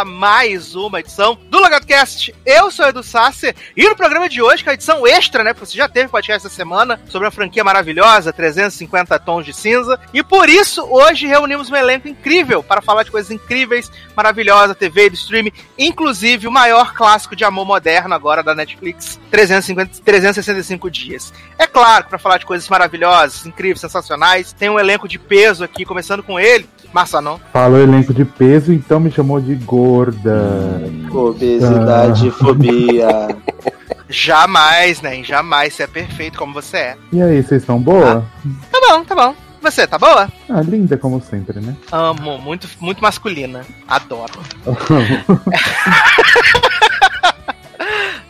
a mais uma edição do LogadoCast. Eu sou o Edu Sasser e no programa de hoje, é a edição extra, né? Porque você já teve podcast essa semana sobre a franquia maravilhosa, 350 tons de cinza. E por isso, hoje reunimos um elenco incrível para falar de coisas incríveis, maravilhosas, TV, do streaming, inclusive o maior clássico de amor moderno agora da Netflix, 350, 365 dias. É claro para falar de coisas maravilhosas, incríveis, sensacionais, tem um elenco de peso aqui, começando com ele, Massa não. Falou elenco de peso, então me chamou de gorda. Obesidade, ah. fobia. Jamais, né? Jamais. Você é perfeito como você é. E aí, vocês estão boa? Ah, tá bom, tá bom. Você, tá boa? Ah, linda como sempre, né? Amo, muito, muito masculina. Adoro.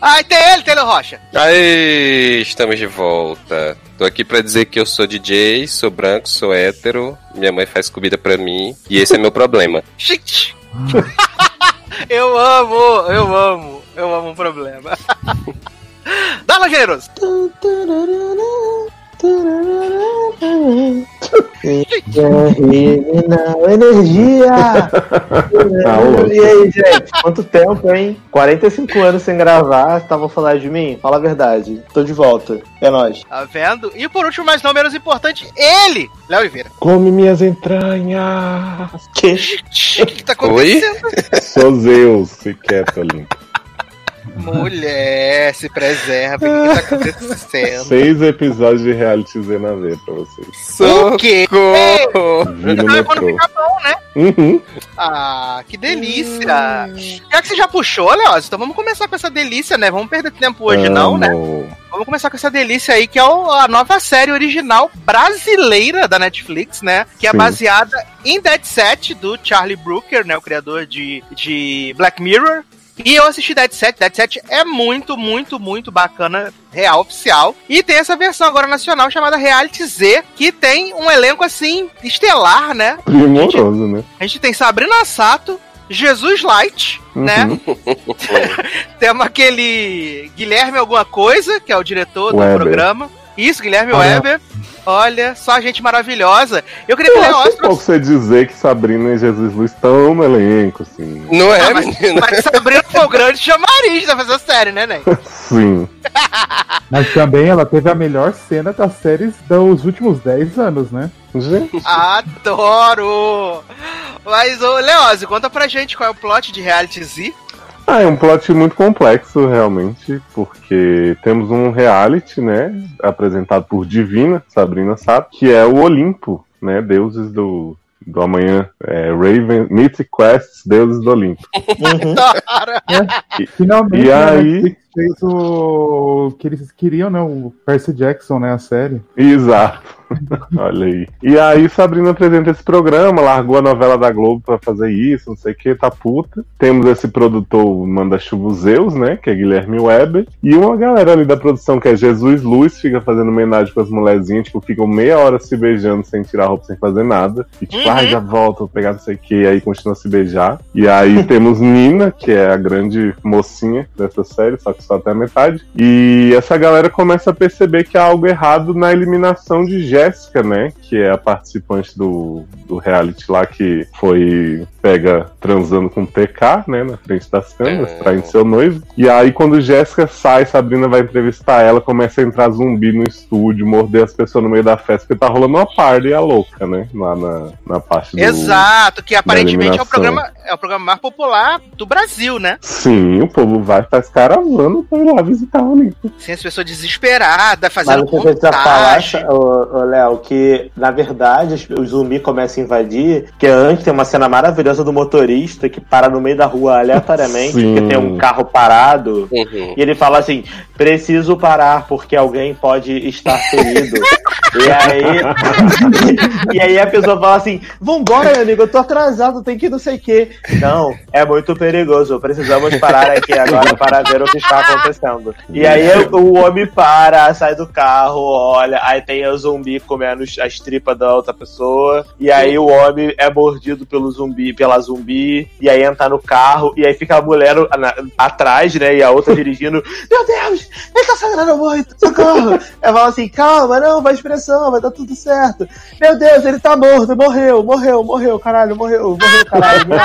Ai, tem ele, Taylor Rocha. Aí, estamos de volta. Tô aqui pra dizer que eu sou DJ, sou branco, sou hétero, minha mãe faz comida pra mim, e esse é meu problema. Gente! eu amo, eu amo, eu amo um problema. Dá generoso! Não, energia! Tá e aí, gente? Quanto tempo, hein? 45 anos sem gravar, estavam falando de mim? Fala a verdade. Tô de volta. É nóis. Tá vendo? E por último, mas não menos importante, ele, Léo Oliveira. Come minhas entranhas. Que? O que tá acontecendo? Oi? Sou Zeus, se quieto, ali. Mulher, se preserva. O que, tá acontecendo? Seis episódios de reality Z na V pra vocês. O quê? Vi no metrô. Fica bom, né? Uhum. Ah, que delícia. Hum. Já que você já puxou, Leoz, então vamos começar com essa delícia, né? Vamos perder tempo hoje, Amo. não, né? Vamos começar com essa delícia aí, que é a nova série original brasileira da Netflix, né? Que é Sim. baseada em Dead Set, do Charlie Brooker, né? O criador de, de Black Mirror. E eu assisti Dead Set. Dead Set é muito, muito, muito bacana, real, oficial. E tem essa versão agora nacional chamada Reality Z, que tem um elenco assim, estelar, né? Primoroso, né? A gente tem Sabrina Sato, Jesus Light, Uhum. né? Temos aquele Guilherme alguma coisa, que é o diretor do Weber. programa. Isso, Guilherme Olha. Weber. Olha, só gente maravilhosa. Eu queria que Eu o acho Leócio um pouco você dizer que Sabrina e Jesus Luiz estão no elenco, assim. Não é, Ah, mas, menino? mas Sabrina foi o grande chamariz da fazer a série, né, Nen? Sim. Mas também ela teve a melhor cena das séries dos últimos 10 anos, né? Gente, Adoro! Mas, ô, Leózio, conta pra gente qual é o plot de Reality Z. ah, é um plot muito complexo, realmente, porque temos um reality, né, apresentado por Divina, Sabrina sabe, que é o Olimpo, né, deuses do, do amanhã, é, Raven, Mythic Quests, deuses do Olimpo. Uhum. Cara, Finalmente, né, e a aí fez o que eles queriam, né, o Percy Jackson, né, a série. Exato. Olha aí. E aí Sabrina apresenta esse programa, largou a novela da Globo pra fazer isso, não sei o que, tá puta. Temos esse produtor Manda Chuva Zeus, né, que é Guilherme Weber, e uma galera ali da produção que é Jesus Luz, fica fazendo homenagem com as mulherzinhas, tipo, ficam meia hora se beijando sem tirar a roupa, sem fazer nada. E tipo, Uhum. ai, já volto, vou pegar não sei o que, e aí continua a se beijar. E aí temos Nina, que é a grande mocinha dessa série, só que só até a metade. E essa galera começa a perceber que há algo errado na eliminação de Jéssica, né? Que é a participante do, do reality lá que foi pega transando com o PK, né? Na frente das câmeras, É. traindo seu noivo. E aí, quando Jéssica sai, Sabrina vai entrevistar ela, começa a entrar zumbi no estúdio, morder as pessoas no meio da festa, porque tá rolando uma party a louca, né? Lá na, na parte do. exato, que aparentemente é o, programa, é o programa mais popular do Brasil, né? Sim, o povo vai, faz caravana pra ir lá visitar o Olimpo. Sem as pessoas desesperadas, Mas fazendo o que você precisa falar, contagem. ô, ô, Léo, que na verdade os- o zumbi começa a invadir, que antes tem uma cena maravilhosa do motorista que para no meio da rua aleatoriamente, Sim. porque tem um carro parado, Uhum. e ele fala assim: preciso parar porque alguém pode estar ferido. e aí. e aí a pessoa fala assim: vambora, meu amigo, eu tô atrasado, tem que ir não sei o quê. Não, é muito perigoso, precisamos parar aqui agora para ver o que está acontecendo. E aí o homem para, sai do carro, olha, aí tem o zumbi comendo as tripa da outra pessoa. E aí o homem é mordido pelo zumbi, pela zumbi. E aí entra no carro. E aí fica a mulher na, atrás, né? E a outra dirigindo. Meu Deus, ele tá sangrando muito, socorro! Ela fala assim: calma, não, vai expressão, vai dar tudo certo. Meu Deus, ele tá morto, morreu, morreu, morreu, caralho, morreu, morreu, caralho. Não.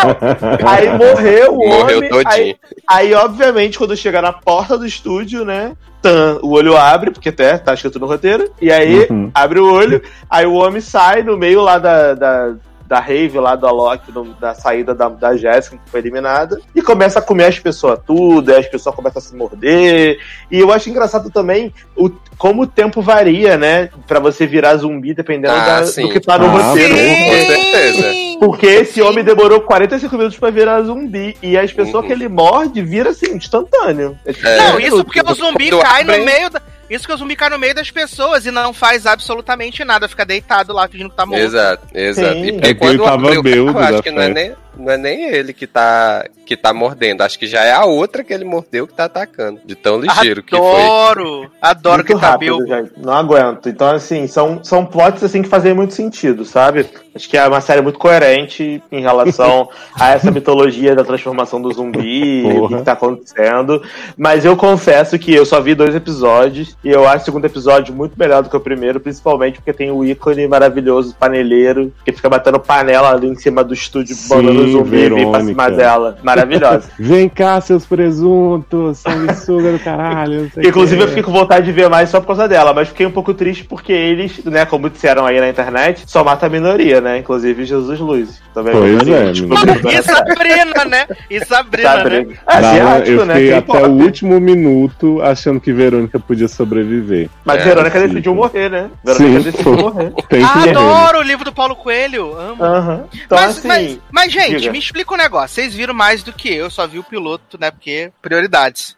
Aí morreu o Morreu homem. todinho. Aí, aí, obviamente, quando chega na porta do estúdio, né? tan, o olho abre, porque até tá escrito no roteiro, e aí Uhum. abre o olho, aí o homem sai no meio lá da, da, da rave, lá do Alok, no- da saída da, da Jéssica, que foi eliminada, e começa a comer as pessoas tudo, aí as pessoas começam a se morder, e eu acho engraçado também o, como o tempo varia, né, pra você virar zumbi, dependendo Ah, da- do que tá no Ah, roteiro. sim. Com certeza. Porque esse homem demorou 45 minutos pra virar zumbi. E as pessoas Uhum. que ele morde vira assim, instantâneo. É. Não, isso porque o zumbi cai no meio da. Isso que o zumbi cai no meio das pessoas e não faz absolutamente nada, fica deitado lá fingindo que tá morto. Exato, exato. Sim. E É que ele quando tava bêbado da acho que não é, nem, não é nem ele que tá, que tá mordendo. Acho que já é a outra que ele mordeu que tá atacando. De tão ligeiro que foi. Adoro! Adoro que tá rápido, gente. Não aguento. Então, assim, são, são plots assim que fazem muito sentido, sabe? Acho que é uma série muito coerente em relação a essa mitologia da transformação do zumbi, e o que tá acontecendo. Mas eu confesso que eu só vi dois episódios e eu acho o segundo episódio muito melhor do que o primeiro, principalmente porque tem o ícone maravilhoso paneleiro que fica batendo panela ali em cima do estúdio, Sim, o zumbi pra cima dela. Maravilhosa. Vem cá, seus presuntos, sanguessuga do caralho. Inclusive, eu fiquei com vontade de ver mais só por causa dela, mas fiquei um pouco triste porque eles, né, como disseram aí na internet, só mata a minoria, né? Inclusive Jesus Luz. Também Pois minoria, é, tipo. E Sabrina, né? E Sabrina, né? É, Não, asiático, eu né? fiquei K-pop. até o último minuto achando que Verônica podia sobreviver. Mas É, Verônica sim. decidiu morrer, né? Verônica Sim. decidiu morrer. Tem que Ah, morrer. adoro o livro do Paulo Coelho. Amo. Aham. Então, mas, assim. mas, mas, gente, diga. me explica um negócio. Vocês viram mais do que eu, só vi o piloto, né? Porque prioridades.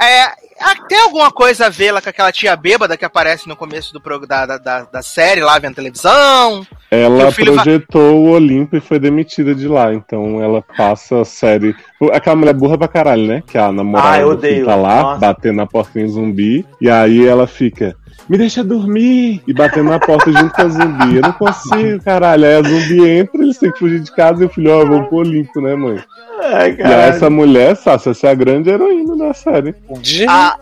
É, ah, tem alguma coisa a ver lá com aquela tia bêbada que aparece no começo do prog- da, da, da, série lá vendo televisão? Ela va- projetou o Olimpo e foi demitida de lá. Então ela passa a série. Aquela mulher burra pra caralho, né? Que a namorada Ah, tá lá, Nossa. batendo na portinha zumbi. E aí ela fica. Me deixa dormir! E batendo na porta junto com a zumbi. Eu não consigo, caralho. Aí a zumbi entra, eles têm que fugir de casa e o filho, ó, eu vou pro Olimpo, né, mãe? Ai, E aí essa mulher, Sácia, essa é a grande heroína da série. De... A,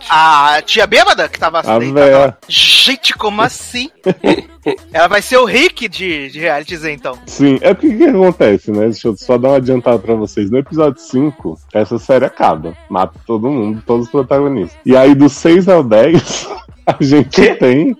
a tia bêbada que tava A deitada véia. lá. Gente, como assim? Ela vai ser o Rick de, de reality Z, então. Sim, é porque o que acontece, né? Deixa eu só dar uma adiantada pra vocês. No episódio 5, essa série acaba. Mata todo mundo, todos os protagonistas. E aí, do 6 ao 10, a gente Quê? tem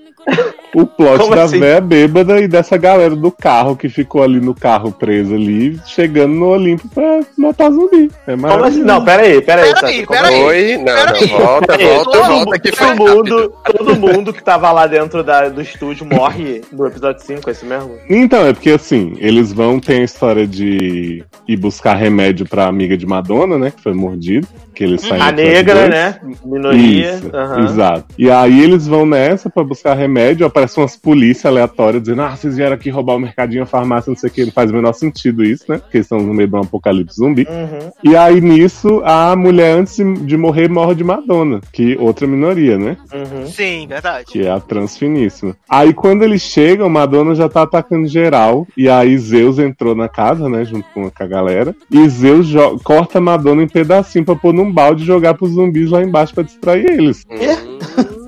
o plot Como da assim? véia bêbada e dessa galera do carro que ficou ali no carro preso ali, chegando no Olimpo pra matar zumbi. É Como maravilhoso. assim? Não, peraí, peraí. Pera Sasha, aí, como pera aí. Oi, não, Pera não, aí. volta, Peraí, volta, todo, volta foi todo mundo, todo mundo que tava lá dentro da- do estúdio morre no episódio 5, é isso mesmo? Então, é porque assim, eles vão ter a história de ir buscar remédio pra amiga de Madonna, né? Que foi mordido. Que eles saem A no negra, né? Minoria. Isso, aham. exato. E aí eles vão nessa pra buscar remédio, aparecem umas polícias aleatórias dizendo, ah, vocês vieram aqui roubar o mercadinho, a farmácia, não sei o que, não faz o menor sentido isso, né? Porque estamos no meio de um apocalipse zumbi. Uhum. E aí nisso, a mulher antes de morrer morre de Madonna, que outra minoria, né? Uhum. Sim, verdade. Que é a transfiníssima. Aí quando eles chegam, Madonna já tá atacando geral. E aí Zeus entrou na casa, né? Junto com a galera. E Zeus corta Madonna em pedacinho pra pôr num balde e jogar pros zumbis lá embaixo pra distrair eles.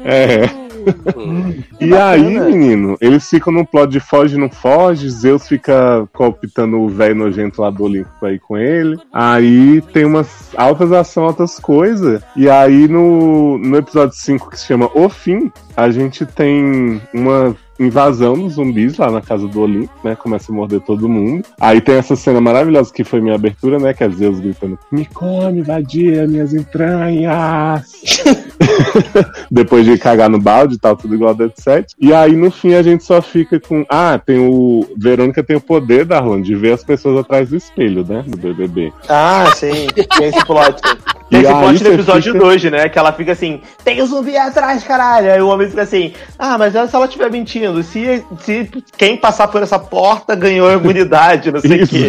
É. Hum. E bacana. aí, menino, eles ficam num plot de foge, não foge. Zeus fica cooptando o velho nojento lá do Olimpo ir com ele. Aí tem umas altas ações, altas coisas. E aí no, no episódio 5, que se chama O Fim, a gente tem uma invasão dos zumbis lá na casa do Olimpo, né? Começa a morder todo mundo. Aí tem essa cena maravilhosa que foi minha abertura, né? Que é Zeus gritando: Me come, vadia, minhas entranhas! Depois de cagar no balde e tal, tudo igual a Dead Set. E aí, no fim, a gente só fica com. Ah, tem o. Verônica tem o poder, Darlan, de ver as pessoas atrás do espelho, né? Do BBB. Ah, sim. Tem esse plot. Tem esse plot você episódio fica- 2, né? Que ela fica assim, tem um zumbi atrás, caralho. Aí o homem fica assim, ah, mas se ela estiver mentindo, se, se quem passar por essa porta ganhou a imunidade, não sei o quê.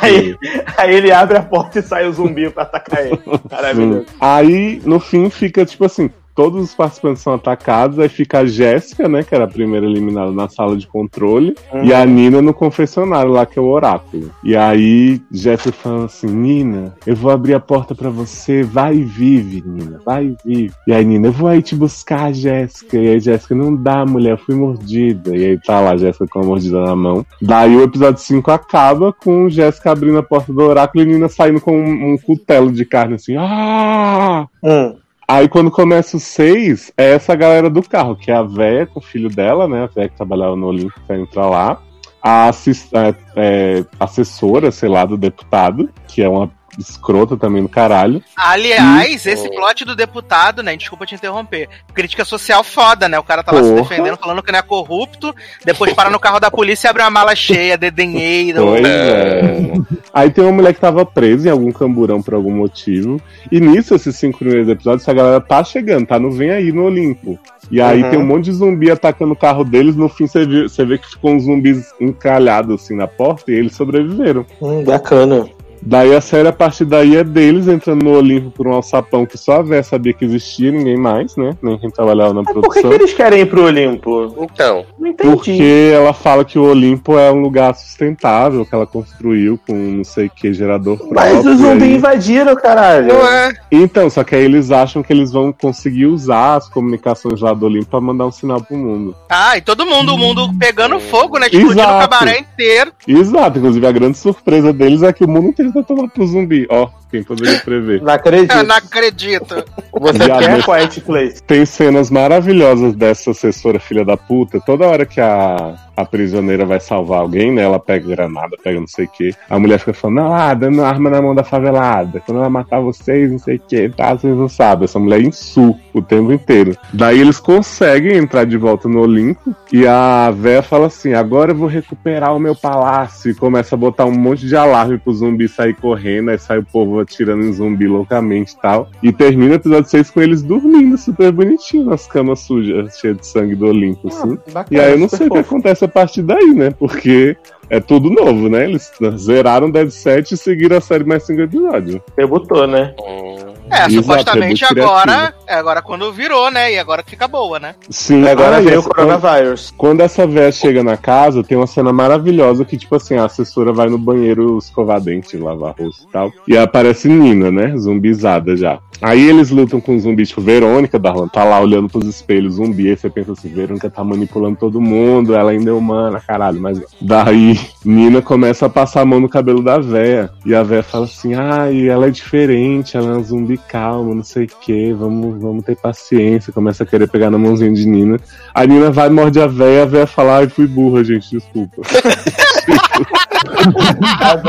Aí, aí ele abre a porta e sai o zumbi pra atacar ele. Maravilhoso. Aí, no fim, fica tipo assim. Todos os participantes são atacados, aí fica a Jéssica, né, que era a primeira eliminada na sala de controle, Uhum. e a Nina no confessionário lá, que é o oráculo. E aí Jéssica fala assim: Nina, eu vou abrir a porta pra você, vai e vive, Nina, vai e vive. E aí Nina, eu vou aí te buscar, Jéssica. E aí Jéssica, não dá, mulher, eu fui mordida. E aí tá lá Jéssica com a mordida na mão. Daí o episódio 5 acaba com Jéssica abrindo a porta do oráculo e Nina saindo com um, um cutelo de carne assim. Ah! Hum. Aí quando começa o 6, é essa galera do carro, que é a véia com o filho dela, né? A véia que trabalhava no Olímpico tá indo pra lá. A é, é, assessora, sei lá, do deputado, que é uma escrota também do caralho. Aliás, esse plot do deputado, né? Desculpa te interromper. Crítica social foda, né? O cara tá lá se Porra. defendendo, falando que não é corrupto, depois para no carro da polícia e abre uma mala cheia, dedenheiro. Pois é. Aí tem uma mulher que tava presa em algum camburão por algum motivo. E nisso, esses cinco primeiros episódios, essa galera tá chegando, tá no Vem Aí no Olimpo. E aí Uhum. tem um monte de zumbi atacando o carro deles. No fim, você vê, você vê que ficou uns zumbis encalhados assim na porta e eles sobreviveram. Hum, bacana. Daí a série, a partir daí, é deles entrando no Olimpo por um alçapão que só a Vé sabia que existia, ninguém mais, né? Nem quem trabalhava na Mas por que, produção. que eles querem ir pro Olimpo? Então, Não entendi. Porque ela fala que o Olimpo é um lugar sustentável que ela construiu com não sei o que, gerador próprio. Mas os zumbis aí- invadiram, caralho. não é. Então, só que aí eles acham que eles vão conseguir usar as comunicações lá do Olimpo pra mandar um sinal pro mundo. Ah, e todo mundo, o mundo pegando fogo, né? Explodindo o Exato. cabaré inteiro. Exato, inclusive a grande surpresa deles é que o mundo inteiro tá tomando pro zumbi. Ó, quem poderia prever. Não acredito. Eu não acredito. Você Viado, quer Quiet Place? Tem cenas maravilhosas dessa assessora filha da puta. Toda hora que a, a prisioneira vai salvar alguém, né? Ela pega granada, pega não sei o quê. A mulher fica falando, ah, dando arma na mão da favelada. Quando ela matar vocês, não sei o quê, tá? Vocês não sabem. Essa mulher insu o tempo inteiro. Daí eles conseguem entrar de volta no Olimpo. E a véia fala assim: agora eu vou recuperar o meu palácio. E começa a botar um monte de alarme pro zumbi sair correndo. Aí sai o povo atirando em zumbi loucamente e tal. E termina o episódio 6 com eles dormindo super bonitinho nas camas sujas, cheias de sangue do Olimpo, assim. Bacana, E aí eu não sei o que acontece partir daí, né? Porque é tudo novo, né? Eles zeraram Dead Set e seguiram a série mais cinco episódios. Debutou, né? Hum, É, Exato, supostamente é muito agora. É agora quando virou, né? E agora que fica boa, né? Sim, Agora ah, e veio o coronavírus. Quando essa véia chega na casa, tem uma cena maravilhosa que, tipo assim, a assessora vai no banheiro escovar dente, lavar rosto e tal. E aparece Nina, né? Zumbizada já. Aí eles lutam com um zumbi, tipo, Verônica, Darlan, tá lá olhando pros espelhos zumbi. Aí você pensa assim, Verônica tá manipulando todo mundo, ela ainda é humana, caralho. Mas daí Nina começa a passar a mão no cabelo da véia. E a véia fala assim, ai, ela é diferente, ela é um zumbi calmo, não sei o que, vamos, vamos ter paciência. Começa a querer pegar na mãozinha de Nina. A Nina vai, morde a véia, a véia fala, ai, fui burra, gente, desculpa.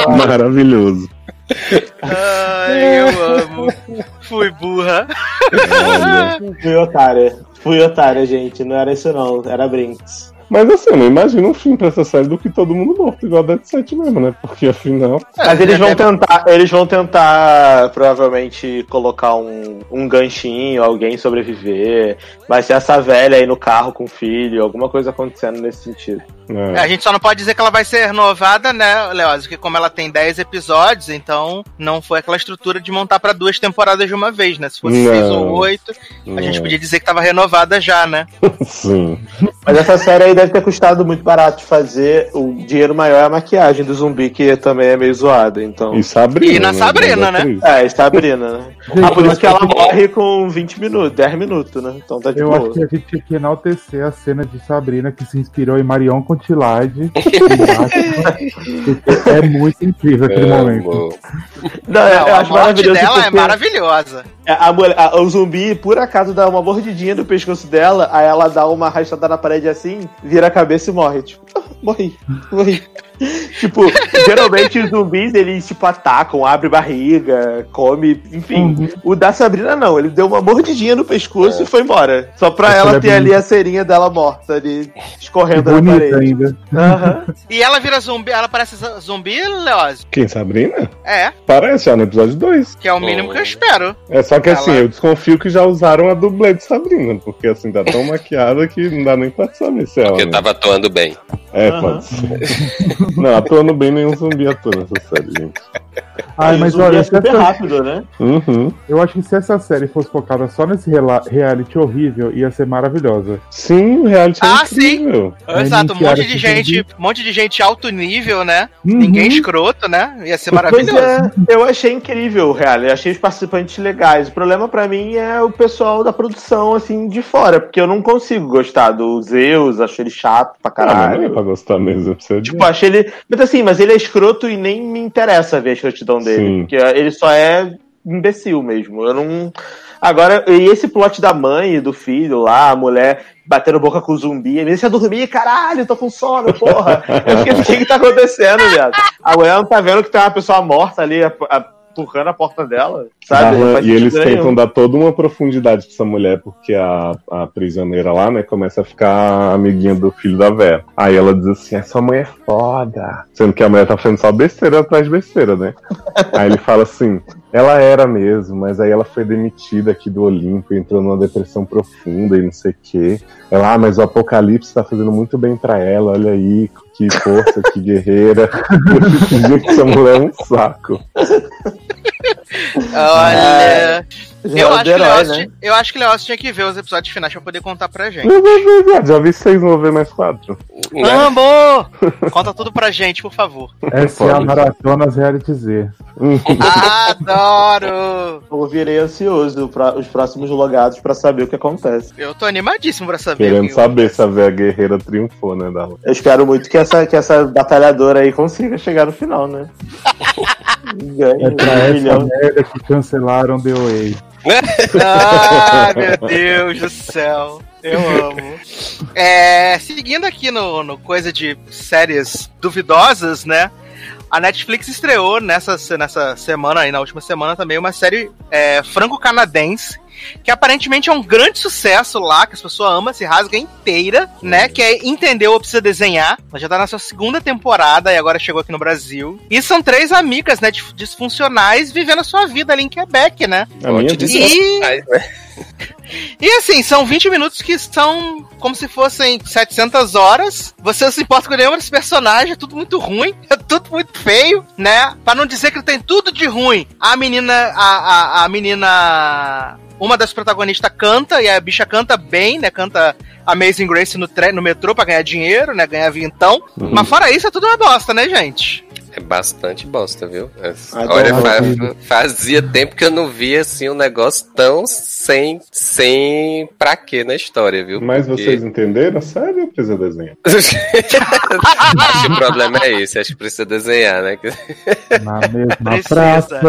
Maravilhoso. Ai, eu amo. Fui burra. Fui otária. Fui otária, gente. Não era isso não. Era Brinks. Mas assim, eu não imagino um fim pra essa série do que todo mundo morto, igual a Dead Set mesmo, né? Porque afinal. Mas eles É, vão é- tentar, eles vão tentar provavelmente colocar um, um ganchinho, alguém sobreviver. Vai ser essa velha aí no carro com o filho, alguma coisa acontecendo nesse sentido. É, a gente só não pode dizer que ela vai ser renovada, né, Leoz? Porque como ela tem 10 episódios, então não foi aquela estrutura de montar pra duas temporadas de uma vez, né? Se fosse Não. 6 ou 8, a gente podia dizer que tava renovada já, né? Sim. Mas essa série aí deve ter custado muito barato de fazer. O dinheiro maior é a maquiagem do zumbi, que também é meio zoada, então. E Sabrina. E na Sabrina, Da né? É, Sabrina, né? Ah, por isso que ela morre com 20 minutos, 10 minutos, né? Então tá de Eu boa. acho que a gente tinha que enaltecer a cena de Sabrina que se inspirou em Marion Porque é muito incrível aquele momento. amo. Não, eu, Não, eu a acho morte dela é maravilhosa. a mulher- a- o zumbi, por acaso, dá uma mordidinha no pescoço dela, aí ela dá uma arrastada na parede assim, vira a cabeça e morre. Tipo, morri, morri. Tipo, geralmente os zumbis, eles, tipo, atacam, abre barriga, come, enfim. Uhum. O da Sabrina, não. Ele deu uma mordidinha no pescoço e foi embora. Só pra Essa ela é ter ali a cerinha dela morta ali, escorrendo na Bonita parede. ainda. Aham. E ela vira zumbi, ela parece zumbi, Leoz? Quem, Sabrina? É, Parece já no episódio 2. que é o mínimo que eu espero. É só que Ela- assim, eu desconfio que já usaram a dublê de Sabrina, porque assim, tá tão maquiada que não dá nem pra saber se é ela. Porque né? tava atuando bem. É, Aham. pode ser. Não, atuando bem nenhum zumbi atua nessa série, gente. Ai, mas Zumbi olha, é super essa- rápido, né? Uhum. eu acho que se essa série fosse focada só nesse rela- reality horrível, ia ser maravilhosa. Sim, o reality é Ah, incrível. Exato, um monte de gente, entendi. um monte de gente alto nível, né? Uhum. Ninguém escroto, né? Ia ser Pois maravilhoso. é, eu achei incrível o reality, eu achei os participantes legais. O problema pra mim é o pessoal da produção, assim, de fora, porque eu não consigo gostar do Zeus, acho ele chato pra Ah, mas não é caralho. pra gostar mesmo, precisa Tipo, achei ele. Mas assim, mas ele é escroto e nem me interessa ver a escrotidão dele. Sim. Porque ele só é imbecil mesmo. Eu não. Agora, e esse plot da mãe e do filho lá, a mulher batendo boca com o zumbi, ele deixa dormir, caralho, tô com sono, porra. Eu fiquei, o que que tá acontecendo, viado? A mulher não tá vendo que tem uma pessoa morta ali, a- a- empurrando a porta dela, sabe? E eles nenhum. tentam dar toda uma profundidade pra essa mulher, porque a, a prisioneira lá, né, começa a ficar amiguinha do filho da Vera. Aí ela diz assim: essa mãe é foda. Sendo que a mulher tá fazendo só besteira atrás de besteira, né? aí ele fala assim: ela era mesmo, mas aí ela foi demitida aqui do Olimpo, entrou numa depressão profunda e não sei o quê. Ela, ah, mas o Apocalipse tá fazendo muito bem pra ela, olha aí, que força, que guerreira. Gente, essa mulher é um saco. Olha. Já Eu é o acho, que herói, né? tinha- eu acho que Leoz tinha que ver os episódios finais pra poder contar pra gente. Já vi seis, não vou ver mais quatro. Amor! Conta tudo pra gente, por favor. Essa é a. Maratona Reality Z. Adoro! Eu virei ansioso para os próximos logados pra saber o que acontece. Eu tô animadíssimo pra saber. Querendo viu? saber se a véia guerreira triunfou, né, Darlan? Eu espero muito que essa, que essa batalhadora aí consiga chegar no final, né? Ganhe É pra essa merda que cancelaram The Way. Ah, meu Deus do céu. Eu amo. É, seguindo aqui no, no coisa de séries duvidosas, né? A Netflix estreou nessa, nessa semana aí, na última semana também, uma série é, franco-canadense, que aparentemente é um grande sucesso lá, que as pessoas amam, se rasga inteira, né? Que é Entender ou Precisa Desenhar. Ela já tá na sua segunda temporada e agora chegou aqui no Brasil. E são três amigas, né, dis- disfuncionais, vivendo a sua vida ali em Quebec, né? A minha diz- E- e assim, são 20 minutos que são como se fossem 700 horas. Você não se importa com nenhum desses personagens, é tudo muito ruim, é tudo muito feio, né? Pra não dizer que tem tudo de ruim. A menina, a, a, a menina, uma das protagonistas canta, e a bicha canta bem, né? Canta Amazing Grace no, tre no metrô pra ganhar dinheiro, né? Ganhar vintão. Uhum. Mas fora isso, é tudo uma bosta, né, gente? É bastante bosta, viu? É-. Olha, fa- fazia tempo que eu não via assim um negócio tão sem, sem pra quê na história, viu? Mas Porque- vocês entenderam? Sério, precisa desenhar. Acho que o problema é esse, acho que precisa desenhar, né? Na mesma Precisa. praça,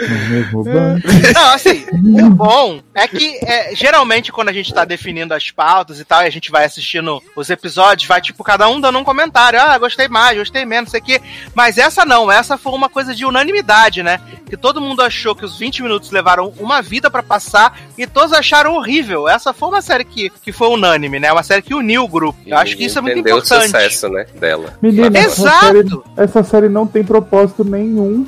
no mesmo banco. Não, assim, o bom é que é, geralmente quando a gente tá definindo as pautas e tal, e a gente vai assistindo os episódios, vai tipo cada um dando um comentário. Ah, gostei mais, gostei menos, não sei o quê. Mas essa não, essa foi uma coisa de unanimidade, né? Que todo mundo achou que os 20 minutos levaram uma vida pra passar e todos acharam horrível. Essa foi uma série que, que foi unânime, né? Uma série que uniu o grupo. Eu acho que isso é muito Entendeu importante. o sucesso, né, dela. Menina, essa Exato! série, essa série não tem propósito nenhum.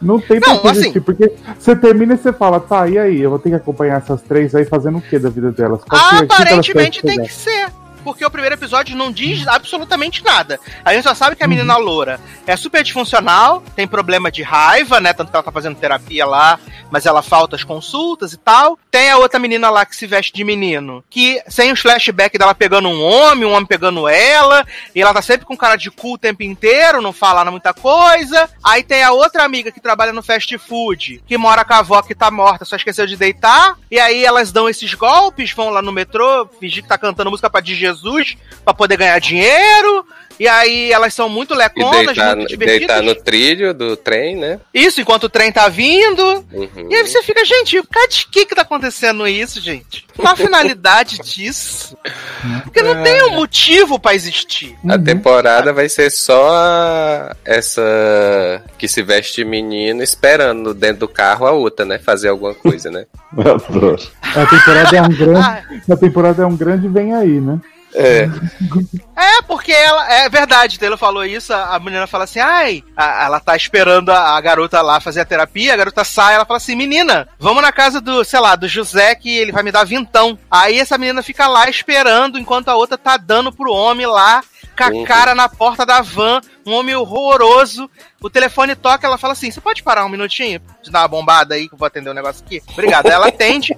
Não tem Não, pra assim- porque você termina e você fala, tá, e aí? Eu vou ter que acompanhar essas três aí fazendo o que da vida delas? Qual que- o que que elas Aparentemente querem tem que ser. Porque o primeiro episódio não diz absolutamente nada. A gente só sabe que a menina loura é super disfuncional, tem problema de raiva, né? Tanto que ela tá fazendo terapia lá, mas ela falta as consultas e tal. Tem a outra menina lá que se veste de menino, que sem os flashbacks dela pegando um homem, um homem pegando ela, e ela tá sempre com cara de cu o tempo inteiro, não fala muita coisa. Aí tem a outra amiga que trabalha no fast food, que mora com a avó que tá morta, só esqueceu de deitar. E aí elas dão esses golpes, vão lá no metrô, fingir que tá cantando música pra de Jesus pra poder ganhar dinheiro. E aí elas são muito leconas, deitar, muito no- divertidas. deitar no trilho do trem, né? Isso, enquanto o trem tá vindo. Uhum. E aí você fica, gente, de que que tá acontecendo isso, gente? Qual a finalidade disso? Porque não tem um motivo pra existir. A temporada vai ser só essa que se veste menino esperando dentro do carro a outra, né? Fazer alguma coisa, né? Eu adoro. A temporada é um grande. Ah, A temporada é um grande vem aí, né? É. É, porque ela. É verdade, Taylor falou isso. A, a menina fala assim: ai, a- ela tá esperando a, a garota lá fazer a terapia. A garota sai, ela fala assim: menina, vamos na casa do, sei lá, do José que ele vai me dar vintão. Aí essa menina fica lá esperando enquanto a outra tá dando pro homem lá. com a Uhum. cara na porta da van, um homem horroroso. O telefone toca, ela fala assim: Você pode parar um minutinho? De dar uma bombada aí que eu vou atender um negócio aqui? Obrigado. Aí ela atende.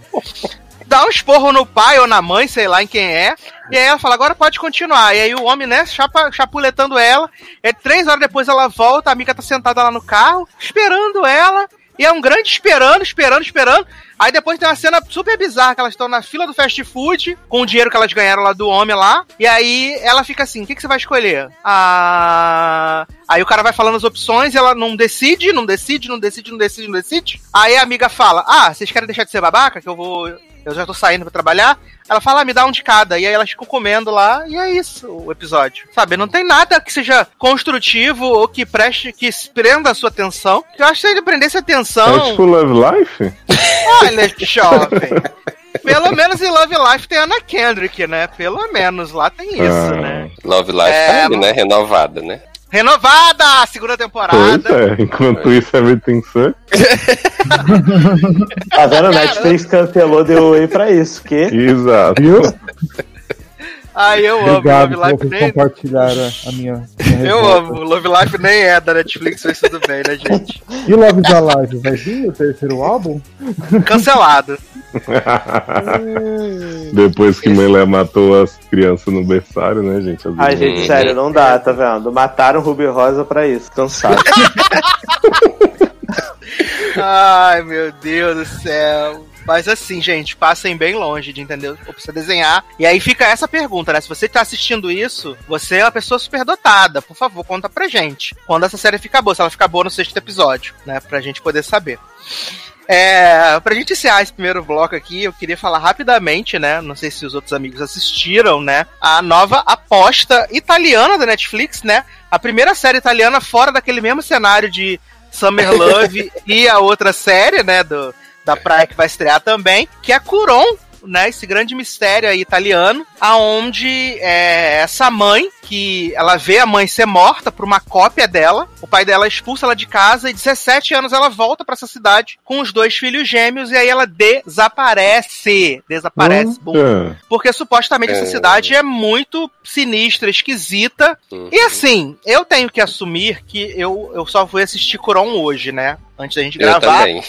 Dá um esporro no pai ou na mãe, sei lá em quem é. E aí ela fala, agora pode continuar. E aí o homem, né, chapa, chapuletando ela. É três horas depois ela volta, a amiga tá sentada lá no carro, esperando ela. E é um grande esperando, esperando, esperando. Aí depois tem uma cena super bizarra que elas estão na fila do fast food, com o dinheiro que elas ganharam lá do homem lá. E aí ela fica assim: o que, que você vai escolher? Ah. Aí o cara vai falando as opções e ela não decide, não decide, não decide, não decide, não decide. Aí a amiga fala: Ah, vocês querem deixar de ser babaca? Que eu vou. Eu já tô saindo pra trabalhar. Ela fala, ah, me dá um de cada. E aí elas ficam comendo lá, e é isso o episódio. Sabe, não tem nada que seja construtivo ou que preste, que prenda a sua atenção. Eu acho que se ele prendesse a atenção. É tipo Love Life? Olha, jovem. Pelo menos em Love Life tem Ana Kendrick, né? Pelo menos lá tem isso, Ah. né? Love Life É, tá aí, né? Renovada, né? Renovada a segunda Pois temporada. é, enquanto isso Everything Sucks. Tá vendo? Netflix cancelou The Way pra isso. Que? Exato. Viu? Ai, eu amo Obrigado Love por Life. Nem, compartilharem a, minha, minha eu revolta. amo. Love Life nem é da Netflix, mas tudo bem, né, gente? E Love is Alive vai vir o terceiro álbum? Cancelado. Depois que Melé matou as crianças no berçário, né, gente? As Ai, gente, sério, não dá, tá vendo? Mataram o Ruby Rosa pra isso. Cansado. Ai, meu Deus do céu. Mas assim, gente, passem bem longe de entender o que precisa desenhar. E aí fica essa pergunta, né? Se você tá assistindo isso, você é uma pessoa superdotada. Por favor, conta pra gente. Quando essa série fica boa, se ela ficar boa no sexto episódio, né? Pra gente poder saber. É, pra gente encerrar esse primeiro bloco aqui, eu queria falar rapidamente, né? Não sei se os outros amigos assistiram, né? A nova aposta italiana da Netflix, né? A primeira série italiana fora daquele mesmo cenário de Summer Love e a outra série, né? Do, da praia que vai estrear também, que é Curon, né? Esse grande mistério italiano, aonde é, essa mãe que ela vê a mãe ser morta por uma cópia dela, o pai dela expulsa ela de casa e 17 anos ela volta pra essa cidade com os dois filhos gêmeos e aí ela desaparece, desaparece. Eita. porque supostamente essa É. cidade é muito sinistra, esquisita. Uhum. E assim, eu tenho que assumir que eu, eu só fui assistir Curon hoje, né? Antes da gente Eu gravar. também.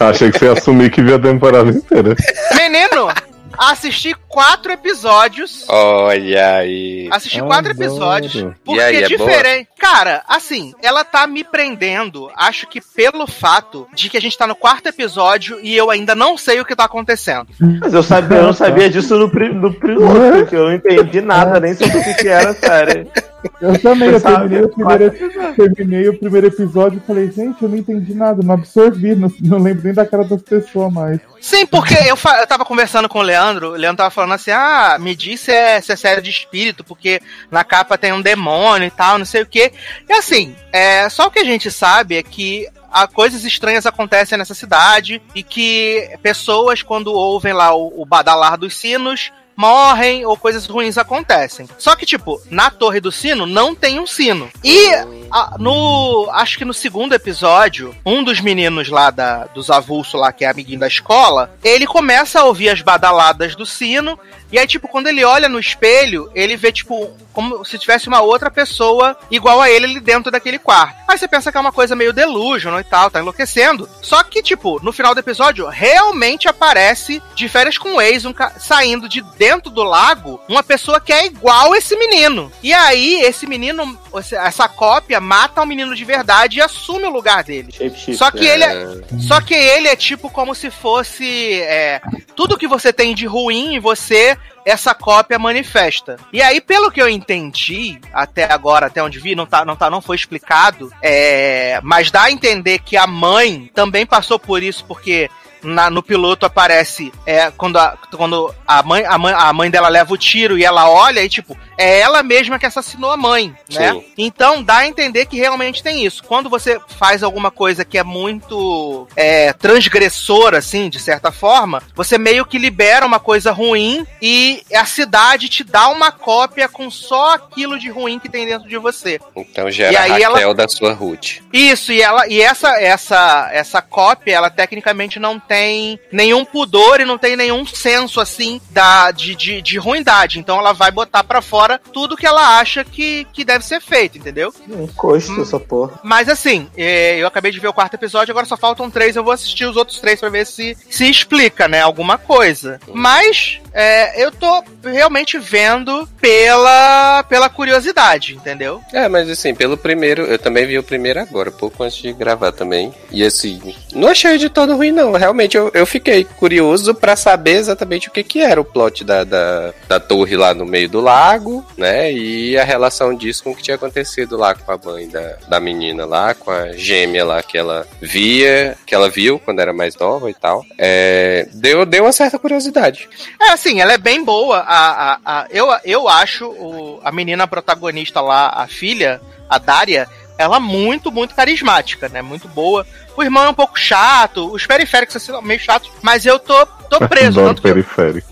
Achei que você ia assumir que viu a temporada inteira. Menino, assisti quatro episódios. Olha aí. Assisti quatro episódios. Porque E aí, é diferente. Cara, assim, ela tá me prendendo, acho que pelo fato de que a gente tá no quarto episódio e eu ainda não sei o que tá acontecendo. Mas eu, sabia, eu não sabia disso no, pri- no piloto, porque eu não entendi nada, nem sobre o que, que era a série. Eu também, eu Sabe? terminei o, primeiro, terminei o primeiro episódio e falei, gente, eu não entendi nada, não absorvi, não, não lembro nem da cara das pessoas mais. Sim, porque eu, eu tava conversando com o Leandro, o Leandro tava falando assim, ah, me diz se é, se é série de espírito, porque na capa tem um demônio e tal, não sei o quê. E assim, é, só o que a gente sabe é que há coisas estranhas acontecem nessa cidade e que pessoas, quando ouvem lá o, o badalar dos sinos, morrem ou coisas ruins acontecem. Só que, tipo, na Torre do Sino não tem um sino. E a- no. Acho que no segundo episódio, um dos meninos lá da, dos avulsos lá, que é amiguinho da escola, ele começa a ouvir as badaladas do sino. E aí, tipo, quando ele olha no espelho, ele vê, tipo, como se tivesse uma outra pessoa igual a ele ali dentro daquele quarto. Aí você pensa que é uma coisa meio delusional e tal, tá enlouquecendo. Só que, tipo, no final do episódio, realmente aparece de férias com o ex, um saindo de dentro do lago, uma pessoa que é igual esse menino. E aí, esse menino, essa cópia, mata o menino de verdade e assume o lugar dele. Só que ele é, só que ele é tipo como se fosse é, tudo que você tem de ruim em você, essa cópia manifesta. E aí, pelo que eu entendi até agora, até onde vi, não tá, não tá, não foi explicado, é, mas dá a entender que a mãe também passou por isso porque na- no piloto aparece é, quando, a, quando a, mãe, a, mãe, a mãe dela leva o tiro e ela olha e, tipo, é ela mesma que assassinou a mãe, né? Sim. Então dá a entender que realmente tem isso. Quando você faz alguma coisa que é muito é, transgressora, assim, de certa forma, você meio que libera uma coisa ruim e a cidade te dá uma cópia com só aquilo de ruim que tem dentro de você. Então gera E aí a Raquel ela- da sua Ruth. Isso, e ela e essa essa essa cópia, ela tecnicamente não tem nenhum pudor e não tem nenhum senso assim da de, de, de ruindade. Então ela vai botar pra fora fora tudo que ela acha que, que deve ser feito, entendeu? Um coxo essa porra. Mas assim, é, eu acabei de ver o quarto episódio, agora só faltam três, eu vou assistir os outros três pra ver se se explica, né, alguma coisa. Mas é, eu tô realmente vendo pela, pela curiosidade, entendeu? É, mas assim, pelo primeiro, eu também vi o primeiro agora, pouco antes de gravar também. E assim, não achei de todo ruim, não. Realmente eu, eu fiquei curioso para saber exatamente o que, que era o plot da, da, da torre lá no meio do lago, né? E a relação disso com o que tinha acontecido lá com a mãe da, da menina lá, com a gêmea lá que ela via, que ela viu quando era mais nova e tal. É, deu, deu uma certa curiosidade. É, assim, ela é bem boa. A, a, a eu, eu acho o, a menina protagonista lá, a filha, a Daria, ela muito, muito carismática, né? Muito boa. O irmão é um pouco chato, os periféricos assim, são meio chatos, mas eu tô, tô preso. Adoro Tanto periférico.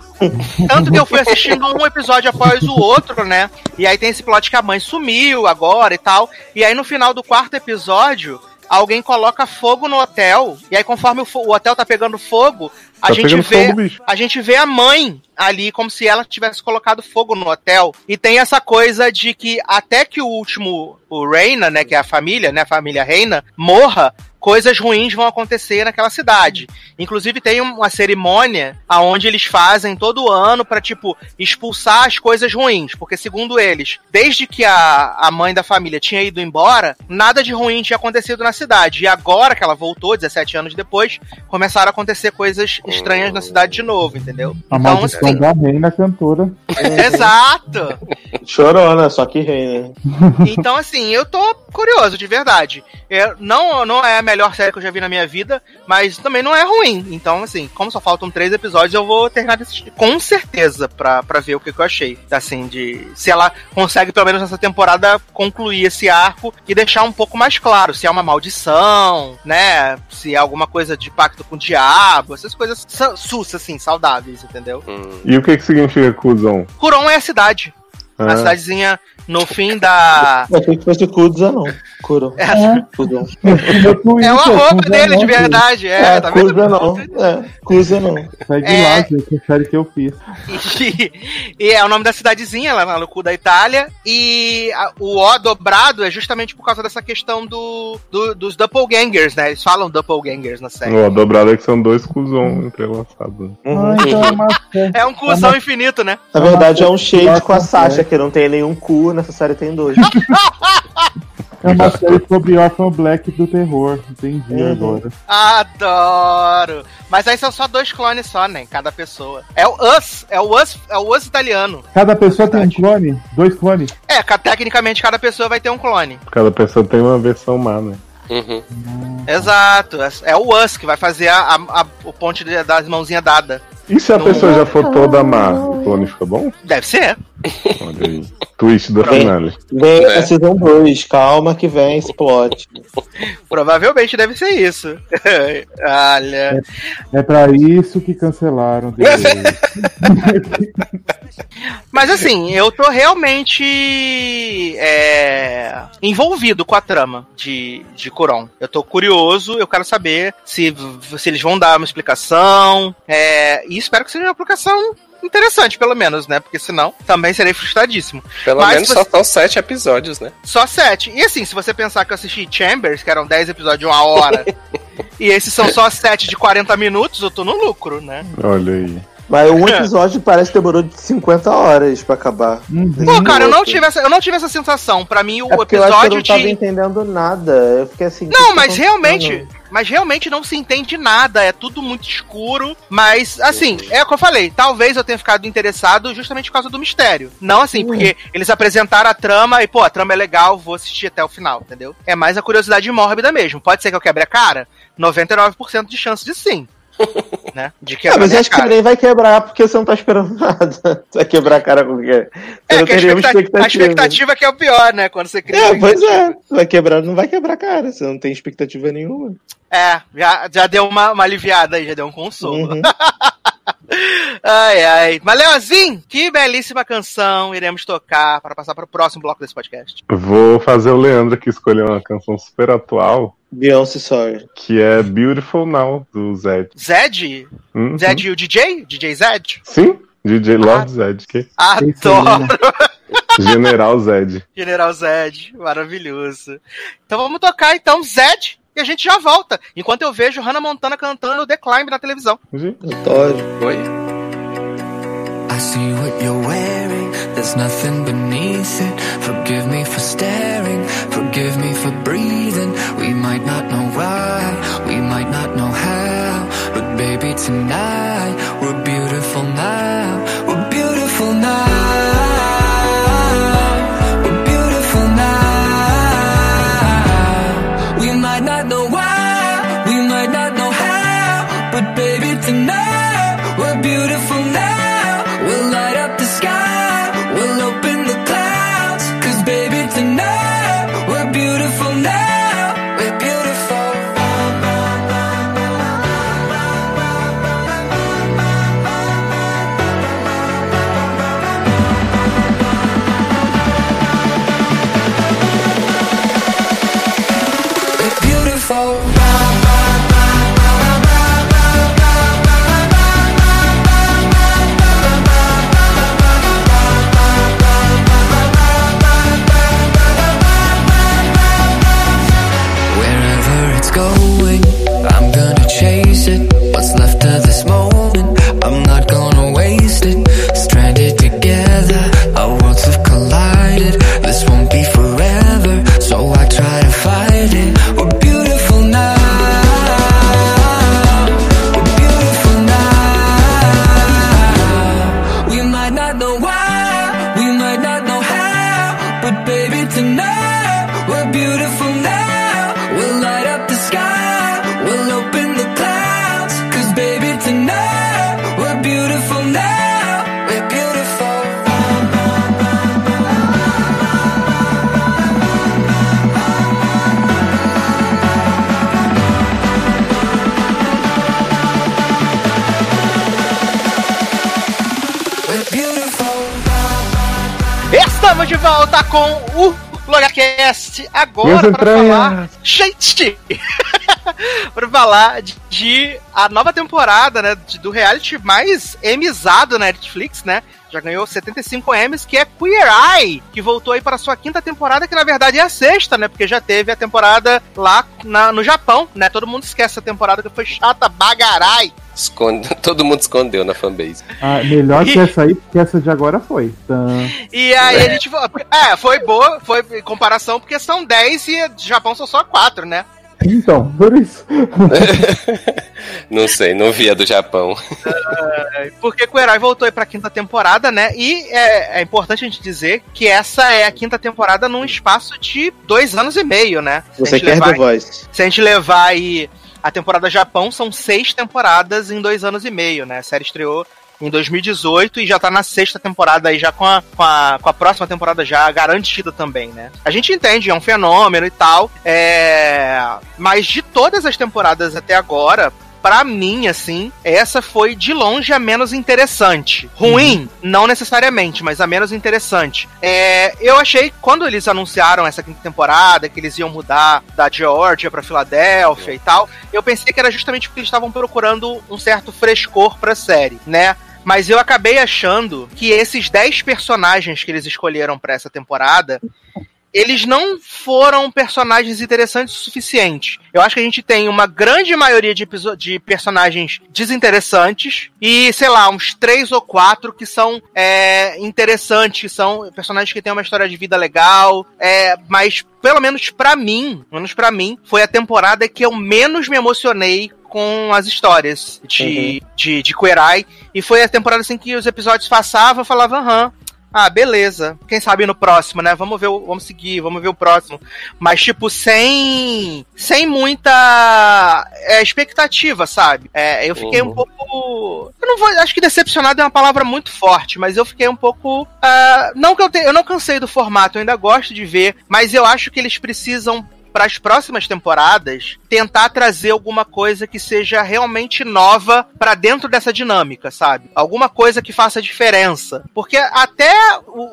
Tanto que eu fui assistindo um episódio após o outro, né? E aí tem esse plot que a mãe sumiu agora e tal. E aí no final do quarto episódio, alguém coloca fogo no hotel. E aí, conforme o, o hotel tá pegando fogo, a Tá gente vê. A gente vê a mãe ali como se ela tivesse colocado fogo no hotel. E tem essa coisa de que até que o último, o Reina, né, que é a família, né, a família Reina, morra, coisas ruins vão acontecer naquela cidade. Inclusive tem uma cerimônia aonde eles fazem todo ano pra tipo expulsar as coisas ruins, porque segundo eles, desde que a, a mãe da família tinha ido embora, nada de ruim tinha acontecido na cidade. E agora que ela voltou, 17 anos depois, começaram a acontecer coisas estranhas na cidade de novo, entendeu? A Então, maldição assim, da reina cantora. exato. Chorona, só que rei, né? Então, assim, eu tô curioso, de verdade. É, não, não é a melhor série que eu já vi na minha vida, mas também não é ruim. Então, assim, como só faltam três episódios, eu vou terminar de assistir. Com certeza, pra, pra ver o que, que eu achei. Assim, de. Se ela consegue, pelo menos nessa temporada, concluir esse arco e deixar um pouco mais claro se é uma maldição, né? Se é alguma coisa de pacto com o diabo, essas coisas sa- sus, assim, saudáveis, entendeu? E o que, que significa cuzão? Curon é a cidade. Ah, A cidadezinha no fim da. Eu achei que fosse Kuza, não. Kuro. É, Twitter, É o arroba dele, de 19, verdade. É, É, tá vendo? Kuza não. É, Kuza não. Segue É. lá, gente, a série que eu fiz. E, e é o nome da cidadezinha, lá no cu da Itália. E a- o O dobrado é justamente por causa dessa questão do, do- dos doppelgangers, né? Eles falam doppelgangers na série. Ó, dobrado é que são dois cuzão entrelaçados. Uhum. Ah, então é uma. É um cuzão infinito, né? Na verdade, é um shade com a Sasha, é. que não tem nenhum cu, nessa série tem dois. É uma série sobre Orphan Black do terror. Entendi Uhum. agora. Adoro! Mas aí são só dois clones só, né? Cada pessoa. É o Us, é o Us, é o Us italiano. Cada pessoa tem um clone? Dois clones? É, ca- tecnicamente cada pessoa vai ter um clone. Cada pessoa tem uma versão má, né? Uhum. Exato. É- É o Us que vai fazer a, a- a- o ponte das mãozinhas dadas. E se a Não. pessoa já for toda má, o clone fica bom? Deve ser. Olha aí. Twist do Bem. finale. Vem É. a Season 2, calma que vem esse plot. Provavelmente deve ser isso. Olha. É pra isso que cancelaram. Voice. Mas assim, eu tô realmente é, envolvido com a trama de, de Curon. Eu tô curioso, eu quero saber se, se eles vão dar uma explicação. é, e espero que seja uma explicação interessante, pelo menos, né? Porque senão também serei frustradíssimo. Pelo Mas menos você- só são sete episódios, né? Só sete. E assim, se você pensar que eu assisti Chambers, que eram 10 episódios de uma hora, e esses são só sete de 40 minutos, eu tô no lucro, né? Olha aí. Mas um episódio parece que demorou de 50 horas pra acabar. Uhum. Pô, cara, eu não tive essa, eu não tive essa sensação. Pra mim, o É porque eu acho que eu episódio não tava de. entendendo nada. Eu fiquei assim. Não, tá mas realmente? Mas realmente não se entende nada, é tudo muito escuro, mas assim, é o que eu falei, talvez eu tenha ficado interessado justamente por causa do mistério. Não assim, porque eles apresentaram a trama e, pô, a trama é legal, vou assistir até o final, entendeu? É mais a curiosidade mórbida mesmo. Pode ser que eu quebre a cara? 99% de chance de sim. né? De Ah, quebrar mas minha acho que cara. nem vai quebrar porque você não tá esperando nada. Você vai quebrar a cara com o quê? Você É, não que a expectativa, a expectativa que é o pior, né? Quando você cria É, pois é. Vai quebrar, não vai quebrar a cara. Você não tem expectativa nenhuma. É, já, já deu uma, uma aliviada aí, já deu um consolo. Uhum. Ai, ai. Mas, Leozinho, que belíssima canção iremos tocar para passar para o próximo bloco desse podcast. Vou fazer o Leandro aqui escolher uma canção super atual, Beyoncé, sorry. que é Beautiful Now, do Zed. Zed? Uhum. Zed e o DJ? DJ Zed? Sim, DJ Ah. Lord Zed. Que... Adoro! General Zed. General Zed, maravilhoso. Então vamos tocar então Zed e a gente já volta. Enquanto eu vejo Hannah Montana cantando The Climb na televisão. Adoro. Oi. I see what you're wearing, there's nothing beneath it. Forgive me for staring, forgive me for breathing. We might not know why, we might not know how, but baby, tonight de volta com o Logacast agora para falar. Gente! para falar de, de a nova temporada, né? de- do reality mais emizado na Netflix, né? Já ganhou 75 M's, que é Queer Eye, que voltou aí para sua quinta temporada, que na verdade é a sexta, né? Porque já teve a temporada lá na- no Japão, né? Todo mundo esquece essa temporada que foi chata bagarai. Esconde... Todo mundo escondeu na fanbase. Ah, melhor que essa aí, porque essa de agora foi. Tá. E aí a gente. É, foi boa, foi em comparação, porque são 10 e o Japão são só 4, né? Então, por isso. Não sei, não via do Japão. Porque o herói voltou aí pra quinta temporada, né? E é, é importante a gente dizer que essa é a quinta temporada num espaço de dois anos e meio, né? Se a Você quer levar- The Voice? Se a gente levar aí a temporada Japão, são seis temporadas em dois anos e meio, né? A série estreou em 2018 e já tá na sexta temporada aí, já com a, com a, com a próxima temporada já garantida também, né? A gente entende, é um fenômeno e tal, é... mas de todas as temporadas até agora, pra mim, assim, essa foi de longe a menos interessante. Ruim, não necessariamente, mas a menos interessante. É, eu achei, quando eles anunciaram essa quinta temporada, que eles iam mudar da Georgia pra Filadélfia e tal, eu pensei que era justamente porque eles estavam procurando um certo frescor pra série, né? Mas eu acabei achando que esses 10 personagens que eles escolheram pra essa temporada, eles não foram personagens interessantes o suficiente. Eu acho que a gente tem uma grande maioria de, de personagens desinteressantes e, sei lá, uns três ou quatro que são é, interessantes, que são personagens que têm uma história de vida legal, é, mas pelo menos pra mim, pelo menos para mim, foi a temporada que eu menos me emocionei com as histórias de, de, de Queer Eye. E foi a temporada assim que os episódios passavam, eu falava, aham, ah, beleza. Quem sabe no próximo, né? Vamos ver, o- vamos seguir, vamos ver o próximo. Mas, tipo, sem. Sem muita é, expectativa, sabe? É, eu fiquei um Uhum. pouco. Eu não vou. Acho que decepcionado é uma palavra muito forte, mas eu fiquei um pouco. ah, não que eu tenha. Eu não cansei do formato, eu ainda gosto de ver, mas eu acho que eles precisam. Para as próximas temporadas, tentar trazer alguma coisa que seja realmente nova para dentro dessa dinâmica, sabe? Alguma coisa que faça diferença. Porque até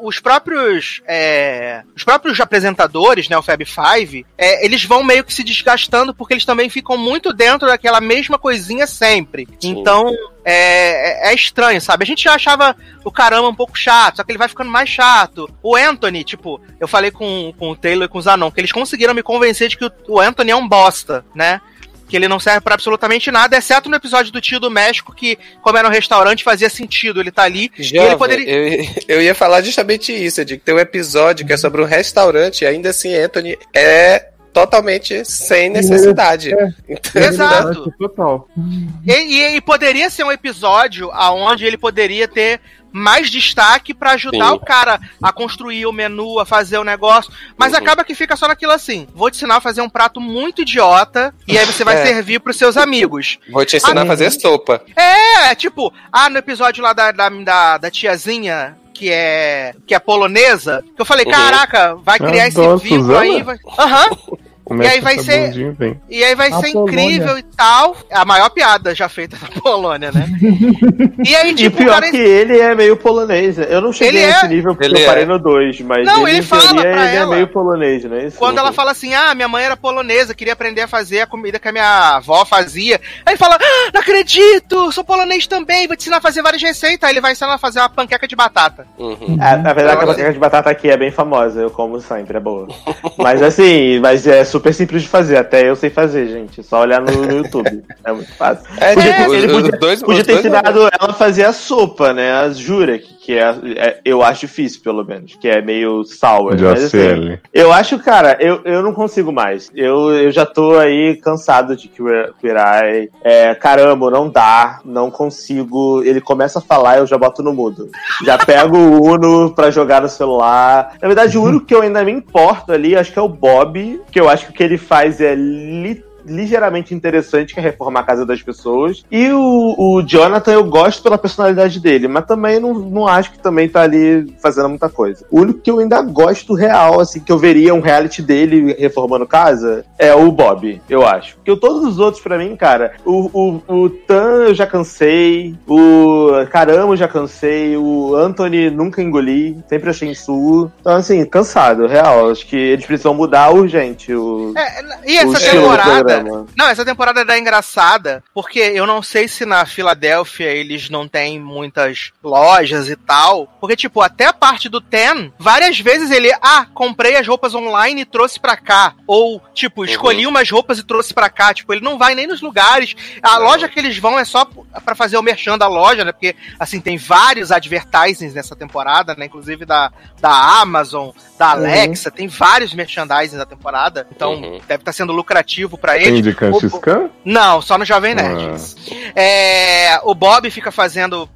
os próprios é, os próprios apresentadores, né, o Fab Five, é, eles vão meio que se desgastando porque eles também ficam muito dentro daquela mesma coisinha sempre. Sim. Então, é, é, é estranho, sabe? A gente já achava o caramba um pouco chato, só que ele vai ficando mais chato. O Anthony, tipo, eu falei com, com o Taylor e com o Zanon, que eles conseguiram me convencer de que o, o Anthony é um bosta, né? que ele não serve para absolutamente nada, exceto no episódio do tio do México, que, como era um restaurante, fazia sentido ele tá ali. Jovem, e ele poderia... eu, eu ia falar justamente isso, de que tem um episódio que é sobre um restaurante, e ainda assim Anthony é totalmente sem necessidade. É, Então, Exato. Total. E, e- e poderia ser um episódio aonde ele poderia ter mais destaque pra ajudar Sim. o cara a construir o menu, a fazer o negócio. Mas Uhum. acaba que fica só naquilo assim. Vou te ensinar a fazer um prato muito idiota e aí você vai É. servir pros seus amigos. Vou te ensinar Ah, a fazer sopa. É, tipo, ah, no episódio lá da, da, da, da tiazinha. Que é, que é polonesa, que eu falei, Uhum. caraca, vai criar esse Adoro, vínculo Suzana? aí. Vai... Aham. E é aí vai ser-? E aí vai A ser Polônia. incrível e tal. É a maior piada já feita na Polônia, né? e aí, E tipo, o pior cara. que ele é meio polonês. né? Eu não cheguei Ele nesse é. nível porque Ele eu é. parei no 2, mas Não, ele, ele fala teoria, pra ele ela. é meio polonês, né? Isso. Quando ela fala assim, ah, minha mãe era polonesa, queria aprender a fazer a comida que a minha avó fazia. Aí ele fala, ah, não acredito, sou polonês também, vou te ensinar a fazer várias receitas. Aí ele vai ensinar a fazer uma panqueca de batata. Uhum. É, na verdade, a Agora- panqueca de batata aqui é bem famosa, eu como sempre, é boa. mas assim, mas é super simples de fazer, até eu sei fazer, gente. É só olhar no, no YouTube. É muito fácil. É, Podia ter- ele podia- dois- Podia ter dois- ensinado ela a fazer a sopa, né? A Jurek, que é, é- eu acho difícil, pelo menos, que é meio sour. De mas, assim, eu acho, cara, eu, eu não consigo mais. Eu, eu já tô aí cansado de Queer Queer Eye. É, caramba, não dá, não consigo. Ele começa a falar, eu já boto no mudo. Já pego o Uno pra jogar no celular. Na verdade, o único que eu ainda me importo ali, acho que é o Bob, que eu acho que o que ele faz é li- ligeiramente interessante, que é reformar a casa das pessoas. E o, o Jonathan eu gosto pela personalidade dele, mas também não, não acho que também tá ali fazendo muita coisa. O único que eu ainda gosto real, assim, que eu veria um reality dele reformando casa, é o Bob, eu acho. Porque todos os outros, pra mim, cara, o, o, o Tan eu já cansei, o Caramba eu já cansei, o Anthony nunca engoli, sempre achei insuo. Então, assim, cansado, real. Acho que eles precisam mudar urgente o, É, e essa do temporada. programa. Não, essa temporada é engraçada, porque eu não sei se na Filadélfia eles não têm muitas lojas e tal. Porque, tipo, até a parte do Ten, várias vezes ele, ah, comprei as roupas online e trouxe pra cá. Ou, tipo, escolhi umas roupas e trouxe pra cá. Tipo, ele não vai nem nos lugares. A Não. loja que eles vão é só pra fazer o merchan da loja, né? Porque, assim, tem vários advertisings nessa temporada, né? Inclusive da, da Amazon, da Alexa, tem vários merchandising da temporada. Então, Uhum. deve estar sendo lucrativo pra Tem Não, só no Jovem Nerd. É, o Bob fica fazendo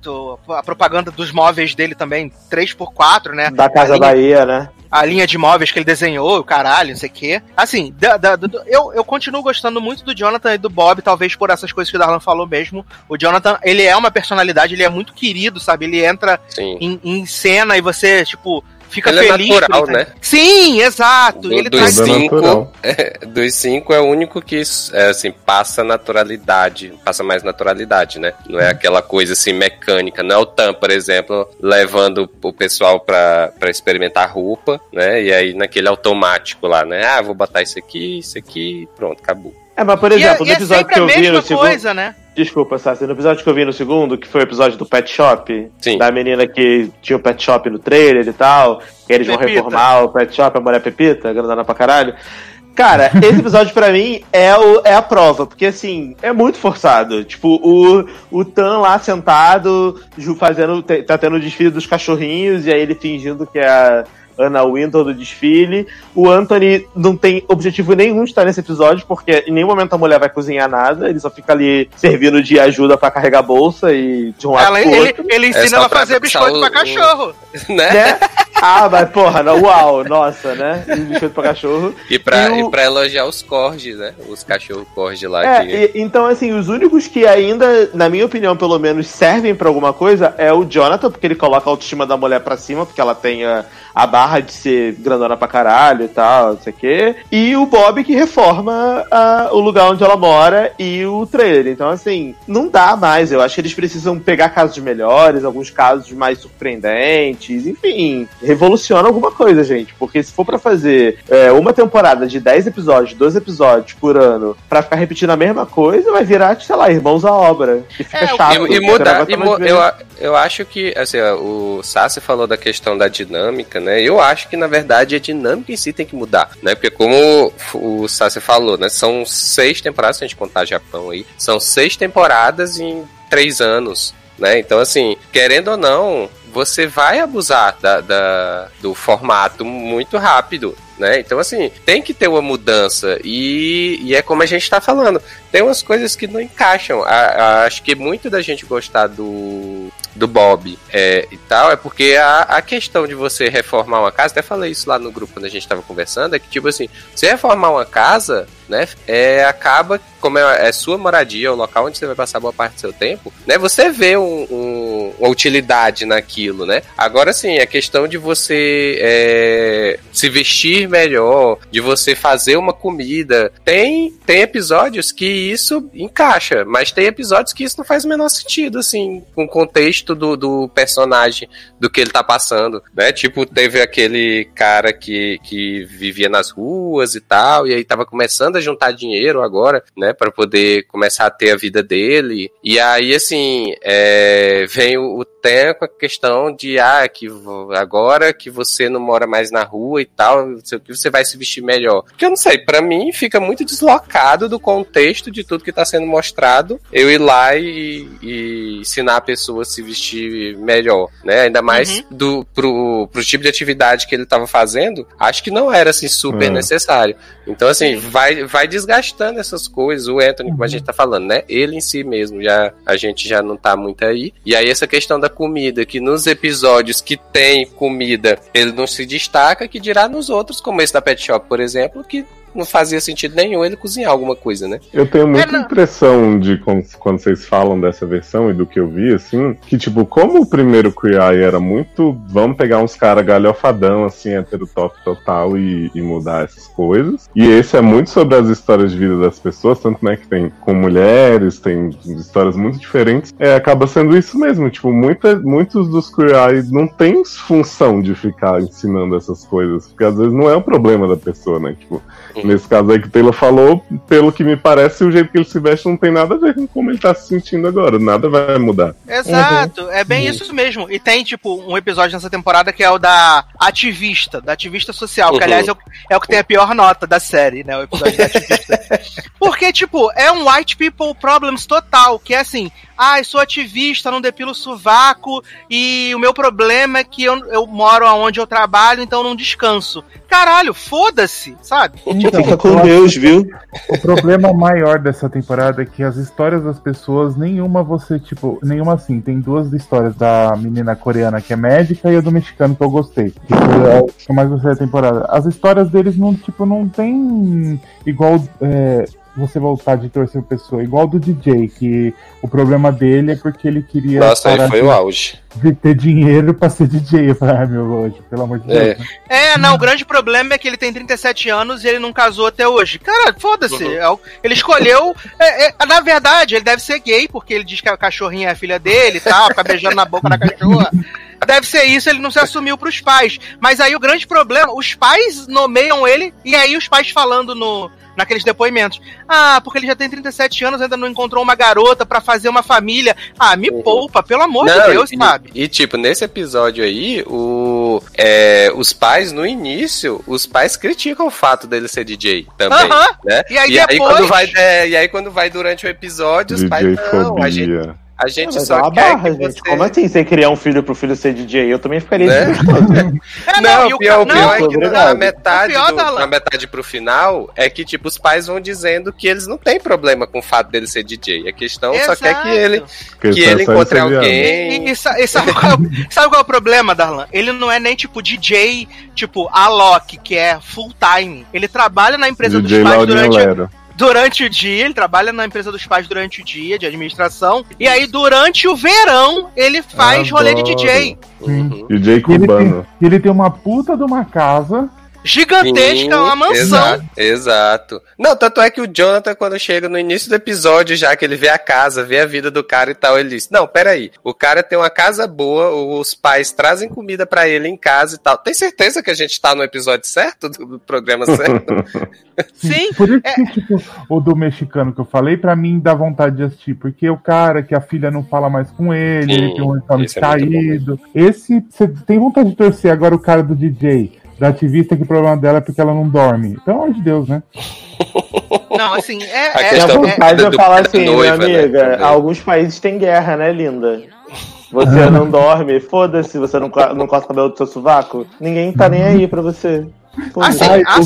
a propaganda dos móveis dele também, 3x4, né? Da Casa linha, Bahia, né? a linha de móveis que ele desenhou, o caralho, não sei o quê. Assim, da- da- do- eu, eu continuo gostando muito do Jonathan e do Bob, talvez por essas coisas que o Darlan falou mesmo. O Jonathan, ele é uma personalidade, ele é muito querido, sabe? Ele entra em, em cena e você, tipo, fica Ele é feliz. por natural, ele tá- né? Sim, exato. Do- ele dos traz é cinco, é, dos cinco é o único que é, assim, passa naturalidade, passa mais naturalidade, né? Não é aquela coisa assim mecânica. Não é o Tam, por exemplo, levando o pessoal pra, pra experimentar roupa, né? E aí naquele automático lá, né? Ah, vou botar isso aqui, isso aqui, pronto, acabou. É, mas por é, exemplo, e no é episódio sempre que eu vi mesma no segundo. coisa, né? Desculpa, Sassi, no episódio que eu vi no segundo, que foi o episódio do Pet Shop, Sim. da menina que tinha o Pet Shop no trailer e tal, que eles vão Pepita. reformar o Pet Shop, a mulher Pepita, grandona pra caralho. Cara, esse episódio pra mim é, o, é a prova, porque assim, é muito forçado. Tipo, o, o Tan lá sentado, fazendo. Tá tendo o desfile dos cachorrinhos, e aí ele fingindo que é a Anna Wintour do desfile. O Anthony não tem objetivo nenhum de estar nesse episódio, porque em nenhum momento a mulher vai cozinhar nada, ele só fica ali servindo de ajuda pra carregar a bolsa e de um lado Ela, pro ele, outro. ele É ensina só ela a fazer biscoito o- pra cachorro. né? Né? Ah, mas porra, não, uau, nossa, né? Um biscoito pra cachorro. E pra, E o- e pra elogiar os cordes, né? Os cachorros cordes lá. É, que... e- então assim, os únicos que ainda, na minha opinião, pelo menos, servem pra alguma coisa é o Jonathan, porque ele coloca a autoestima da mulher pra cima, porque ela tem a, a barra de ser grandona pra caralho e tal, não sei o quê. E o Bob que reforma a- o lugar onde ela mora e o trailer. Então, assim, não dá mais. Eu acho que eles precisam pegar casos melhores, alguns casos mais surpreendentes, enfim. revoluciona alguma coisa, gente. Porque se for pra fazer é, uma temporada de 10 episódios, 12 episódios por ano, pra ficar repetindo a mesma coisa, vai virar, sei lá, irmãos à obra. E fica É, chato. e, e muda, Você e mu- eu, eu acho que, assim, ó, o Sassi falou da questão da dinâmica, né? Eu acho que, na verdade, a dinâmica em si tem que mudar, né? Porque como o Sassi falou, né? São seis temporadas, se a gente contar Japão aí, são seis temporadas em três anos, né? Então, assim, querendo ou não, você vai abusar da, da- do formato muito rápido, né? Então, assim, tem que ter uma mudança e, e é como a gente tá falando, tem umas coisas que não encaixam. A- a- acho que muito da gente gostar do, do Bob é, e tal é porque a, a questão de você reformar uma casa, até falei isso lá no grupo quando a gente tava conversando, é que, tipo assim, você reformar uma casa, né, é, acaba, como é, é sua moradia, o local onde você vai passar boa parte do seu tempo, né, você vê um- um- uma utilidade naquilo, né? Agora sim, a questão de você é, se vestir melhor, de você fazer uma comida, tem, tem episódios que isso encaixa, mas tem episódios que isso não faz o menor sentido, assim, com o contexto do, do personagem, do que ele tá passando, né? Tipo, teve aquele cara que, que vivia nas ruas e tal, e aí tava começando a juntar dinheiro agora, né, para poder começar a ter a vida dele. E aí, assim, é, vem o, Tem com a questão de, ah, que agora que você não mora mais na rua e tal, não sei o que, você vai se vestir melhor. Porque eu não sei, pra mim fica muito deslocado do contexto de tudo que tá sendo mostrado, eu ir lá e, e ensinar a pessoa a se vestir melhor, né? Ainda mais do, pro, pro tipo de atividade que ele tava fazendo, acho que não era, assim, super É. necessário. Então, assim, vai, vai desgastando essas coisas. O Anthony, como a gente tá falando, né? Ele em si mesmo, já a gente já não tá muito aí. E aí, essa questão da comida, que nos episódios que tem comida, ele não se destaca, que dirá nos outros, como esse da Pet Shop, por exemplo, que não fazia sentido nenhum ele cozinhar alguma coisa, né? Eu tenho muita não. impressão de quando, quando vocês falam dessa versão e do que eu vi, assim, que, tipo, como o primeiro Eye era muito. Vamos pegar uns caras galhofadão, assim, heterotop total e, e mudar essas coisas. E esse é muito sobre as histórias de vida das pessoas, tanto, né, que tem com mulheres, tem histórias muito diferentes. É, acaba sendo isso mesmo, tipo, muita, muitos dos Eye não tem função de ficar ensinando essas coisas, porque às vezes não é o problema da pessoa, né? Tipo, Nesse caso aí que o Taylor falou, pelo que me parece, o jeito que ele se veste não tem nada a ver com como ele tá se sentindo agora. Nada vai mudar. Exato, é bem isso mesmo. E tem, tipo, um episódio nessa temporada que é o da ativista, da ativista social, que Uhum. aliás é o, é o que tem a pior nota da série, né? O episódio da ativista. Porque, tipo, é um white people problems total, que é assim, ah, eu sou ativista, não depilo sovaco, e o meu problema é que eu, eu moro onde eu trabalho, então eu não descanso. Caralho, foda-se, sabe? Então, Fica com Deus, viu? O problema maior dessa temporada é que as histórias das pessoas, nenhuma você, tipo, nenhuma assim. Tem duas histórias da menina coreana que é médica e a do mexicano que eu gostei. Que foi a que mais gostei da temporada. As histórias deles não, tipo, não tem igual. é, você voltar de torcer pessoa, igual do DJ, que o problema dele é porque ele queria Nossa, aí foi de, o auge. de ter dinheiro pra ser DJ. Eu falei, ai meu Deus, pelo amor de É. Deus. É, não, o grande problema é que ele tem 37 anos e ele não casou até hoje. Cara, foda-se. Uhum. é Ele escolheu. é, é, na verdade, ele deve ser gay, porque ele diz que a cachorrinha é a filha dele e tal, fica beijando na boca da cachorra. Deve ser isso, ele não se assumiu pros pais. Mas aí o grande problema, os pais nomeiam ele, e aí os pais falando no. Naqueles depoimentos. Ah, porque ele já tem 37 anos, ainda não encontrou uma garota pra fazer uma família. Ah, me Uhum. poupa, pelo amor de Não, Deus, e, sabe? E, tipo, nesse episódio aí, o, é, os pais, no início, os pais criticam o fato dele ser DJ também. Aham. Né? E aí depois- quando vai, é, e aí quando vai durante o episódio, os pais não, a gente. A gente Mas é só uma quer barra, que gente. você... Como assim você criar um filho pro filho ser DJ? Eu também ficaria Né? É, Não, e o pior, o ca- pior não, é que obrigado. na metade, do- Darlan. na metade pro final, é que, tipo, os pais vão dizendo que eles não têm problema com o fato dele ser DJ. A questão só quer que Exato. ele, que só- ele só encontre alguém. E, e e sabe, qual é, o- sabe qual é o problema, Darlan? Ele não é nem tipo DJ, tipo Alok, que é full time. Ele trabalha na empresa DJ dos pais Laurinha durante, Lero. Durante o dia, ele trabalha na empresa dos pais durante o dia, de administração. E aí, durante o verão, ele faz rolê de Adoro. DJ. Uhum. DJ E ele, tem, cubano. ele tem uma puta de uma casa gigantesca, Sim, uma mansão. Exato, exato. Não, tanto é que o Jonathan, quando chega no início do episódio, já que ele vê a casa, vê a vida do cara e tal, ele diz: Não, peraí, o cara tem uma casa boa, os pais trazem comida pra ele em casa e tal. Tem certeza que a gente tá no episódio certo, do programa certo? Sim, Por isso é- que, tipo, o do mexicano que eu falei, pra mim dá vontade de assistir. Porque o cara que a filha não fala mais com ele, Sim, ele tem um é bom caído. Esse, você tem vontade de torcer. Agora o cara do DJ, da ativista, que o problema dela é porque ela não dorme. Pelo amor de Deus, né? Não, assim, é. A é- Tem a questão é- vontade do- de eu falar assim, noiva, minha né, amiga, também. alguns países têm guerra, né, linda? Você não dorme, foda-se, você não, não corta o cabelo do seu sovaco, ninguém tá nem aí pra você. Assim, Ai, a-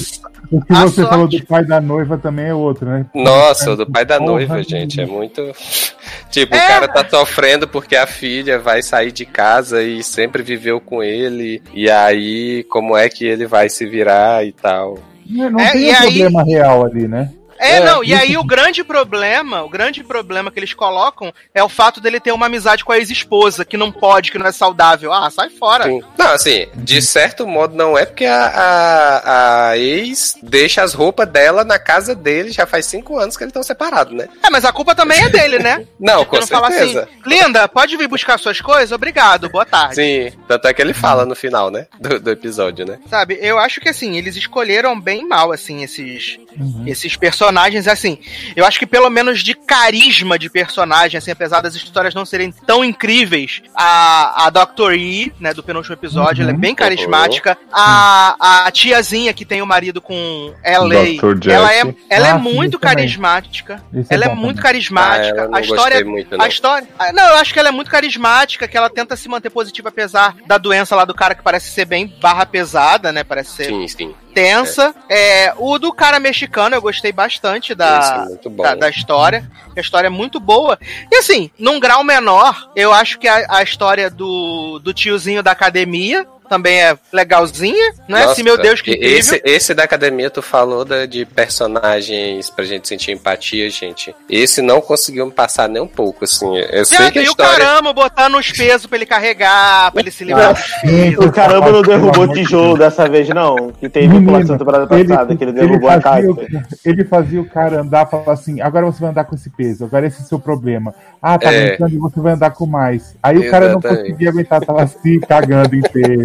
O que A você sorte- falou do pai da noiva também é outro, né? Nossa, o do pai da Porra, noiva, gente, é muito. Tipo, É. o cara tá sofrendo porque a filha vai sair de casa e sempre viveu com ele. E aí, como é que ele vai se virar e tal? Não É, tem e um aí- problema real ali, né? É, É, não, e aí o grande problema, o grande problema que eles colocam é o fato dele ter uma amizade com a ex-esposa, que não pode, que não é saudável. Ah, sai fora. Sim. Não, assim, de certo modo não é porque a, a, a ex deixa as roupas dela na casa dele, já faz cinco anos que eles estão separados, né? É, mas a culpa também é dele, né? Não, com Ele não fala assim, certeza. linda, pode vir buscar suas coisas? Obrigado, boa tarde. Sim, tanto é que ele fala no final, né? Do, do episódio, né? Sabe, eu acho que assim, eles escolheram bem mal, assim, esses, Uhum. esses personagens, assim. Eu acho que pelo menos de carisma de personagem, assim, apesar das histórias não serem tão incríveis, a, a Dr. E, né, do penúltimo episódio, Uhum. ela é bem carismática. A, a tiazinha que tem o marido com LA, ela é, ela é Ah, sim, muito esse também. carismática. Esse é ela é, bom muito. Ah, carismática. não a história muito, não. a história. ah, Não, eu acho que ela é muito carismática, que ela tenta se manter positiva, apesar da doença lá do cara que parece ser bem barra pesada, né? Parece ser Sim, sim. Tensa. É, o do cara mexicano eu gostei bastante é da, bom. da, da história. A história é muito boa. E assim, num grau menor, eu acho que a, a história do, do tiozinho da academia também é legalzinha. Não é Nossa, assim, meu Deus, que incrível. esse, esse da academia, tu falou da, de personagens pra gente sentir empatia, gente. Esse não conseguiu me passar nem um pouco, assim. Eu sei que a e o história. caramba botando os pesos pra ele carregar, pra ele se livrar dos. O caramba não derrubou tijolo dessa vez, não. Que teve Menino, população temporada passada, que ele derrubou a casa. fazia, o- ele fazia o cara andar e falar assim: agora você vai andar com esse peso, agora esse é o seu problema. Ah, tá É. e você vai andar com mais. Aí o cara não Exatamente. conseguia aguentar, tava assim, cagando em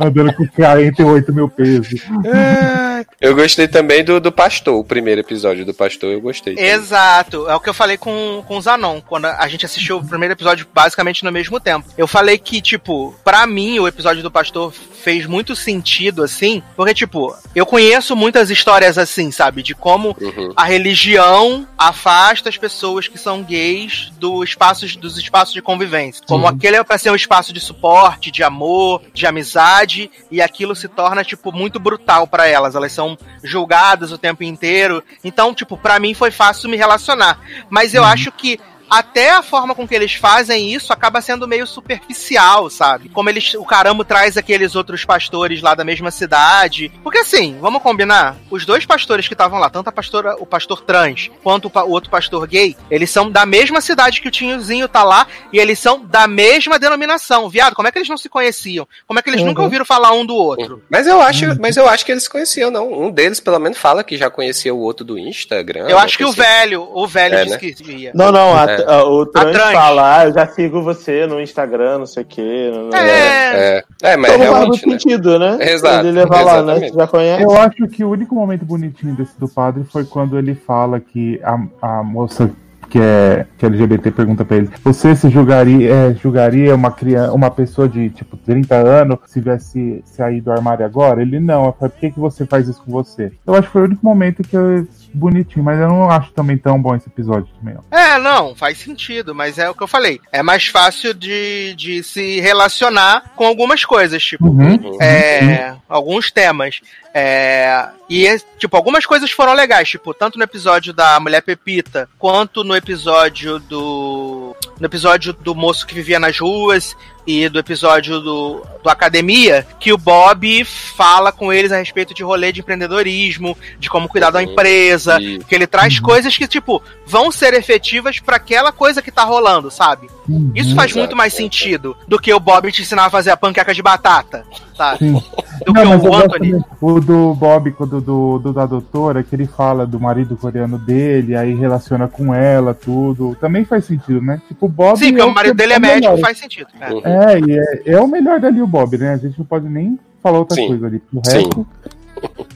andando com 48 mil pesos. Eu gostei também do, do Pastor, o primeiro episódio do Pastor, eu gostei. também. Exato, é o que eu falei com, com o Zanon, quando a gente assistiu o primeiro episódio basicamente no mesmo tempo. Eu falei que, tipo, pra mim o episódio do Pastor fez muito sentido, assim, porque, tipo, eu conheço muitas histórias assim, sabe, de como Uhum. a religião afasta as pessoas que são gays do espaços, dos espaços de convivência. Como Uhum. aquele é pra ser um espaço de suporte, de amor, de amizade, e aquilo se torna, tipo, muito brutal pra elas. Elas são julgadas o tempo inteiro. Então, tipo, pra mim foi fácil me relacionar. Mas eu acho que até a forma com que eles fazem isso acaba sendo meio superficial, sabe? Como eles, o caramba traz aqueles outros pastores lá da mesma cidade. Porque assim, vamos combinar, os dois pastores que estavam lá, tanto a pastora, o pastor trans, quanto o, o outro pastor gay, eles são da mesma cidade que o tiozinho tá lá e eles são da mesma denominação. Viado, como é que eles não se conheciam? Como é que eles nunca ouviram falar um do outro? Mas eu acho, mas eu acho que eles conheciam, não. Um deles, pelo menos, fala que já conhecia o outro do Instagram. Eu acho que o coisa velho, o velho É, disse né? que via. Não, não, É. a- o trans, trans. fala, ah, eu já sigo você no Instagram, não sei o quê. não- É. É, é mas Então faz realmente, né? sentido, né? Exato, Ele levar lá, né? Você já conhece. Eu acho que o único momento bonitinho desse do padre foi quando ele fala que a, a moça que é, que é LGBT pergunta pra ele: Você se julgaria, é, julgaria uma criança, uma pessoa de tipo 30 anos se tivesse saído do armário agora? Ele não. Eu falei, por que, que você faz isso com você? Eu acho que foi o único momento que eu bonitinho, mas eu não acho também tão bom esse episódio também. Não. É, não, faz sentido, mas é o que eu falei. É mais fácil de, de se relacionar com algumas coisas, tipo, Uhum. é, alguns temas. É, e, tipo, algumas coisas foram legais, tipo, tanto no episódio da Mulher Pepita, quanto no episódio do. No episódio do moço que vivia nas ruas e do episódio do, do Academia, que o Bob fala com eles a respeito de rolê de empreendedorismo, de como cuidar da Uhum. empresa, E- que ele traz coisas que, tipo, vão ser efetivas pra aquela coisa que tá rolando, sabe? Isso faz Exato, muito mais sentido do que o Bob te ensinar a fazer a panqueca de batata, sabe? Sim. do Não, que o Anthony. O do Bob, do, do, do da doutora, que ele fala do marido coreano dele, aí relaciona com ela, tudo. Também faz sentido, né? Tipo, o Bob. Sim, porque é o marido dele é o médico, melhor. faz sentido. É. Uhum. É, e é, é o melhor dali o Bob, né? A gente não pode nem falar outra Sim. coisa ali. O resto.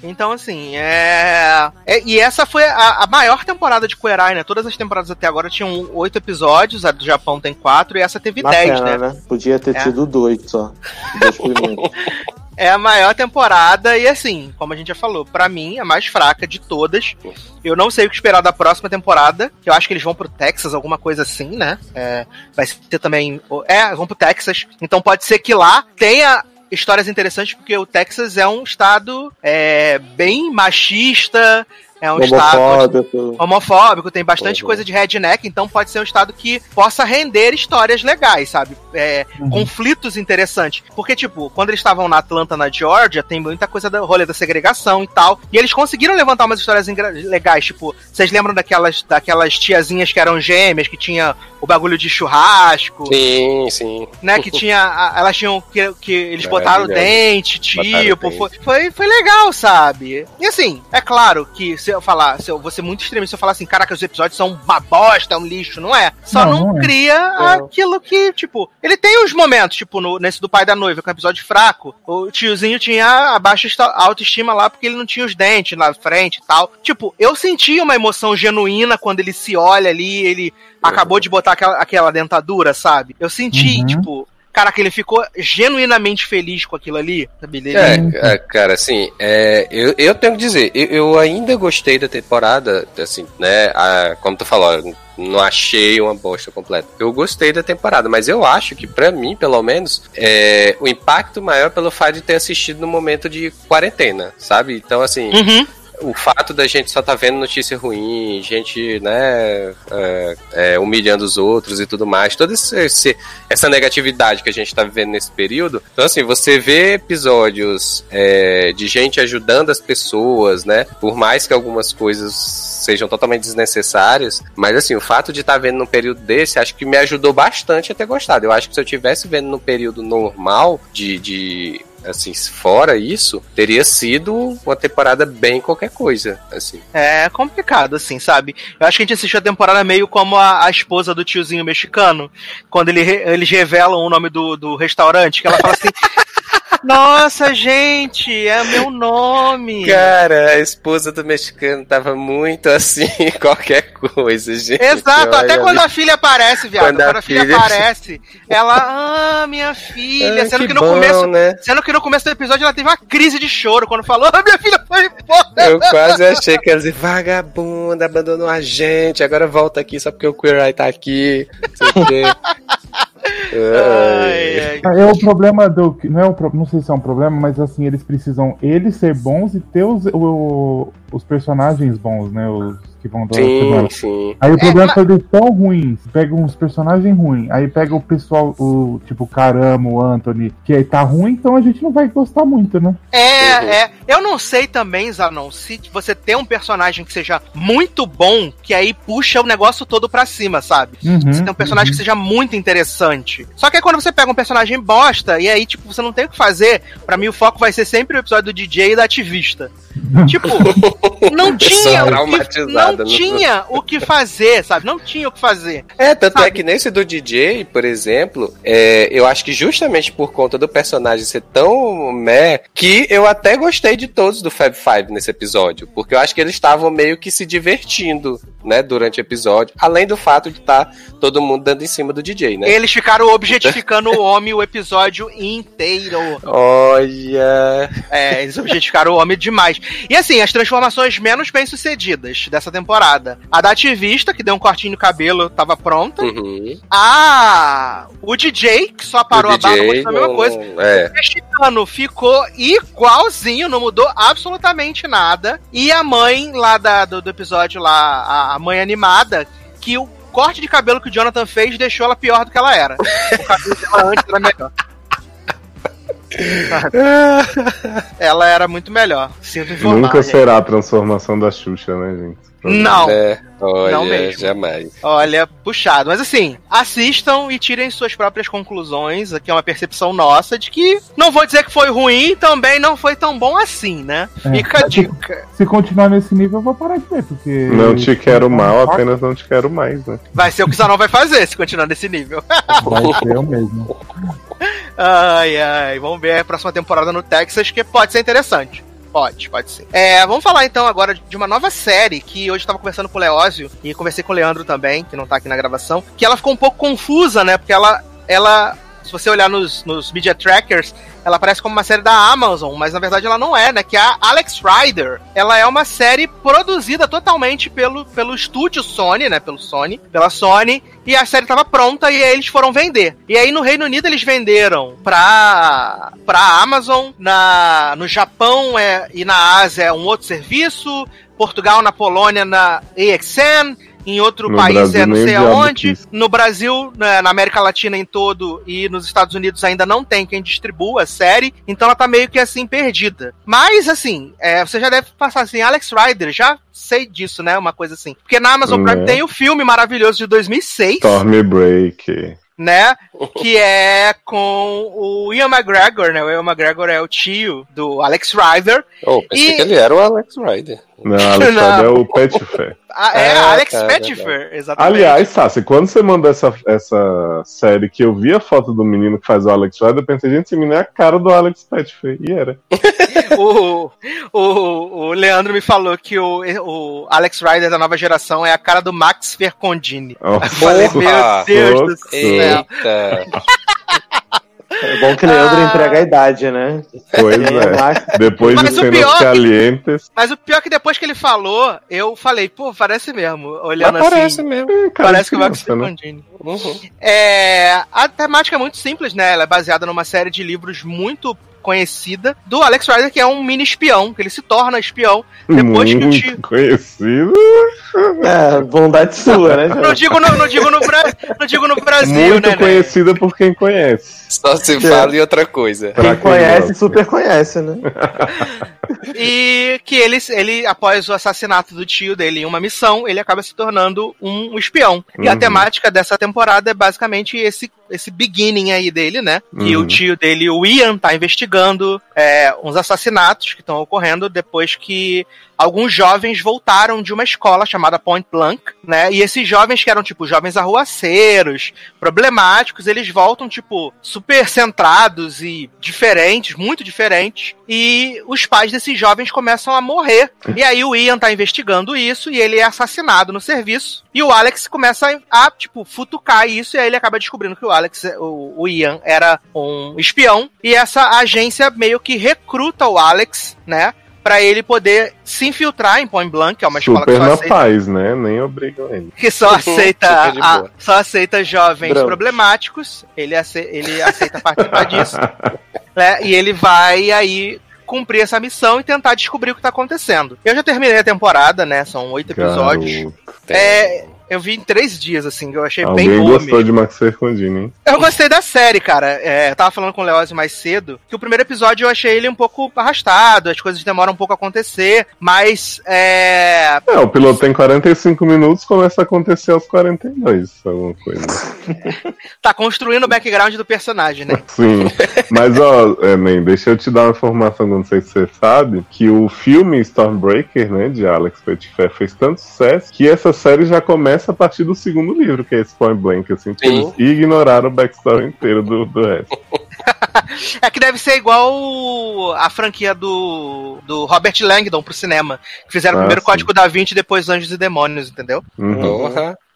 Então, assim, é... é- E essa foi a, a maior temporada de Queer Eye, né? Todas as temporadas até agora tinham oito episódios, a do Japão tem quatro, e essa teve dez, né? né? Podia ter É. tido dois só. Dois. É a maior temporada, e assim, como a gente já falou, pra mim, a mais fraca de todas. Eu não sei o que esperar da próxima temporada, que eu acho que eles vão pro Texas, alguma coisa assim, né? É, vai ter também. É, vão pro Texas. Então pode ser que lá tenha histórias interessantes, porque o Texas é um estado é, bem machista, é um estado Homofóbico. homofóbico, tem bastante Uhum. coisa de redneck, então pode ser um estado que possa render histórias legais, sabe? É, Uhum. Conflitos interessantes. Porque, tipo, quando eles estavam na Atlanta, na Georgia, tem muita coisa do rolê da segregação e tal. E eles conseguiram levantar umas histórias legais, tipo, vocês lembram daquelas, daquelas tiazinhas que eram gêmeas, que tinha o bagulho de churrasco, Sim, sim. né? Que tinha. Elas tinham. Que, que eles botaram dente, Botaram tipo. dente. Foi, foi, foi legal, sabe? E assim, é claro que se eu falar, se eu vou ser muito extremista, se eu falar assim, caraca, os episódios são uma bosta, é um lixo, não é? Só não, Não, não é. cria aquilo que, tipo, ele tem os momentos, tipo, no, nesse do pai da noiva, que é um episódio fraco. O tiozinho tinha a baixa autoestima lá porque ele não tinha os dentes na frente e tal. Tipo, eu senti uma emoção genuína quando ele se olha ali, ele acabou de botar aquela, aquela dentadura, sabe? Eu senti, Uhum. tipo, caraca, ele ficou genuinamente feliz com aquilo ali, sabe? Ele- É, é, cara, assim, é, eu, eu tenho que dizer, eu, eu ainda gostei da temporada, assim, né? a- como tu falou, não achei uma bosta completa. Eu gostei da temporada, mas eu acho que, pra mim, pelo menos, é, o impacto maior pelo fato de ter assistido no momento de quarentena, sabe? Então, assim, Uhum. O fato da gente só tá vendo notícia ruim, gente, né, é, é, humilhando os outros e tudo mais, toda esse- essa negatividade que a gente tá vivendo nesse período. Então, assim, você vê episódios é, de gente ajudando as pessoas, né, por mais que algumas coisas sejam totalmente desnecessárias, mas assim, o fato de estar vendo num período desse, acho que me ajudou bastante a ter gostado. Eu acho que se eu tivesse vendo num período normal de, de assim, fora isso, teria sido uma temporada bem qualquer coisa, assim. É complicado, assim, sabe? Eu acho que a gente assistiu a temporada meio como a, a esposa do tiozinho mexicano, quando ele, eles revelam o nome do, do restaurante, que ela fala assim. Nossa, gente, é meu nome. Cara, a esposa do mexicano tava muito assim, qualquer coisa, gente. Exato, até quando ali. a filha aparece, viado. Quando Quando, a a filha, filha- aparece, ela, ah, minha filha. Ah, sendo que, que no bom, começo. né? Sendo que no começo do episódio ela teve uma crise de choro quando falou, ah, minha filha foi embora. Eu quase achei que ela dizia, vagabunda, abandonou a gente, agora volta aqui só porque o Queer Eye tá aqui. Não sei o quê. Ai, ai. É o problema do. Não, é o, pro- não sei se é um problema, mas assim, eles precisam eles ser bons e ter os, o- os personagens bons, né? Os que vão dar Sim, sim. Aí o É, problema é mas- quando eles são ruins, pega uns personagens ruins, aí pega o pessoal, o tipo Caramba, o Anthony, que aí tá ruim, então a gente não vai gostar muito, né? É, Uhum. é. Eu não sei também, Zanon, se você tem um personagem que seja muito bom, que aí puxa o negócio todo pra cima, sabe? Uhum, Você tem um personagem que seja muito interessante. Só que aí quando você pega um personagem bosta, e aí, tipo, você não tem o que fazer, pra mim o foco vai ser sempre o episódio do DJ e da ativista. tipo, não tinha, que, traumatizada, não tinha o que fazer, sabe? Não tinha o que fazer. É, tanto Sabe? é que nesse do DJ, por exemplo, é, eu acho que justamente por conta do personagem ser tão meh, que eu até gostei de todos do Fab Five nesse episódio. Porque eu acho que eles estavam meio que se divertindo, né, durante o episódio. Além do fato de estar todo mundo dando em cima do DJ, né? Eles ficaram objetificando o homem o episódio inteiro. Olha. É, eles objetificaram o homem demais. E assim, as transformações menos bem sucedidas dessa temporada. A da ativista, que deu um cortinho no cabelo, tava pronta. Uhum. A. O DJ, que só parou O a barba, DJ mostrou a mesma não- coisa. É. O mexicano ficou igualzinho, não mudou absolutamente nada. E a mãe lá da- do, do episódio lá, a, mãe animada, que o corte de cabelo que o Jonathan fez deixou ela pior do que ela era. O cabelo dela antes era melhor. Ela era muito melhor. Sinto informar. Nunca gente. será a transformação da Xuxa, né, gente? Não. É, olha, Não mesmo. jamais. Olha, puxado. Mas assim, assistam e tirem suas próprias conclusões. Aqui é uma percepção nossa de que não vou dizer que foi ruim, também não foi tão bom assim, né? É. Fica a dica. Se continuar nesse nível, eu vou parar de ver, porque. Não te quero mal, apenas não te quero mais, né? Vai ser o que o Zanon vai fazer se continuar nesse nível. Vai ser eu mesmo. Ai, ai. Vamos ver a próxima temporada no Texas, que pode ser interessante. Pode, pode ser. É, vamos falar então agora de uma nova série que hoje eu tava conversando com o Leózio e conversei com o Leandro também, que não tá aqui na gravação, que ela ficou um pouco confusa, né? Porque ela, ela se você olhar nos, nos media trackers, ela parece como uma série da Amazon, mas na verdade ela não é, né? Que a Alex Rider. Ela é uma série produzida totalmente pelo, pelo estúdio Sony, né? Pelo Sony, pela Sony. E a série tava pronta e aí eles foram vender. E aí no Reino Unido eles venderam pra, pra Amazon, na, no Japão é, e na Ásia é um outro serviço, Portugal, na Polônia, na AXN, em outro No país Brasil é não sei diabo aonde. No Brasil, na na América Latina em todo e nos Estados Unidos ainda não tem quem distribua a série, então ela tá meio que assim perdida. Mas assim, é, você já deve passar assim, Alex Rider, já sei disso, né? Uma coisa assim. Porque na Amazon Prime Né. tem o filme maravilhoso de 2006, Stormbreaker. né? Que é com o Ian McGregor, né? O Ian McGregor é o tio do Alex Rider. Oh, pensei E- que ele era o Alex Rider. Não, Alex Não. Rider é o Pet Fé. Ah, é, Ah, Alex Pettifer, exatamente. Aliás, Sassi, quando você mandou essa, essa série que eu vi a foto do menino que faz o Alex Rider, eu pensei, gente, esse menino é a cara do Alex Pettifer. E era. o, o, o Leandro me falou que o, o Alex Rider da nova geração é a cara do Max Fercondini. Oh, Eu falei, meu! Deus do céu. Eita. É bom que Leandro Ah. entrega a idade, né? Pois é. Max- Depois Mas de o cenas pior é que- calientes. Mas o pior é que depois que ele falou, eu falei, pô, parece mesmo. Olhando Mas parece assim. mesmo. É, cara Parece de que o Max criança, né? Fercondini. Uhum. É, a temática é muito simples, né? Ela é baseada numa série de livros muito conhecida do Alex Rider, que é um mini espião, que ele se torna espião depois que o Muito tio. conhecido. É, bondade sua, né? Não digo no, não digo no, Bra... não digo no Brasil, Muito né, né? conhecida por quem conhece. Só se fala em outra coisa. Pra Quem conhece, gosta. super conhece, né? E que ele, ele, após o assassinato do tio dele em uma missão, ele acaba se tornando um espião. E a Uhum. temática dessa temporada é basicamente esse, esse beginning aí dele, né? Uhum. o tio dele, o Ian, tá investigando é, uns assassinatos que estão ocorrendo depois que alguns jovens voltaram de uma escola chamada Point Blank, né? E esses jovens que eram, tipo, jovens arruaceiros, problemáticos, eles voltam, tipo, super centrados e diferentes, muito diferentes. E os pais desses jovens começam a morrer. E aí o Ian tá investigando isso e ele é assassinado no serviço. E o Alex começa a, tipo, futucar isso. E aí ele acaba descobrindo que o Alex, o, o Ian, era um espião. E essa agência meio que recruta o Alex, né? Pra ele poder se infiltrar em Point Blank, que é uma escola Super que só na aceita paz, né? Nem obrigam ele. que só aceita Super de a- só aceita jovens Brancos. problemáticos. Ele, ace- ele aceita participar disso, né? E ele vai aí cumprir essa missão e tentar descobrir o que tá acontecendo. Eu já terminei a temporada, né? São oito episódios. Garoto. É, eu vi em três dias, assim, que eu achei Alguém bem boa gostou mesmo. de Max Fercondini, hein? Eu gostei da série, cara. É, eu tava falando com o Leózio mais cedo, que o primeiro episódio eu achei ele um pouco arrastado, as coisas demoram um pouco a acontecer, mas é, É, o piloto tem 45 minutos, começa a acontecer aos 42, alguma coisa. tá construindo o background do personagem, né? Sim. Mas, ó, é, Man, deixa eu te dar uma informação, não sei se você sabe, que o filme Stormbreaker, né, de Alex Petitfer, fez tanto sucesso que essa série já começa a partir do segundo livro, que é esse Point Blank, assim, porque Sim. eles ignoraram o backstory inteiro do, do resto. É que deve ser igual a franquia do, do Robert Langdon pro cinema. Que fizeram Ah, primeiro sim. Código da Vinci e depois Anjos e Demônios, entendeu? Uhum.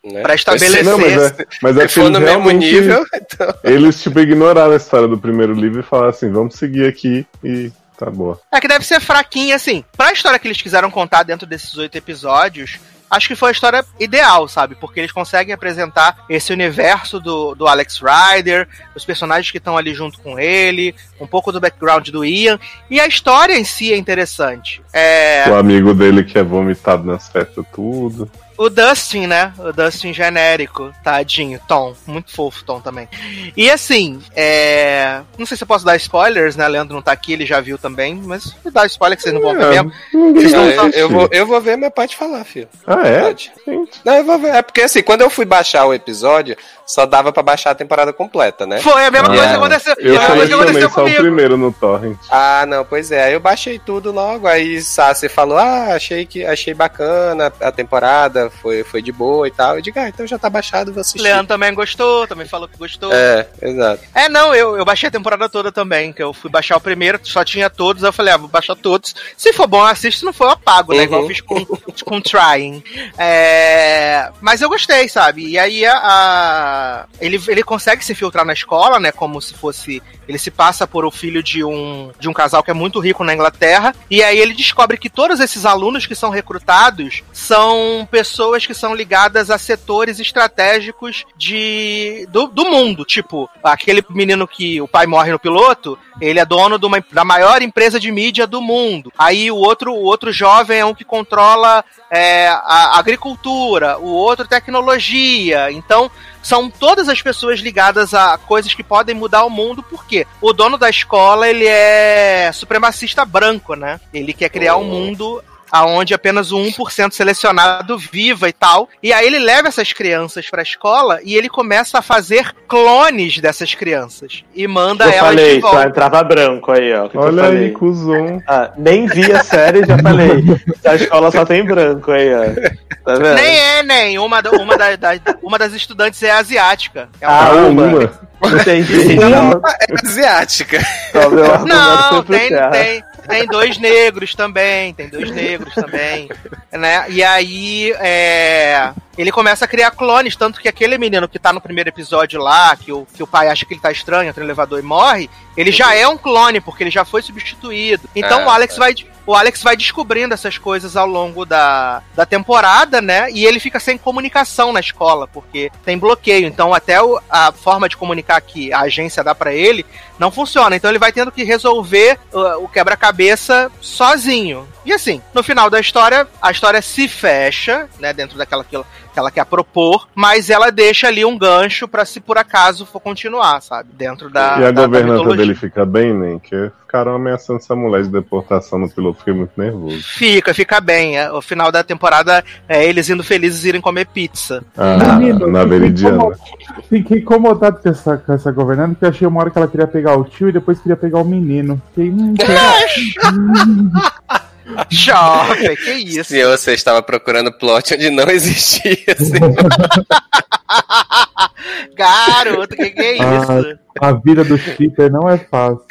Né? Pra estabelecer- Não, mas é, mas é Se que no mesmo nível, então. Eles, tipo, ignoraram a história do primeiro livro e falaram assim, vamos seguir aqui e tá boa. É que deve ser fraquinha, assim. Pra história que eles quiseram contar dentro desses oito episódios, acho que foi a história ideal, sabe? Porque eles conseguem apresentar esse universo do, do Alex Rider, os personagens que estão ali junto com ele, um pouco do background do Ian, e a história em si é interessante. É. O amigo dele que é vomitado nas festas, tudo. O Dustin, né? O Dustin genérico, tadinho, Tom. Muito fofo, Tom também. E assim, é... não sei se eu posso dar spoilers, né? Leandro não tá aqui, ele já viu também, mas vou dar spoiler que vocês não vão ver mesmo. Ninguém Não, vai eu, vou, eu vou ver, mas pode falar, filho. Ah, é? Pode. Não, eu vou ver. É porque assim, quando eu fui baixar o episódio, só dava pra baixar a temporada completa, né? Foi a mesma Ah, coisa que aconteceu. Eu a mesma coisa que também aconteceu só o primeiro no Torrent. Ah, não, pois é. Aí eu baixei tudo logo. Aí Sassi falou: Ah, achei que achei bacana a temporada, foi, foi de boa e tal. Eu digo, ah, então já tá baixado, vou assistir. Leandro também gostou, também falou que gostou. É, exato. É, não, eu, eu baixei a temporada toda também, que eu fui baixar o primeiro, só tinha todos, eu falei, ah, vou baixar todos. Se for bom, assisto, não for, eu apago, né? Uhum. Igual eu fiz com, com Trying. É, mas eu gostei, sabe? E aí a, a- ele, ele consegue se filtrar na escola, né? Como se fosse. Ele se passa por o filho de um, de um casal que é muito rico na Inglaterra. E aí ele descobre que todos esses alunos que são recrutados são pessoas que são ligadas a setores estratégicos de, do, do mundo. Tipo, aquele menino que o pai morre no piloto, ele é dono uma, da maior empresa de mídia do mundo. Aí o outro, o outro jovem é um que controla é, a agricultura, o outro tecnologia. Então, são todas as pessoas ligadas a coisas que podem mudar o mundo, porque o dono da escola, ele é supremacista branco, né? Ele quer criar um mundo aonde apenas o 1% selecionado viva e tal. E aí ele leva essas crianças pra escola e ele começa a fazer clones dessas crianças e manda Eu elas falei, de só volta. entrava branco aí, ó. que Olha aí, cuzão. Ah, nem vi a série, já falei. A escola só tem branco aí, ó. Tá vendo? Nem é, nem. Uma, uma, da- da- uma das estudantes é asiática. É Ah, uma- uma. Entendi. Não, É asiática. só Não, tem, tem, tem dois negros também, tem dois negros também, né? E aí, é, ele começa a criar clones, tanto que aquele menino que tá no primeiro episódio lá, que o, que o pai acha que ele tá estranho, entra no elevador e morre, ele já é um clone, porque ele já foi substituído. Então Ah, o Alex tá. vai... O Alex vai descobrindo essas coisas ao longo da, da temporada, né? E ele fica sem comunicação na escola, porque tem bloqueio. Então, até o- a forma de comunicar que a agência dá pra ele não funciona. Então ele vai tendo que resolver uh, o quebra-cabeça sozinho. E assim, no final da história, a história se fecha, né, dentro daquela que ela, que ela quer propor, mas ela deixa ali um gancho pra se por acaso for continuar, sabe? Dentro da. e a da- da governanta mitologia. dele fica bem, nem? Que ficaram ameaçando essa mulher de deportação no piloto, fiquei muito nervoso. Fica, fica bem. É, O final da temporada é eles indo felizes irem comer pizza. Ah, Menino, na Veridiana. Fiquei incomodado com essa, com essa governanta, porque eu achei uma hora que ela queria pegar o tio e depois queria pegar o menino. Fiquei, hum, Jovem, que isso? Se você estava procurando plot onde não existia, assim. Garoto, que que é isso? a vida do shipper não é fácil.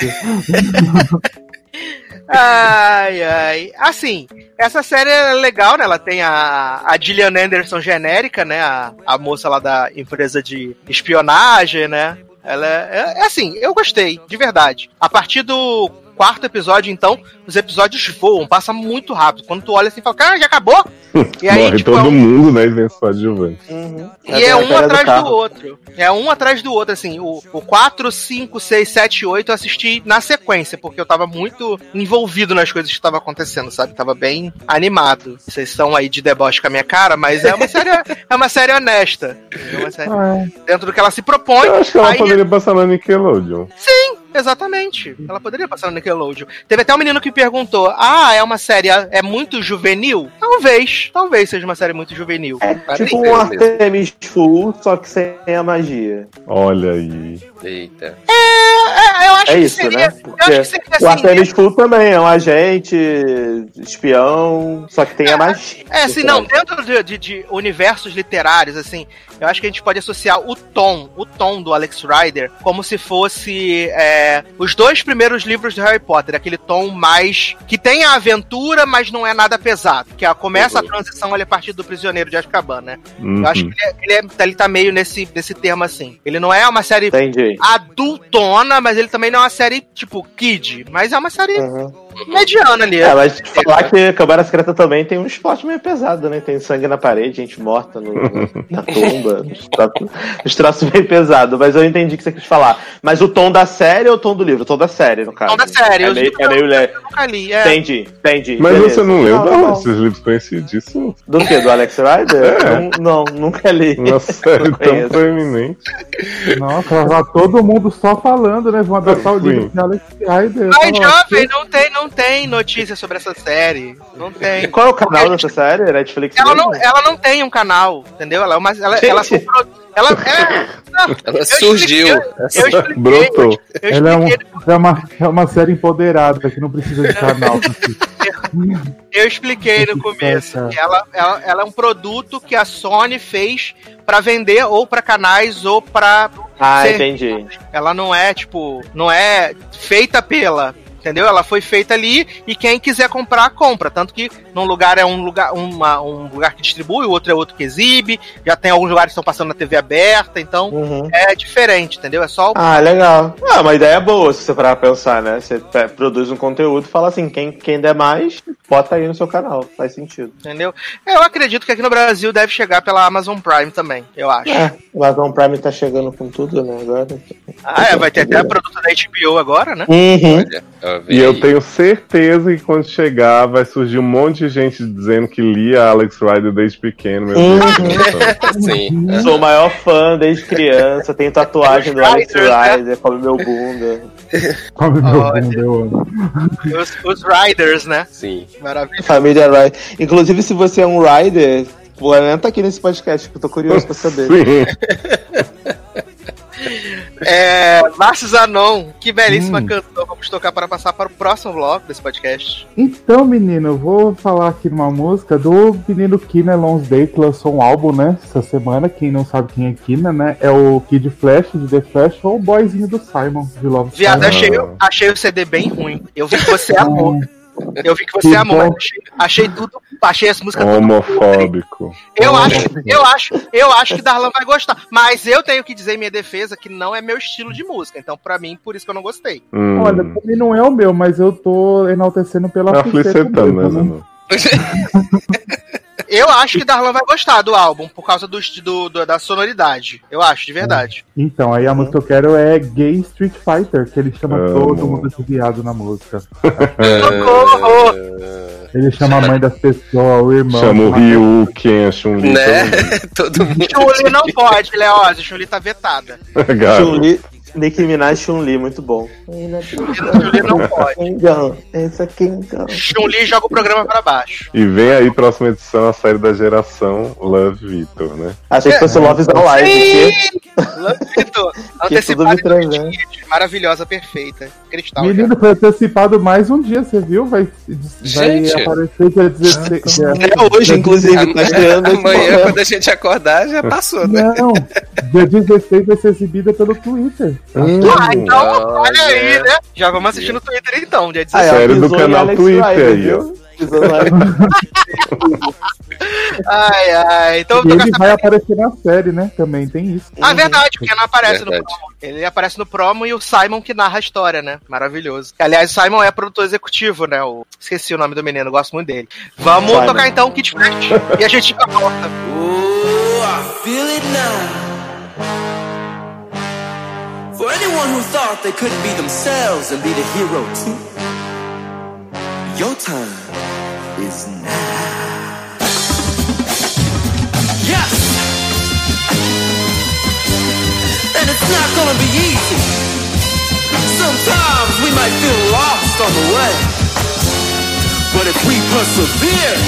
Ai, ai. Assim, essa série é legal, né? Ela tem a, a Gillian Anderson genérica, né? A, a moça lá da empresa de espionagem, né? Ela é, é- é assim, eu gostei, de verdade. A partir do quarto episódio, então, os episódios voam, passa muito rápido. Quando tu olha assim e fala, cara, já acabou? E aí, Morre tipo, é todo um- mundo, né? E vem só adjuvante. Uhum. E é a um atrás do, carro. outro. É um atrás do outro, assim. O, o 4, 5, 6, 7, 8 eu assisti na sequência, porque eu tava muito envolvido nas coisas que estavam acontecendo, sabe? Tava bem animado. Vocês estão aí de deboche com a minha cara, mas é uma série, é uma série honesta. É uma série Ah, é. dentro do que ela se propõe. Eu acho que ela aí- poderia passar na Nickelodeon. Exatamente. Ela poderia passar no Nickelodeon. Teve até um menino que perguntou: Ah, é uma série. É muito juvenil? Talvez. Talvez seja uma série muito juvenil. É Parece tipo um Artemis Fool, só que sem a magia. Olha aí. Eita. É, eu acho É que isso, seria. né? Eu acho Porque que seria o assim. Artemis Fool também é um agente, espião, só que tem a magia. É, assim, não, dentro de, de- de universos literários, assim, eu acho que a gente pode associar o tom, o tom do Alex Rider, como se fosse é, os dois primeiros livros de Harry Potter, aquele tom mais. que tem a aventura, mas não é nada pesado. Que a- começa a transição ali a partir do Prisioneiro de Azkaban, né? Uhum. Eu acho que ele, é- ele, é- ele tá meio nesse, nesse termo assim. Ele não é uma série Entendi. adultona, mas ele também não é uma série tipo kid, mas é uma série Uhum. Mediana ali. É, mas falar que Câmara Secreta também tem um esporte meio pesado, né? Tem sangue na parede, gente morta no, na tumba, uns troços- uns troços bem pesados. Mas eu entendi o que você quis falar. Mas o tom da série ou o tom do livro? O tom da série, no caso. Tom da série, É meio, é meio eu- nunca li, é. Entendi, entendi. Mas beleza. você não leu, Não, não, não. esses livros conhecidíssimos? Do que? Do Alex Rider? É. Não, não, nunca li. Uma série Não tão proeminente. Nossa, lá todo mundo só falando, né? Vão adaptar o livro de Alex Rider. Mas, jovem, não tem, não tem notícia sobre essa série. Não E tem. qual é o canal dessa série? Netflix? Ela mesmo? não, ela não tem um canal, entendeu? Ela é uma. Ela, ela, ela é. Não, Ela eu surgiu. expliquei- Eu expliquei, Brotou. eu Ela é, um- é uma, é uma série empoderada que não precisa de canal. eu expliquei no começo. Ela, ela, ela é um produto que a Sony fez pra vender ou pra canais ou pra. Ah, ser- entendi. Ela não é, tipo, não é feita pela. Entendeu? Ela foi feita ali e quem quiser comprar, compra. Tanto que num lugar é um lugar, uma- um lugar que distribui, o outro é outro que exibe. Já tem alguns lugares que estão passando na TV aberta, então Uhum. é diferente, entendeu? É só o Ah, legal. Ah, uma ideia boa se você parar pra pensar, né? Você produz um conteúdo e fala assim, quem, quem der mais, bota aí no seu canal. Faz sentido. Entendeu? Eu acredito que aqui no Brasil deve chegar pela Amazon Prime também, eu acho. É, o Amazon Prime tá chegando com tudo, né, agora. Ah, é, vai ter até a produto da HBO agora, né? Uhum. Olha, vem E eu tenho certeza que quando chegar vai surgir um monte de gente dizendo que lia Alex Rider desde pequeno. Meu Uhum. Deus. Sim. Sou o maior fã desde criança, tenho tatuagem do Alex? Rider, come meu bunda. Come meu Olha. bunda, eu amo. Os, os Riders, né? Sim. Maravilha. Família Rider. Inclusive, se você é um Rider, comenta aqui nesse podcast, que eu tô curioso pra saber. Sim. É, Márcio Zanon, que belíssima Hum. canção. Vamos tocar para passar para o próximo bloco desse podcast. Então, menino, eu vou falar aqui numa música do menino Kina Lons Day, que lançou um álbum, né, essa semana. Quem não sabe quem é Kina, né, é o Kid Flash de The Flash ou o boyzinho do Simon, de Love Viado, achei, achei o CD bem ruim. Eu vi que você amou. Eu vi que você Que amou, bom. mas achei, achei tudo. Achei as músicas Homofóbico. Eu acho, eu acho, eu acho que Darlan vai gostar. Mas eu tenho que dizer em minha defesa que não é meu estilo de música. Então, pra mim, por isso que eu não gostei. Hum. Olha, também não é o meu, mas eu tô enaltecendo pela Tá Fliceta aflicetando, né, mesmo, né? Eu acho que Darlan vai gostar do álbum por causa do, do, do- da sonoridade. Eu acho, de verdade. Então, aí a música que eu quero é Gay Street Fighter, que ele chama Amo. todo mundo de viado na música. Socorro! Ele chama a mãe das pessoas, o irmão. Chama o Ryu, Ken, a Chun-Li. Né? Todo mundo. Chun-Li não pode, Leózio. Chun-Li tá vetada. Chun-Li, Nicki Minaj Chun-Li, muito bom. Chun-Li não pode. Kingão, esse é Kingão. Chun-Li joga o programa pra baixo. E vem aí, próxima edição, a série da geração Love Victor, né? Achei que fosse Love is Alive, que, Love traz, né? Maravilhosa, perfeita. Cristal. já. Menino, foi antecipado mais um dia, você viu? Vai, vai Gente. aparecer dia 16. dia- É hoje, inclusive, tá estreando Amanhã, momento. quando a gente acordar, já passou, né? Não, dia 16 vai ser exibida pelo Twitter. Ah, então, Olha. olha aí, né? Já vamos assistir no Twitter então, dia Ah, 16. ela Série do canal Twitter aí, viu? No Ai, ai. Então, E ele vai aparecer na série, né? Também tem isso. Ah, verdade, porque não aparece no Verdade. promo. Ele aparece no promo e o Simon que narra a história, né? Maravilhoso. Aliás, o Simon é produtor executivo, né? O... Esqueci o nome do menino, gosto muito dele. Vamos Simon. tocar então Kid Flash e a gente volta. Ooh, I feel it now. For anyone who thought they couldn't be themselves and be the hero too, your time is now. Yes! And it's not gonna be easy. Sometimes we might feel lost on the way. But if we persevere,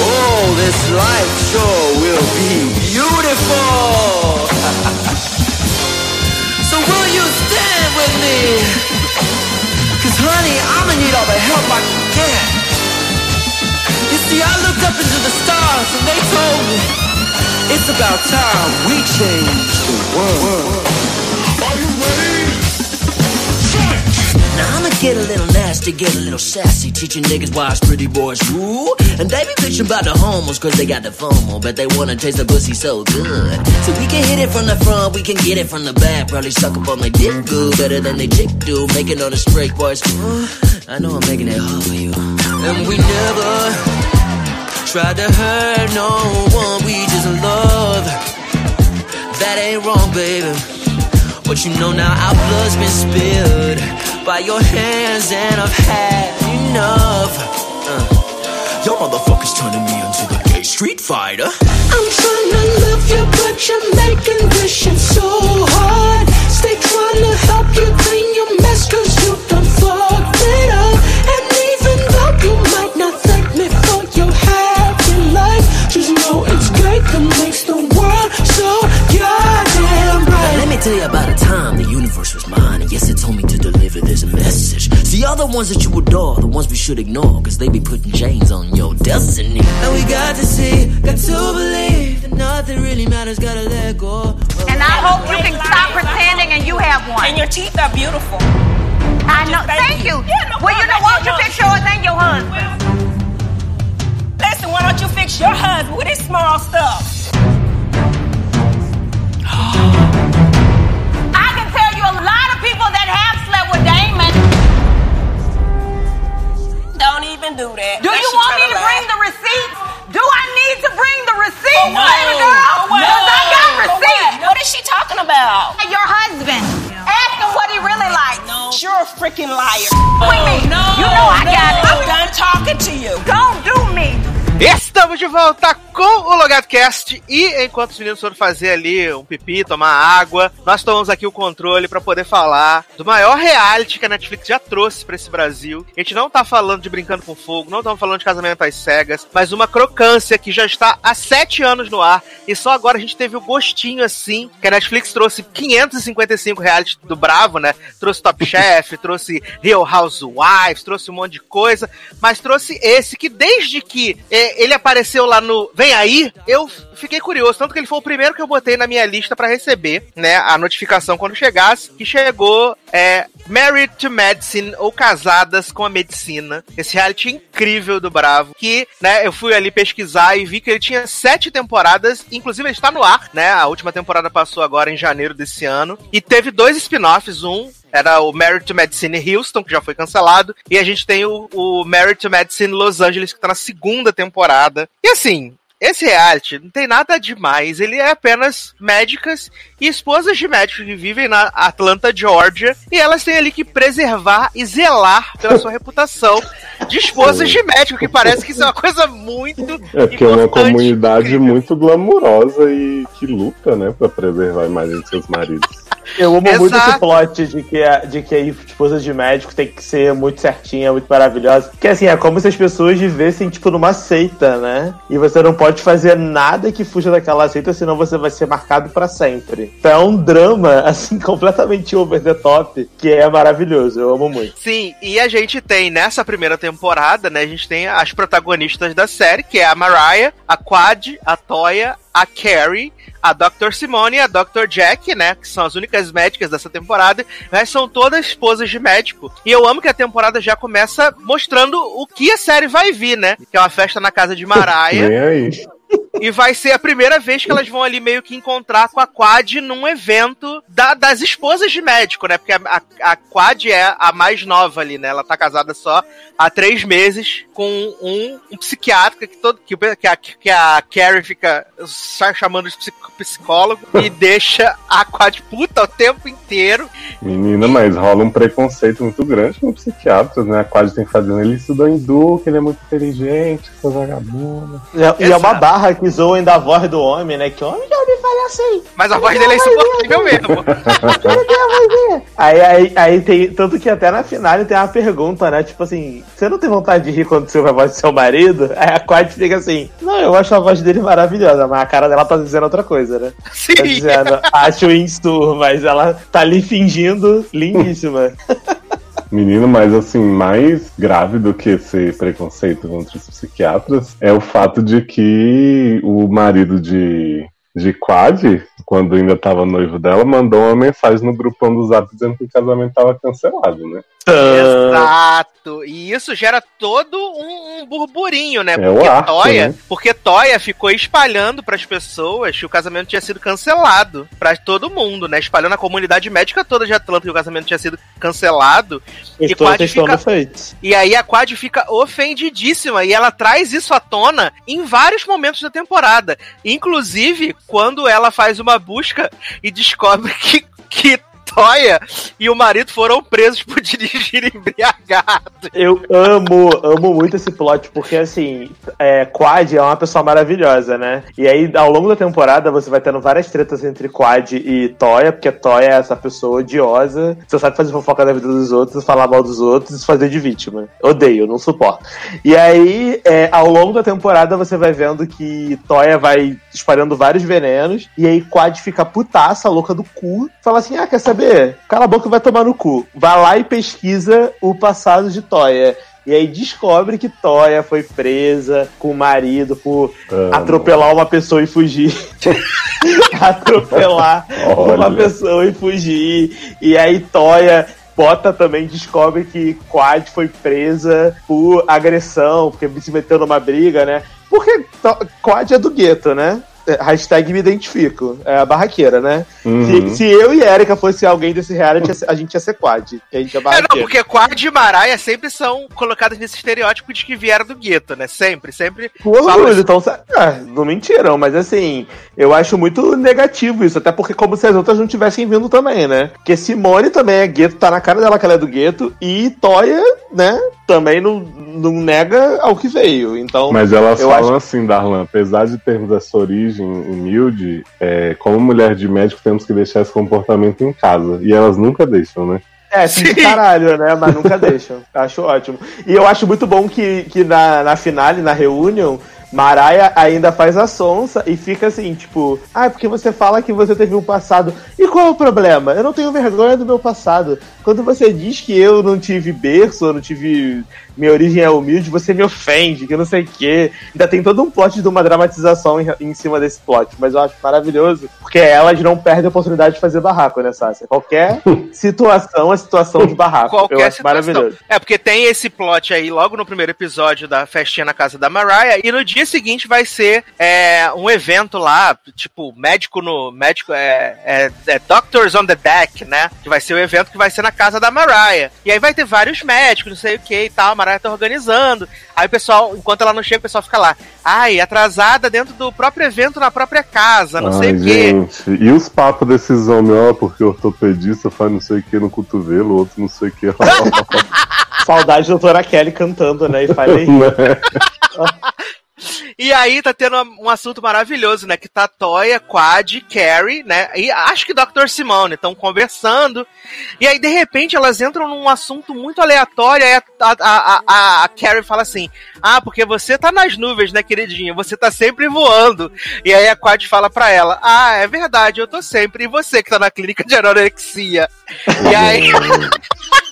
Oh, this life sure will be beautiful. so will you stand with me? Cause honey, I'ma need all the help I can get. You see, I looked up into the stars and they told me it's about time we change the world. Now I'ma get a little nasty, get a little sassy, teaching niggas why it's pretty boys rule. And they be bitching about the homos cause they got the FOMO, but they wanna taste the pussy so good. So we can hit it from the front, we can get it from the back. Probably suck up on my dick good, better than they chick do. Making all the straight boys. I know I'm making it hard for you. And we never tried to hurt no one, we just love. That ain't wrong, baby. But you know now our blood's been spilled by your hands, and I've had enough. Uh, y'all motherfuckers turning me into the gay street fighter. I'm trying to love you, but you're making this shit so hard. Ones that you adore, the ones we should ignore, cause they be putting chains on your destiny. And we got to see, got to believe that nothing really matters, gotta let go. And I hope you can stop pretending and you have one. And your teeth are beautiful. I know. Thank you. Yeah, no well, you know, problem. won't you fix yours and your husband? Listen, why don't you fix your husband with his small stuff? Do that. Do That you want me tryna to lie. bring the receipts? Do I need to bring the receipts, For what? baby girl? Oh, For what? Because I got For what? receipts. What is she talking about? Your husband. Ask him what he really likes. No. You're a freaking liar. With me. No, You know I no, got it. I'm done talking to you. Don't do me. Estamos de volta com o LogadoCast e enquanto os meninos foram fazer ali um pipi, tomar água, nós tomamos aqui o controle pra poder falar do maior reality que a Netflix já trouxe pra esse Brasil. A gente não tá falando de Brincando com Fogo, não estamos falando de Casamento às Cegas, mas uma crocância que já está há sete anos no ar e só agora a gente teve o gostinho assim, que a Netflix trouxe 555 reality do Bravo, né? Trouxe Top Chef, trouxe Real Housewives, trouxe um monte de coisa, mas trouxe esse que desde que eh, ele apareceu lá no Vem Aí, eu fiquei curioso, tanto que ele foi o primeiro que eu botei na minha lista pra receber, né, a notificação quando chegasse, que chegou é Married to Medicine ou Casadas com a Medicina, esse reality incrível do Bravo, que, né, eu fui ali pesquisar e vi que ele tinha sete temporadas, inclusive ele está no ar, né, a última temporada passou agora em janeiro desse ano, e teve dois spin-offs, um era o Married to Medicine Houston, que já foi cancelado, e a gente tem o, o Married to Medicine Los Angeles, que tá na segunda temporada. E assim, esse reality não tem nada demais, ele é apenas médicas e esposas de médicos que vivem na Atlanta, Georgia, e elas têm ali que preservar e zelar pela sua reputação de esposas de médico, que parece que isso é uma coisa muito É porque é uma comunidade muito glamurosa e que luta, né, pra preservar a imagem de seus maridos. Eu amo muito Exato. esse plot de que, a, de que a esposa de médico tem que ser muito certinha, muito maravilhosa. Que assim, é como se as pessoas vivessem, tipo, numa seita, né? E você não pode fazer nada que fuja daquela seita, senão você vai ser marcado pra sempre. Então é um drama, assim, completamente over the top, que é maravilhoso. Eu amo muito. Sim, e a gente tem nessa primeira temporada, né? A gente tem as protagonistas da série, que é a Mariah, a Quad, a Toya, a Carrie, a Dr. Simone e a Dr. Jack, né? Que são as únicas médicas dessa temporada. Mas são todas esposas de médico. E eu amo que a temporada já começa mostrando o que a série vai vir, né? Que é uma festa na casa de Mariah. Nem aí. E vai ser a primeira vez que elas vão ali meio que encontrar com a Quad num evento da- das esposas de médico, né? Porque a, a, a Quad é a mais nova ali, né? Ela tá casada só há três meses com um, um psiquiatra que, todo, que, que, a, que a Carrie fica chamando de psicólogo e deixa a Quad puta o tempo inteiro. Menina, mas rola um preconceito muito grande com psiquiatras, né? A Quad tem que fazer ele estudou em Duke, ele é muito inteligente, essa vagabunda. E é- e é uma barra que zoam da voz do homem, né? Que homem já ouviu falar assim. Mas a voz dele é insuportável mesmo. Aí, aí, aí tem. Tanto que até na final tem uma pergunta, né? Tipo assim, você não tem vontade de rir quando você ouve a voz do seu marido? Aí a Quad fica assim, não, eu acho a voz dele maravilhosa, mas a cara dela tá dizendo outra coisa, né? Tá Sim. dizendo, acho instur, mas ela tá ali fingindo lindíssima. Menino, mas assim, mais grave do que esse preconceito contra os psiquiatras é o fato de que o marido de, de Quad quando ainda tava noivo dela, mandou uma mensagem no grupão do Zap dizendo que o casamento tava cancelado, né? Exato. E isso gera todo um, um burburinho, né? É Porque Toya, né? porque Toya ficou espalhando pras pessoas que o casamento tinha sido cancelado pra todo mundo, né? Espalhando a comunidade médica toda de Atlanta que o casamento tinha sido cancelado. E Estou Quad testando fica e aí a Quad fica ofendidíssima e ela traz isso à tona em vários momentos da temporada. Inclusive, quando ela faz uma busca e descobre que, que Toya e o marido foram presos por dirigir embriagado. Eu amo, amo muito esse plot, porque assim, é, Quad é uma pessoa maravilhosa, né? E aí, ao longo da temporada, você vai tendo várias tretas entre Quad e Toya, porque Toya é essa pessoa odiosa, você sabe fazer fofoca da vida dos outros, falar mal dos outros e fazer de vítima. Odeio, não suporto. E aí, é, ao longo da temporada, você vai vendo que Toya vai espalhando vários venenos, e aí Quad fica putaça, louca do cu, fala assim: ah, quer saber? Cala a boca e vai tomar no cu. Vai lá e pesquisa o passado de Toya. E aí descobre que Toya foi presa com o marido por Amo. atropelar uma pessoa e fugir. atropelar uma Olha. pessoa e fugir. E aí Toya Bota também descobre que Quad foi presa por agressão, porque se meteu numa briga, né? Porque Quad é do gueto, né? É, Hashtag me identifico. É a barraqueira, né? Uhum. Se, se eu e Erika fosse alguém desse reality, a gente ia ser Quad. A gente é É, não, barraqueira. porque Quad e Maraia sempre são colocadas nesse estereótipo de que vieram do gueto, né? Sempre, sempre. Orgulho, falam então, é, não mentiram, mas assim, eu acho muito negativo isso, até porque como se as outras não tivessem vindo também, né? Porque Simone também é gueto, tá na cara dela que ela é do gueto, e Toya, né, também não, não nega ao que veio, então... Mas elas eu falam assim, Darlan, apesar de termos essa origem humilde, é, como mulher de médico temos que deixar esse comportamento em casa. E elas nunca deixam, né? É, sim, de caralho, né? Mas nunca deixam. Acho ótimo. E eu acho muito bom que, que na, na finale, na reunião, Maraia ainda faz a sonsa e fica assim, tipo, ah, é porque você fala que você teve um passado. E qual é o problema? Eu não tenho vergonha do meu passado. Quando você diz que eu não tive berço, eu não tive. Minha origem é humilde, você me ofende, que eu não sei o quê. Ainda tem todo um plot de uma dramatização em, em cima desse plot, mas eu acho maravilhoso, porque elas não perdem a oportunidade de fazer barraco, né, Sácia? Qualquer situação é situação de barraco. eu Qualquer acho situação. maravilhoso. É, porque tem esse plot aí logo no primeiro episódio da festinha na casa da Mariah, e no dia seguinte vai ser é, um evento lá, tipo, médico no. Médico é, é, é Doctors on the Deck, né? Que vai ser o evento que vai ser na casa da Mariah. E aí vai ter vários médicos, não sei o que e tal, Mariah tá organizando. Aí o pessoal, enquanto ela não chega, o pessoal fica lá. Ai, atrasada dentro do próprio evento na própria casa, não sei Ai, o quê. E os papos desses homens, ó, porque o ortopedista faz não sei o que no cotovelo, o outro não sei o que. Saudade da doutora Kelly cantando, né? E falei. E aí tá tendo um assunto maravilhoso, né? Que tá Toya, Quad, Carrie, né? E acho que Dr. Simone estão conversando. E aí, de repente, elas entram num assunto muito aleatório. Aí a, a, a, a Carrie fala assim: Ah, porque você tá nas nuvens, né, queridinha? Você tá sempre voando. E aí a Quad fala pra ela: Ah, é verdade, eu tô sempre. E você que tá na clínica de anorexia? E aí.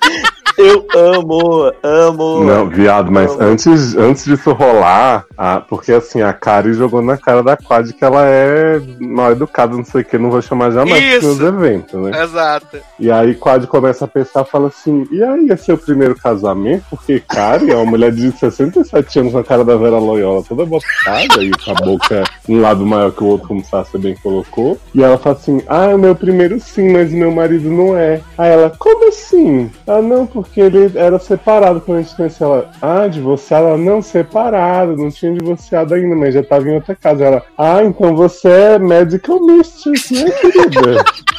Eu amo, amo. Não, viado, mas Amo. antes, antes disso rolar, a- porque assim, a Kari jogou na cara da Quad que ela é mal educada, não sei o que, não vou chamar jamais Isso. nos eventos, né? Exato. E aí Quad começa a pensar fala assim, e aí, é seu primeiro casamento? Porque Kari é uma mulher de 67 anos com a cara da Vera Loyola toda botada e com a boca um lado maior que o outro, como Sasha bem colocou. E ela fala assim, ah, é o meu primeiro sim, mas meu marido não é. Aí ela, como assim? Ah, não, porque ele era separado quando a gente conheceu ela. Ah, divorciado? Ela, não, separado, não tinha divorciado ainda, mas já tava em outra casa. Ela, ah, então você é medical mistress, né, querida?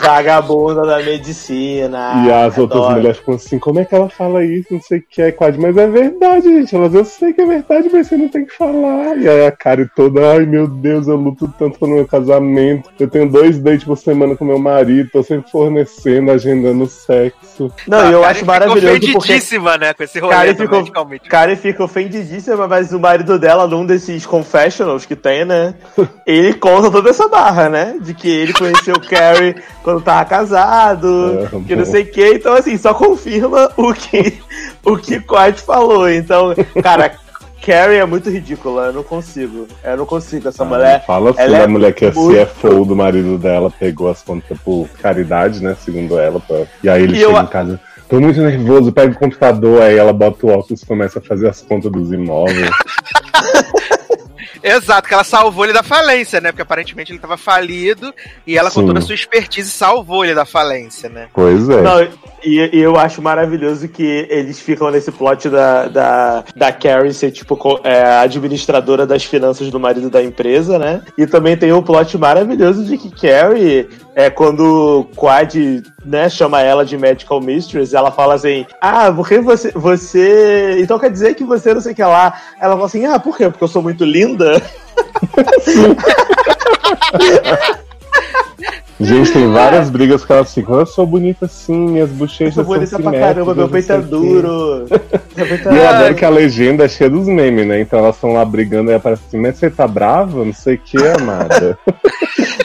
Vagabunda da medicina. E as outras Adoro. mulheres ficam assim, como é que ela fala isso? Não sei o que é quase, mas é verdade, gente. Elas, eu sei que é verdade, mas você não tem que falar. E aí a Kari toda, ai meu Deus, eu luto tanto pelo meu casamento. Eu tenho dois dates por semana com meu marido, tô sempre fornecendo, agendando sexo. Não, e eu acho Karen ficou maravilhoso porque ofendidíssima, né? Com esse rolê Karen ficou, Medical Meeting. Karen fica ofendidíssima, mas o marido dela, num desses confessionals que tem, né? Ele conta toda essa barra, né? De que ele conheceu Carrie quando tava casado, É, que não sei o que. Então, assim, só confirma o que o que Quad falou. Então, cara, Carrie é muito ridícula, eu não consigo. Eu não consigo. Essa Ah, mulher. Fala assim ela da é mulher que é muito- CFO do marido dela, pegou as contas por caridade, né? Segundo ela. pra- E aí ele E chega eu- em casa. Tô muito nervoso, pega o computador, aí ela bota o óculos e começa a fazer as contas dos imóveis. Exato, que ela salvou ele da falência, né? Porque aparentemente ele tava falido e ela, com Sim. toda a sua expertise, salvou ele da falência, né? Pois é. Não, e, e eu acho maravilhoso que eles ficam nesse plot da, da, da Carrie ser, tipo, é, administradora das finanças do marido da empresa, né? E também tem o plot maravilhoso de que Carrie, é, quando o Quad né, chama ela de Medical Mistress, ela fala assim: Ah, porque você. você. Então quer dizer que você não sei o que lá. Ela fala assim: Ah, por quê? Porque eu sou muito linda? Gente, tem várias brigas que ela assim, eu sou bonita sim, minhas bochechas são bonita pra caramba, meu peito é duro. E eu é- adoro que a legenda é cheia dos memes, né? Então elas estão lá brigando e aparece assim, mas você tá brava? Não sei o que, amada.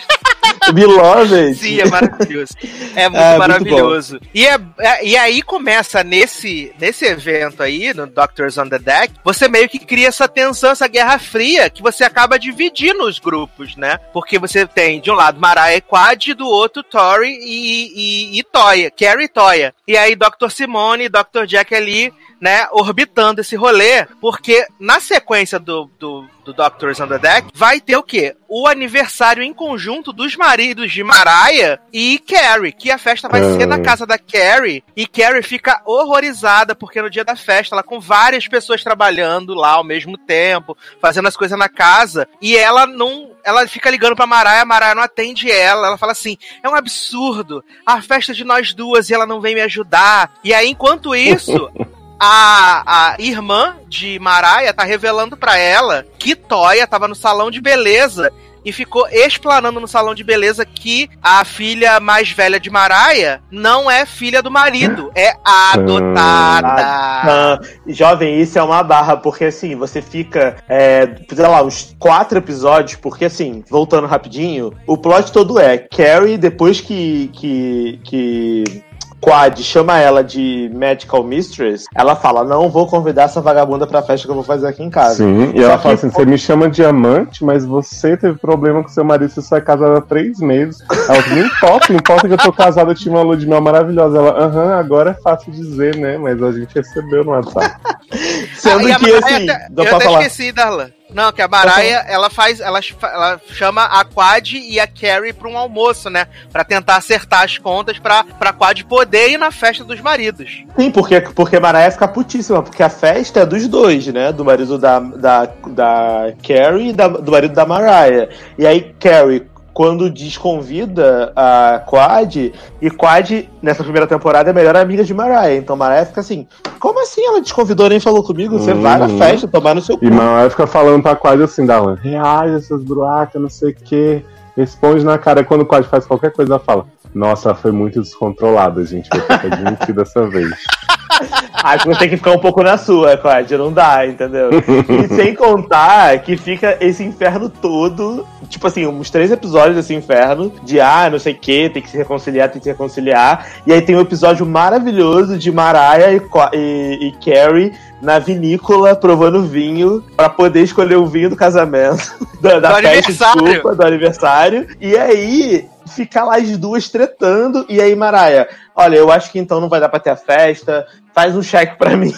Beloved. Sim, é maravilhoso. É muito É, muito maravilhoso. e, é, é- e aí começa nesse, nesse evento aí, no Doctors on the Deck, você meio que cria essa tensão, essa guerra fria, que você acaba dividindo os grupos, né? Porque você tem, de um lado, Mariah e Quad, e do outro, Tori e, e, e Toya, Carrie e Toya. E aí, Dr. Simone e Dr. Jack ali, né, orbitando esse rolê, porque na sequência do, do, do Doctors on the Deck, vai ter o quê? O aniversário em conjunto dos maridos de Mariah e Carrie, que a festa vai ser na casa da Carrie, e Carrie fica horrorizada, porque no dia da festa, ela com várias pessoas trabalhando lá ao mesmo tempo, fazendo as coisas na casa, e ela não ela fica ligando pra Mariah, a Mariah não atende ela. Ela fala assim: é um absurdo, a festa de nós duas e ela não vem me ajudar. E aí, enquanto isso. A, a irmã de Mariah tá revelando pra ela que Toya tava no salão de beleza e ficou explanando no salão de beleza que a filha mais velha de Mariah não é filha do marido, é adotada. Ah, jovem, isso é uma barra, porque assim, você fica, é, sei lá, uns quatro episódios, porque assim, voltando rapidinho, o plot todo é Carrie, depois que. que, que Quad chama ela de Medical Mistress, ela fala: Não vou convidar essa vagabunda pra festa que eu vou fazer aqui em casa. Sim, e ela fala assim: você me chama de amante, mas você teve problema com seu marido, você só é casada há três meses. Ela não importa, não importa que eu tô casada, eu tive uma lua de mel maravilhosa. Ela, aham, agora é fácil dizer, né? Mas a gente recebeu no WhatsApp. Sendo Ah, a que assim, eu até falar. esqueci, Darlan. Não, que a Mariah, ela faz, ela, ela chama a Quad e a Carrie pra um almoço, né? Pra tentar acertar as contas pra, pra Quad poder ir na festa dos maridos. Sim, porque, porque Mariah fica putíssima, porque a festa é dos dois, né? Do marido da, da, da Carrie e da- do marido da Mariah. E aí, Carrie, quando desconvida a Quad, e Quad, nessa primeira temporada, é a melhor amiga de Mariah. Então Mariah fica assim: como assim ela desconvidou nem falou comigo? Você vai na Uhum. festa, tomar no seu cu. E Manoel fica falando pra Quad assim, Darlan, reais essas bruacas, não sei o que. Responde na cara. Quando o Quad faz qualquer coisa, ela fala, nossa, foi muito descontrolada, gente. Vou ter que admitir dessa vez. Acho que você tem que ficar um pouco na sua, Quad, não dá, entendeu? E sem contar que fica esse inferno todo, tipo assim, uns três episódios desse inferno, de ah, não sei o que, tem que se reconciliar, tem que se reconciliar. E aí tem um episódio maravilhoso de Mariah e, e, e Carrie na vinícola provando vinho pra poder escolher o vinho do casamento. Da, da Do festa, aniversário. desculpa, do aniversário. E aí fica lá as duas tretando. E aí, Mariah, olha, eu acho que então não vai dar pra ter a festa. Faz um cheque pra mim.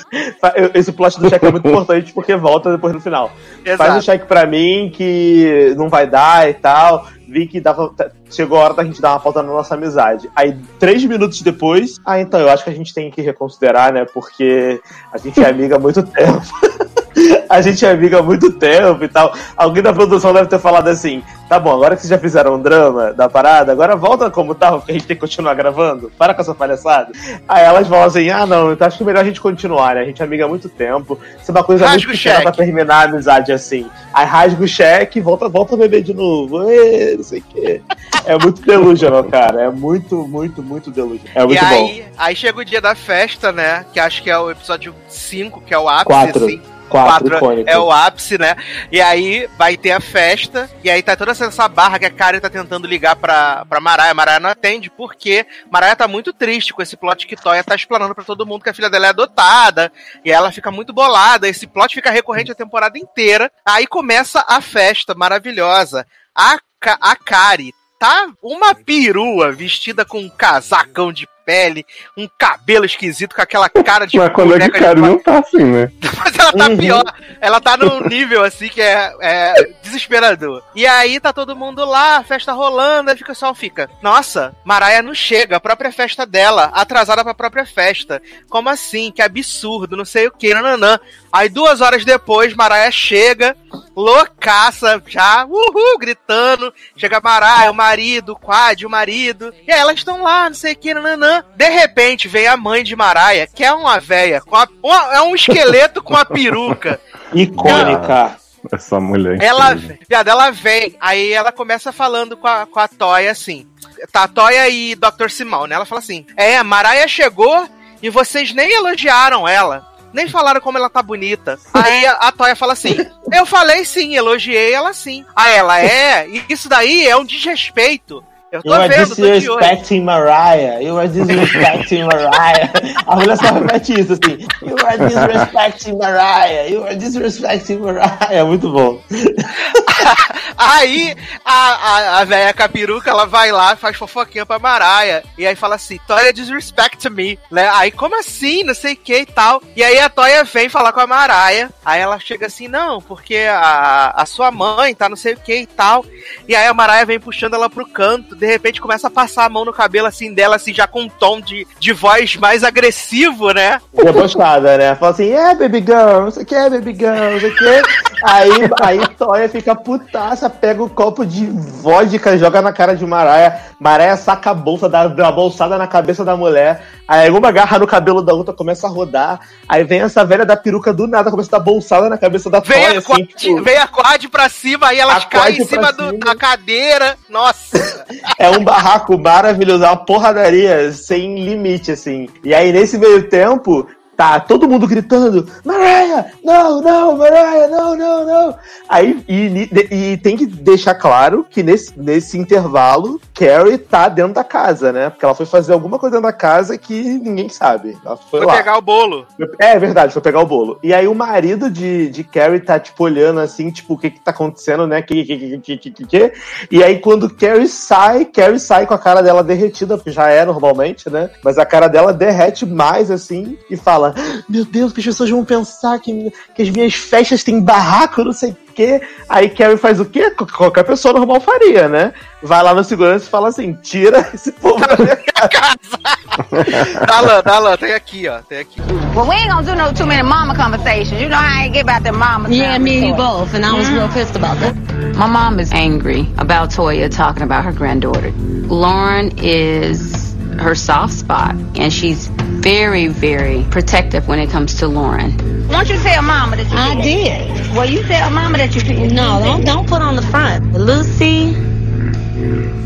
Esse plot do cheque é muito importante porque volta depois no final. Faz um Exato. cheque pra mim que não vai dar e tal. Vi que dava, tá- chegou a hora da gente dar uma falta na nossa amizade. Aí, três minutos depois, ah, então, eu acho que a gente tem que reconsiderar, né? Porque a gente é amiga há muito tempo. a gente é amiga há muito tempo e tal. Alguém da produção deve ter falado assim: tá bom, agora que vocês já fizeram um drama da parada, agora volta como tava, porque a gente tem que continuar gravando. Para com essa palhaçada. Aí elas falam assim: ah, não, então acho que é melhor a gente continuar, né? A gente é amiga há muito tempo. Isso é uma coisa Rasga muito pequena pra terminar a amizade assim. Aí rasga o cheque e volta, volta a beber de novo. Não sei o quê. É muito delusional, cara. É muito, muito, muito delusional. É muito e bom. aí, aí chega o dia da festa, né? Que acho que é o episódio 5, que é o ápice, Quatro. assim. Quatro, icônico. é o ápice, né? E aí vai ter a festa, e aí tá toda essa barra que a Karen tá tentando ligar pra, pra Mariah. Mariah não atende, porque Mariah tá muito triste com esse plot que Toya tá explanando pra todo mundo que a filha dela é adotada, e ela fica muito bolada. Esse plot fica recorrente a temporada inteira. Aí começa a festa maravilhosa. A, Ka- a Kari tá uma perua vestida com um casacão de pele, um cabelo esquisito com aquela cara de Mas quando é que boneca de cara não tá assim, né? mas ela tá Uhum. pior. Ela tá num nível assim que é, é desesperador. E aí tá todo mundo lá, festa rolando, aí fica só fica. Nossa, Maraia não chega, a própria festa dela, atrasada pra própria festa. Como assim? Que absurdo, não sei o que, nananã. Aí duas horas depois, Maraia chega, loucaça, já, uhul, gritando. Chega Maraia, o marido, o Quad, o marido. E aí elas estão lá, não sei o que, nananã. De repente vem a mãe de Maraia, que é uma véia, com a, uma- é um esqueleto com a peruca. Icônica. Essa mulher. Ela, incrível. viado, ela vem, aí ela começa falando com a, com a Toya assim. Tá, Toya e Dr. Simão, né? Ela fala assim: É, a Maraia chegou e vocês nem elogiaram ela. Nem falaram como ela tá bonita. Aí a, a Toya fala assim: Eu falei sim, elogiei ela sim. Aí ela é, e isso daí é um desrespeito. Eu tô You are vendo, tô de olho. disrespecting Mariah. You are disrespecting Mariah. A mulher só repete isso assim. You are disrespecting Mariah. You are disrespecting Mariah. Muito bom. Aí a, a, a velha capiruca, ela vai lá, faz fofoquinha pra Maraia. E aí fala assim, Toya disrespect me, né? Aí, como assim? Não sei o que e tal. E aí a Toya vem falar com a Maraia. Aí ela chega assim, não, porque a, a sua mãe tá não sei o que e tal. E aí a Maraia vem puxando ela pro canto. De repente começa a passar a mão no cabelo assim dela, assim, já com um tom de, de voz mais agressivo, né? Debochada, né? Fala assim, é, baby girl, não sei o que, baby girl, não sei o que. Aí, aí Toya fica putaça, pega o copo de vodka, joga na cara de Mariah. Mariah saca a bolsa, dá uma bolsada na cabeça da mulher. Aí uma agarra no cabelo da outra, começa a rodar. Aí vem essa velha da peruca do nada, começa a dar bolsada na cabeça da Vem, Toya, a assim, tipo, vem a quad pra cima, aí elas caem em cima pra do- cima. da cadeira. Nossa. É um barraco maravilhoso, é uma porradaria sem limite, assim. E aí, nesse meio tempo, tá todo mundo gritando: Mariah, não, não, Mariah, não, não, não. Aí, e, e tem que deixar claro que nesse, nesse intervalo, Carrie tá dentro da casa, né? Porque ela foi fazer alguma coisa dentro da casa que ninguém sabe. Ela foi, Foi lá. pegar o bolo. É, é verdade, foi pegar o bolo. E aí o marido de, de Carrie tá, tipo, olhando assim, tipo, o que que tá acontecendo, né? Que, que, que, que, que, que. E aí quando Carrie sai, Carrie sai com a cara dela derretida, porque já é normalmente, né? Mas a cara dela derrete mais, assim, e fala, meu Deus, que as pessoas vão pensar que, que as minhas festas têm barraco, não sei o quê. Aí Carrie faz o quê? Qu- Qualquer pessoa normal faria, né? Vai lá no segurança e fala assim, tira esse povo da minha casa. Dalan, Dalan, tem aqui, ó. Tem aqui. Well, we ain't gonna do no too many mama conversations. You know how I ain't get about them mama. Yeah, me and you both, and I was real pissed about that. My mom is angry about Toya talking about her granddaughter. Lauren is her soft spot, and she's very, very protective when it comes to Lauren. Why don't you tell mama that you I did? did. Well, you tell mama that you did. No, don't don't put on the front. Lucy,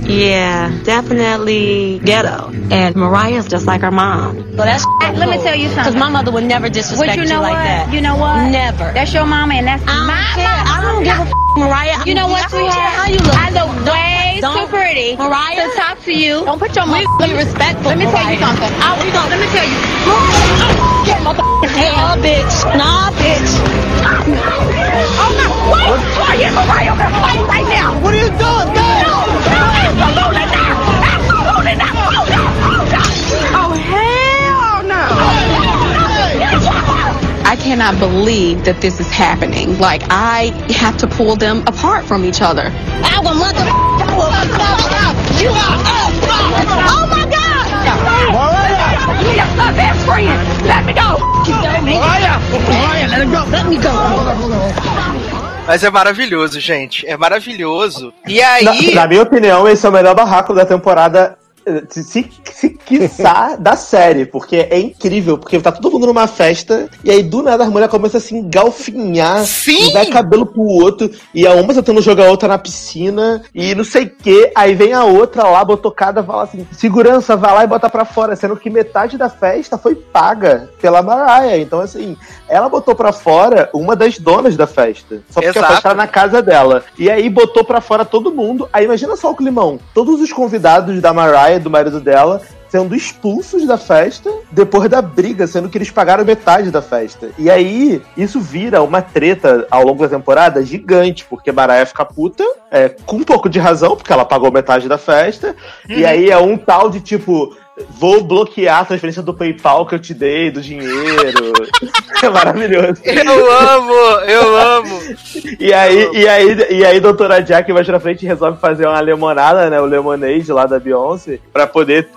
yeah, definitely ghetto. And Mariah's just like her mom. So that's Hey, let me tell you something. Because my mother would never disrespect But you know like what? that. You know what? Never. That's your mama, and that's I don't my care. mama. I don't give a f- Mariah. You know what, I don't care sweetheart? how you look. I look Don't- way don't- too pretty Mariah? to talk to you. Don't put your We mother. be respectful. Let me tell you something. I, We gonna- let me tell you. Get motherfucking Nah, bitch. Nah, bitch. Oh no! What? Why you Mariah gonna fight right now? What are you doing, man? No, no, absolutely not! Absolutely not! Oh no! Oh no! Oh hell cannot believe that this is happening. Like, I have to pull them apart from each other. I will mother. You are Oh my God! Mariah! You your son's best friend! Let me go! Mariah! Mariah, let him go. Let me go. Mas é maravilhoso, gente. É maravilhoso. E Na, aí. na minha opinião, esse é o melhor barraco da temporada Se, se, se quiçá da série, porque é incrível, porque tá todo mundo numa festa, e aí do nada as mulheres começam a se engalfinhar, Sim! e vai cabelo pro outro, e a uma tentando jogar a outra na piscina, e não sei o que, aí vem a outra lá, botocada, fala assim, segurança, vai lá e bota pra fora, sendo que metade da festa foi paga pela Mariah, então assim, ela botou pra fora uma das donas da festa, só porque Exato. a festa era na casa dela, e aí botou pra fora todo mundo, aí imagina só o climão, todos os convidados da Mariah, do marido dela, sendo expulsos da festa depois da briga, sendo que eles pagaram metade da festa. E aí, isso vira uma treta ao longo da temporada gigante, porque Mariah fica puta, é, com um pouco de razão, porque ela pagou metade da festa, e aí é um tal de tipo. Vou bloquear a transferência do PayPal que eu te dei, do dinheiro. É maravilhoso. Eu amo, eu amo. E aí, e aí, e aí, doutora Jack mais pra frente resolve fazer uma limonada, né? O Lemonade lá da Beyoncé, pra poder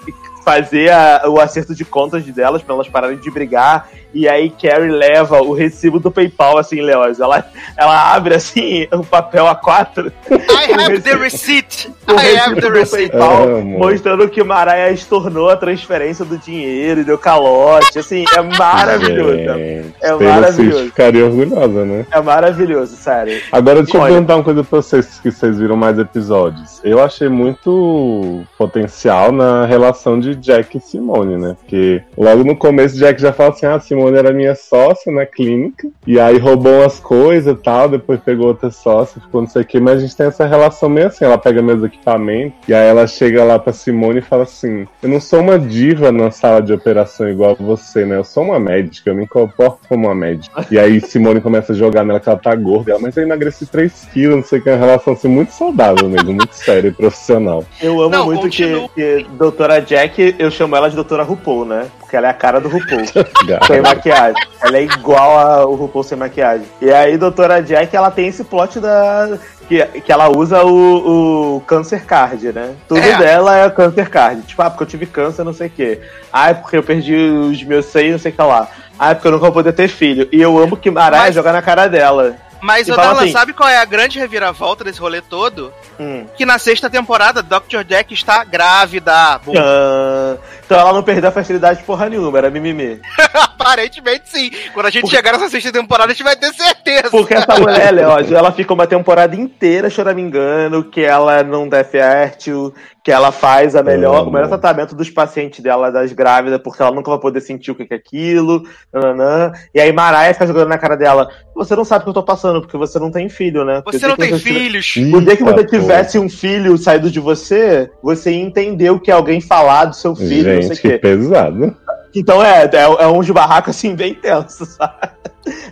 fazer a- o acerto de contas delas, pra elas pararem de brigar. E aí Carrie leva o recibo do PayPal, assim, Leoz. Ela, ela abre assim o papel A4. I have the receipt. O I have recibo the do receipt. PayPal, mostrando que Mariah estornou a transferência do dinheiro e deu calote. Assim, é maravilhoso. Gente, É Taylor maravilhoso. Ficaria orgulhosa, né? É maravilhoso, sério. Agora deixa eu Olha. perguntar uma coisa pra vocês que vocês viram mais episódios. Eu achei muito potencial na relação de Jack e Simone, né? Porque logo no começo Jack já fala assim: ah, Simone era minha sócia na clínica, e aí roubou umas coisas e tal, depois pegou outra sócia, ficou não sei o que, mas a gente tem essa relação meio assim, ela pega meus equipamentos, e aí ela chega lá pra Simone e fala assim: Eu não sou uma diva na sala de operação igual você, né? Eu sou uma médica, eu me comporto como uma médica. E aí Simone começa a jogar nela que ela tá gorda, ela, mas eu emagreci 3 quilos, não sei o que, é uma relação assim muito saudável mesmo, muito séria e profissional. Eu amo Não, muito que, continua. que Doutora Jack, eu chamo ela de Doutora RuPaul, né? Porque ela é a cara do RuPaul. maquiagem. Ela é igual ao RuPaul sem maquiagem. E aí, Doutora Jack, ela tem esse plot da. Que, que ela usa o, o câncer card, né? Tudo É. dela é câncer card. Tipo, ah, porque eu tive câncer, não sei o quê. Ah, é porque eu perdi os meus seios, não sei o que lá. Ah, é porque eu nunca vou poder ter filho. E eu amo que Mariah Mas- joga na cara dela. Mas, Darlan, assim- sabe qual é a grande reviravolta desse rolê todo? Hum. Que na sexta temporada, Dr. Jack está grávida. Ah, então ela não perdeu a fertilidade porra nenhuma, era mimimi. aparentemente sim. Quando a gente chegar nessa sexta temporada, a gente vai ter certeza. Porque essa mulher, Léo, ela fica uma temporada inteira choramingando que ela não é fértil, que ela faz a melhor, o melhor tratamento dos pacientes dela, das grávidas, porque ela nunca vai poder sentir o que é aquilo. nananã. E aí Mariah fica jogando na cara dela: Você não sabe o que eu tô passando, porque você não tem filho, né? Porque Você não tem filhos. O dia que você tivesse um filho saído de você, você ia entender o que é alguém falar do seu filho, não sei o Gente, que quê. pesado. Então é, é, é um de barraco assim bem tenso, sabe?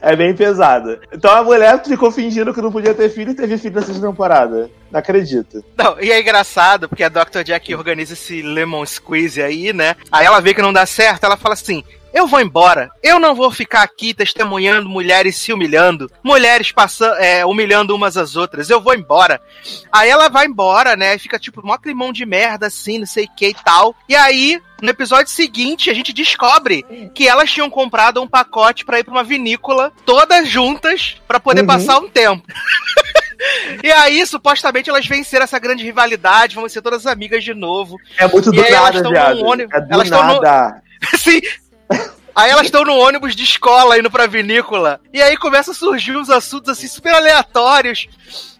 É bem pesado. Então a mulher ficou fingindo que não podia ter filho e teve filho na sexta temporada. Não acredito. Não, e é engraçado, porque a Dr. Jack organiza esse Lemon Squeeze aí, né? Aí ela vê que não dá certo, ela fala assim. Eu vou embora. Eu não vou ficar aqui testemunhando mulheres se humilhando, mulheres passando, é, humilhando umas às outras. Eu vou embora. Aí ela vai embora, né? E fica tipo, mó climão de merda, assim, não sei o que e tal. E aí, no episódio seguinte, a gente descobre que elas tinham comprado um pacote pra ir pra uma vinícola, todas juntas, pra poder Uhum. passar um tempo. E aí, supostamente, elas venceram essa grande rivalidade, vão ser todas amigas de novo. É muito E do elas nada, tão viado. num ônibus- É do elas tão no- nada. Sim. Aí elas estão no ônibus de escola indo pra vinícola. E aí começam a surgir uns assuntos assim super aleatórios.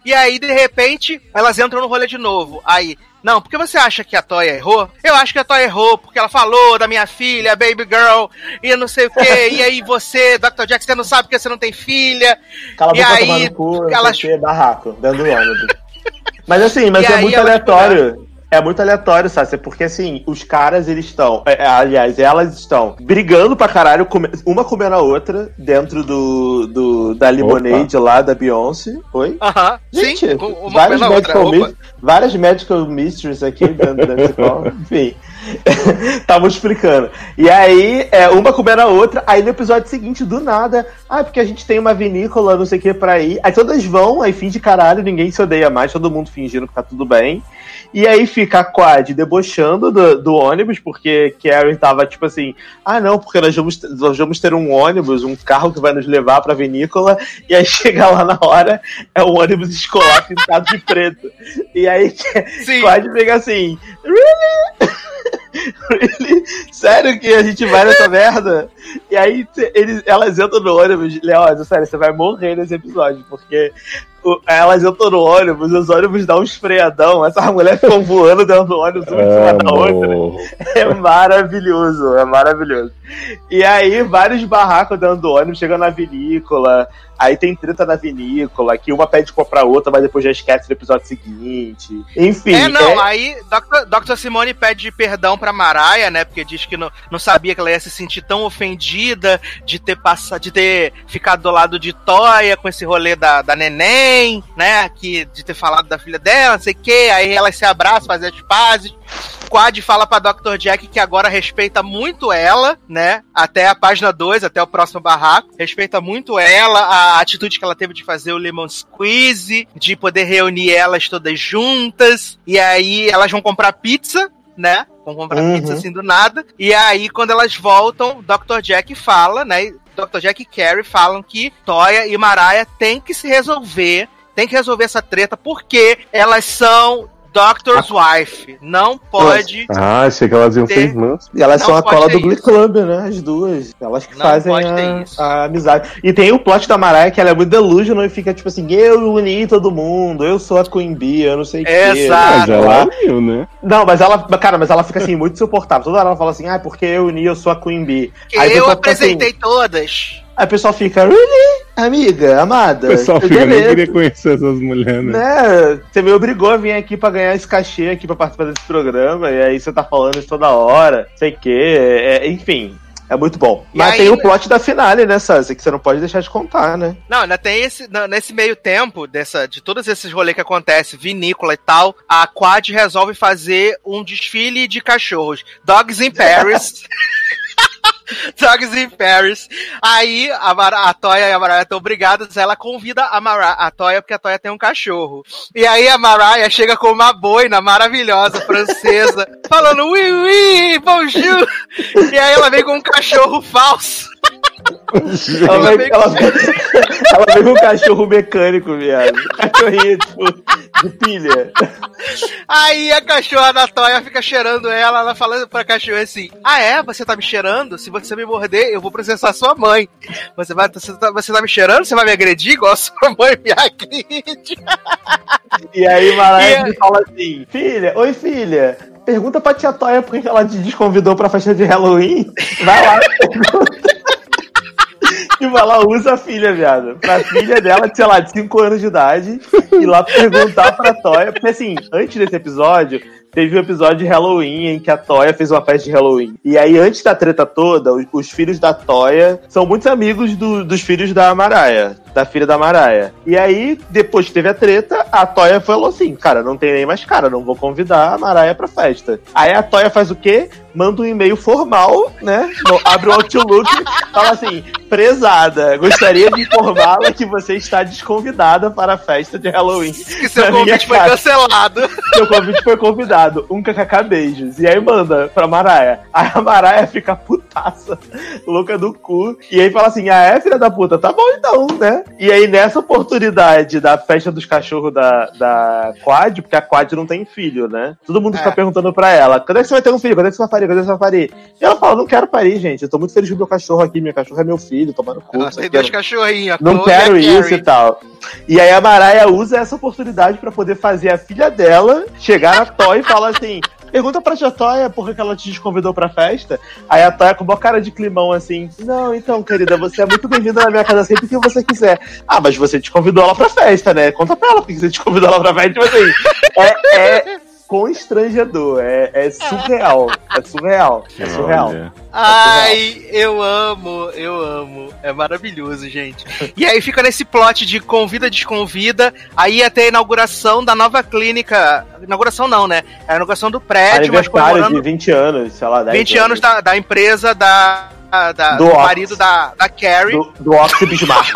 E aí, de repente, elas entram no rolê de novo. Aí, não, porque você acha que a Toya errou? Eu acho que a Toya errou, porque ela falou da minha filha, Baby Girl, e não sei o quê. e aí você, Dr. Jack, você não sabe porque você não tem filha. Cala E aí, no cu, elas- quê, barraco, dentro do ônibus. Mas assim, mas E é muito aleatório. É muito aleatório, sabe? Porque assim, os caras, eles estão. é, é, aliás, elas estão brigando pra caralho, come- uma comendo a outra, dentro do, do da Limonade lá da Beyoncé. Oi? Aham, Gente, sim, várias outra. medical, Opa. mys- várias medical mysteries aqui dentro dessa escola. Enfim. Tava explicando. E aí, é, uma comendo a outra, aí no episódio seguinte, do nada, ah, porque a gente tem uma vinícola, não sei o que, pra ir. Aí todas vão, aí finge caralho, ninguém se odeia mais, todo mundo fingindo que tá tudo bem. E aí fica a Quad debochando do, do ônibus, porque Carrie tava tipo assim: ah, não, porque nós vamos, nós vamos ter um ônibus, um carro que vai nos levar pra vinícola, e aí chega lá na hora, é um ônibus escolar pintado de preto. E aí Sim. Quad fica assim: really? Sério que a gente vai nessa merda? E aí eles, elas entram no ônibus. Leózio, sério, você vai morrer nesse episódio, porque o- elas entram no ônibus, os ônibus dão um esfreadão, essas mulheres ficam voando dentro do ônibus, uma em cima da outra. É maravilhoso, é maravilhoso. E aí, vários barracos dentro do ônibus, chegando na vinícola. Aí tem treta na vinícola, que uma pede comprar outra, mas depois já esquece no episódio seguinte. Enfim. É, não, aí Dr. Dr. Simone pede perdão pra Mariah, né? Porque diz que não, não sabia que ela ia se sentir tão ofendida de ter passado, de ter ficado do lado de Toya com esse rolê da, da neném, né? Que, de ter falado da filha dela, não sei o quê. Aí elas se abraçam, fazem as pazes. Quad fala pra Dr. Jack que agora respeita muito ela, né? Até a página 2, até o próximo barraco. Respeita muito ela, a atitude que ela teve de fazer o Lemon Squeeze, de poder reunir elas todas juntas. E aí elas vão comprar pizza, né? Vão comprar Uhum. pizza assim do nada. E aí, quando elas voltam, Dr. Jack fala, né? Dr. Jack e Carrie falam que Toya e Mariah têm que se resolver. Tem que resolver essa treta porque elas são Doctor's Wife. Não pode. Ah, achei que elas iam ser Ter- irmãs. E elas Não são a cola do Glee isso. Club, né? As duas. Elas que Não fazem a, a amizade. E tem o plot da Mariah, que ela é muito delusional e fica tipo assim, eu uni todo mundo, eu sou a Queen Bee, eu não sei o que. Exato. Mas ela uniu, né? Não, mas ela, cara, mas ela fica assim, muito insuportável. Toda hora ela fala assim, ah, porque eu uni, eu sou a Queen Bee. Que Aí eu apresentei Assim, todas. Aí o pessoal fica, really? Amiga, amada. O pessoal fica, nem beleza. queria conhecer essas mulheres, né? Né? Você me obrigou a vir aqui pra ganhar esse cachê aqui pra participar desse programa, e aí você tá falando isso toda hora, sei o quê, é- enfim. É muito bom. E Mas aí- tem o plot da finale, né, Sansa? Que você não pode deixar de contar, né? Não, ainda tem esse. Nesse meio tempo, dessa, de todos esses rolês que acontecem, vinícola e tal, a Quad resolve fazer um desfile de cachorros. Dogs in Paris. Dogs in Paris. Aí a, Mara, a Toya e a Mariah estão brigadas, ela convida a, Mara, a Toya porque a Toya tem um cachorro. E aí a Mariah chega com uma boina maravilhosa, francesa, falando oui, oui, bonjour. E aí ela vem com um cachorro falso. Ela vem, ela, ela com um cachorro mecânico, viado. Cachorrinho, tipo, de pilha. Aí a cachorra da Toya fica cheirando ela, ela fala pra cachorro assim: Ah, é? Você tá me cheirando? Se você me morder, eu vou processar sua mãe. Você, vai, você, tá, você tá me cheirando? Você vai me agredir igual a sua mãe me agride? E aí E- me fala assim: Filha, oi filha, pergunta pra tia Toya por que ela te desconvidou pra festa de Halloween. Vai lá, pergunta. Tipo, ela usa a filha, viado. Pra filha dela, sei lá, de 5 anos de idade, ir lá perguntar pra Toya. Porque assim, antes desse episódio, teve um episódio de Halloween em que a Toya fez uma festa de Halloween. E aí, antes da treta toda, os, os filhos da Toya são muitos amigos do- dos filhos da Mariah, da filha da Mariah. E aí, depois que teve a treta, a Toya falou assim: Cara, não tem nem mais cara, não vou convidar a Mariah pra festa. Aí a Toya faz o quê? Manda um e-mail formal, né? No- abre o Outlook, fala assim: Prezada, gostaria de informá-la que você está desconvidada para a festa de Halloween. Que seu convite foi cancelado. Seu convite foi convidado. Um kkk beijos. E aí manda pra Maraia. Aí a Maraia fica putaça, louca do cu. E aí fala assim: ah, é, filha da puta? Tá bom então, né? E aí nessa oportunidade da festa dos cachorros da, da Quad, porque a Quad não tem filho, né? Todo mundo fica É. perguntando pra ela: quando é que você vai ter um filho? Quando é que você vai parir? Quando é que você vai parir? E ela fala: não quero parir, gente. Eu tô muito feliz com o meu cachorro aqui. Meu cachorro é meu filho, tomando cu. Ela tem dois cachorrinhos. Não e quero isso Carrie. e tal. E aí a Mariah usa essa oportunidade pra poder fazer a filha dela chegar na Toy e falar assim: pergunta pra tia Toya por que ela te desconvidou pra festa. Aí a Toya com uma cara de climão assim: Não, então, querida, você é muito bem-vinda na minha casa sempre que você quiser. Ah, mas você desconvidou ela pra festa, né? Conta pra ela por que você desconvidou ela pra festa. Tipo assim, é, é constrangedor, é, é surreal. É surreal. É surreal. Olha. Ai, eu amo, eu amo. É maravilhoso, gente. E aí fica nesse plot de convida, desconvida. Aí ter a inauguração da nova clínica. Inauguração não, né? É a inauguração do prédio, mas Aniversário de comemorando 20 anos, sei lá, 10 20 anos da, da empresa da. da- Do do, marido da, da Carrie. do, do Ox Bismarck.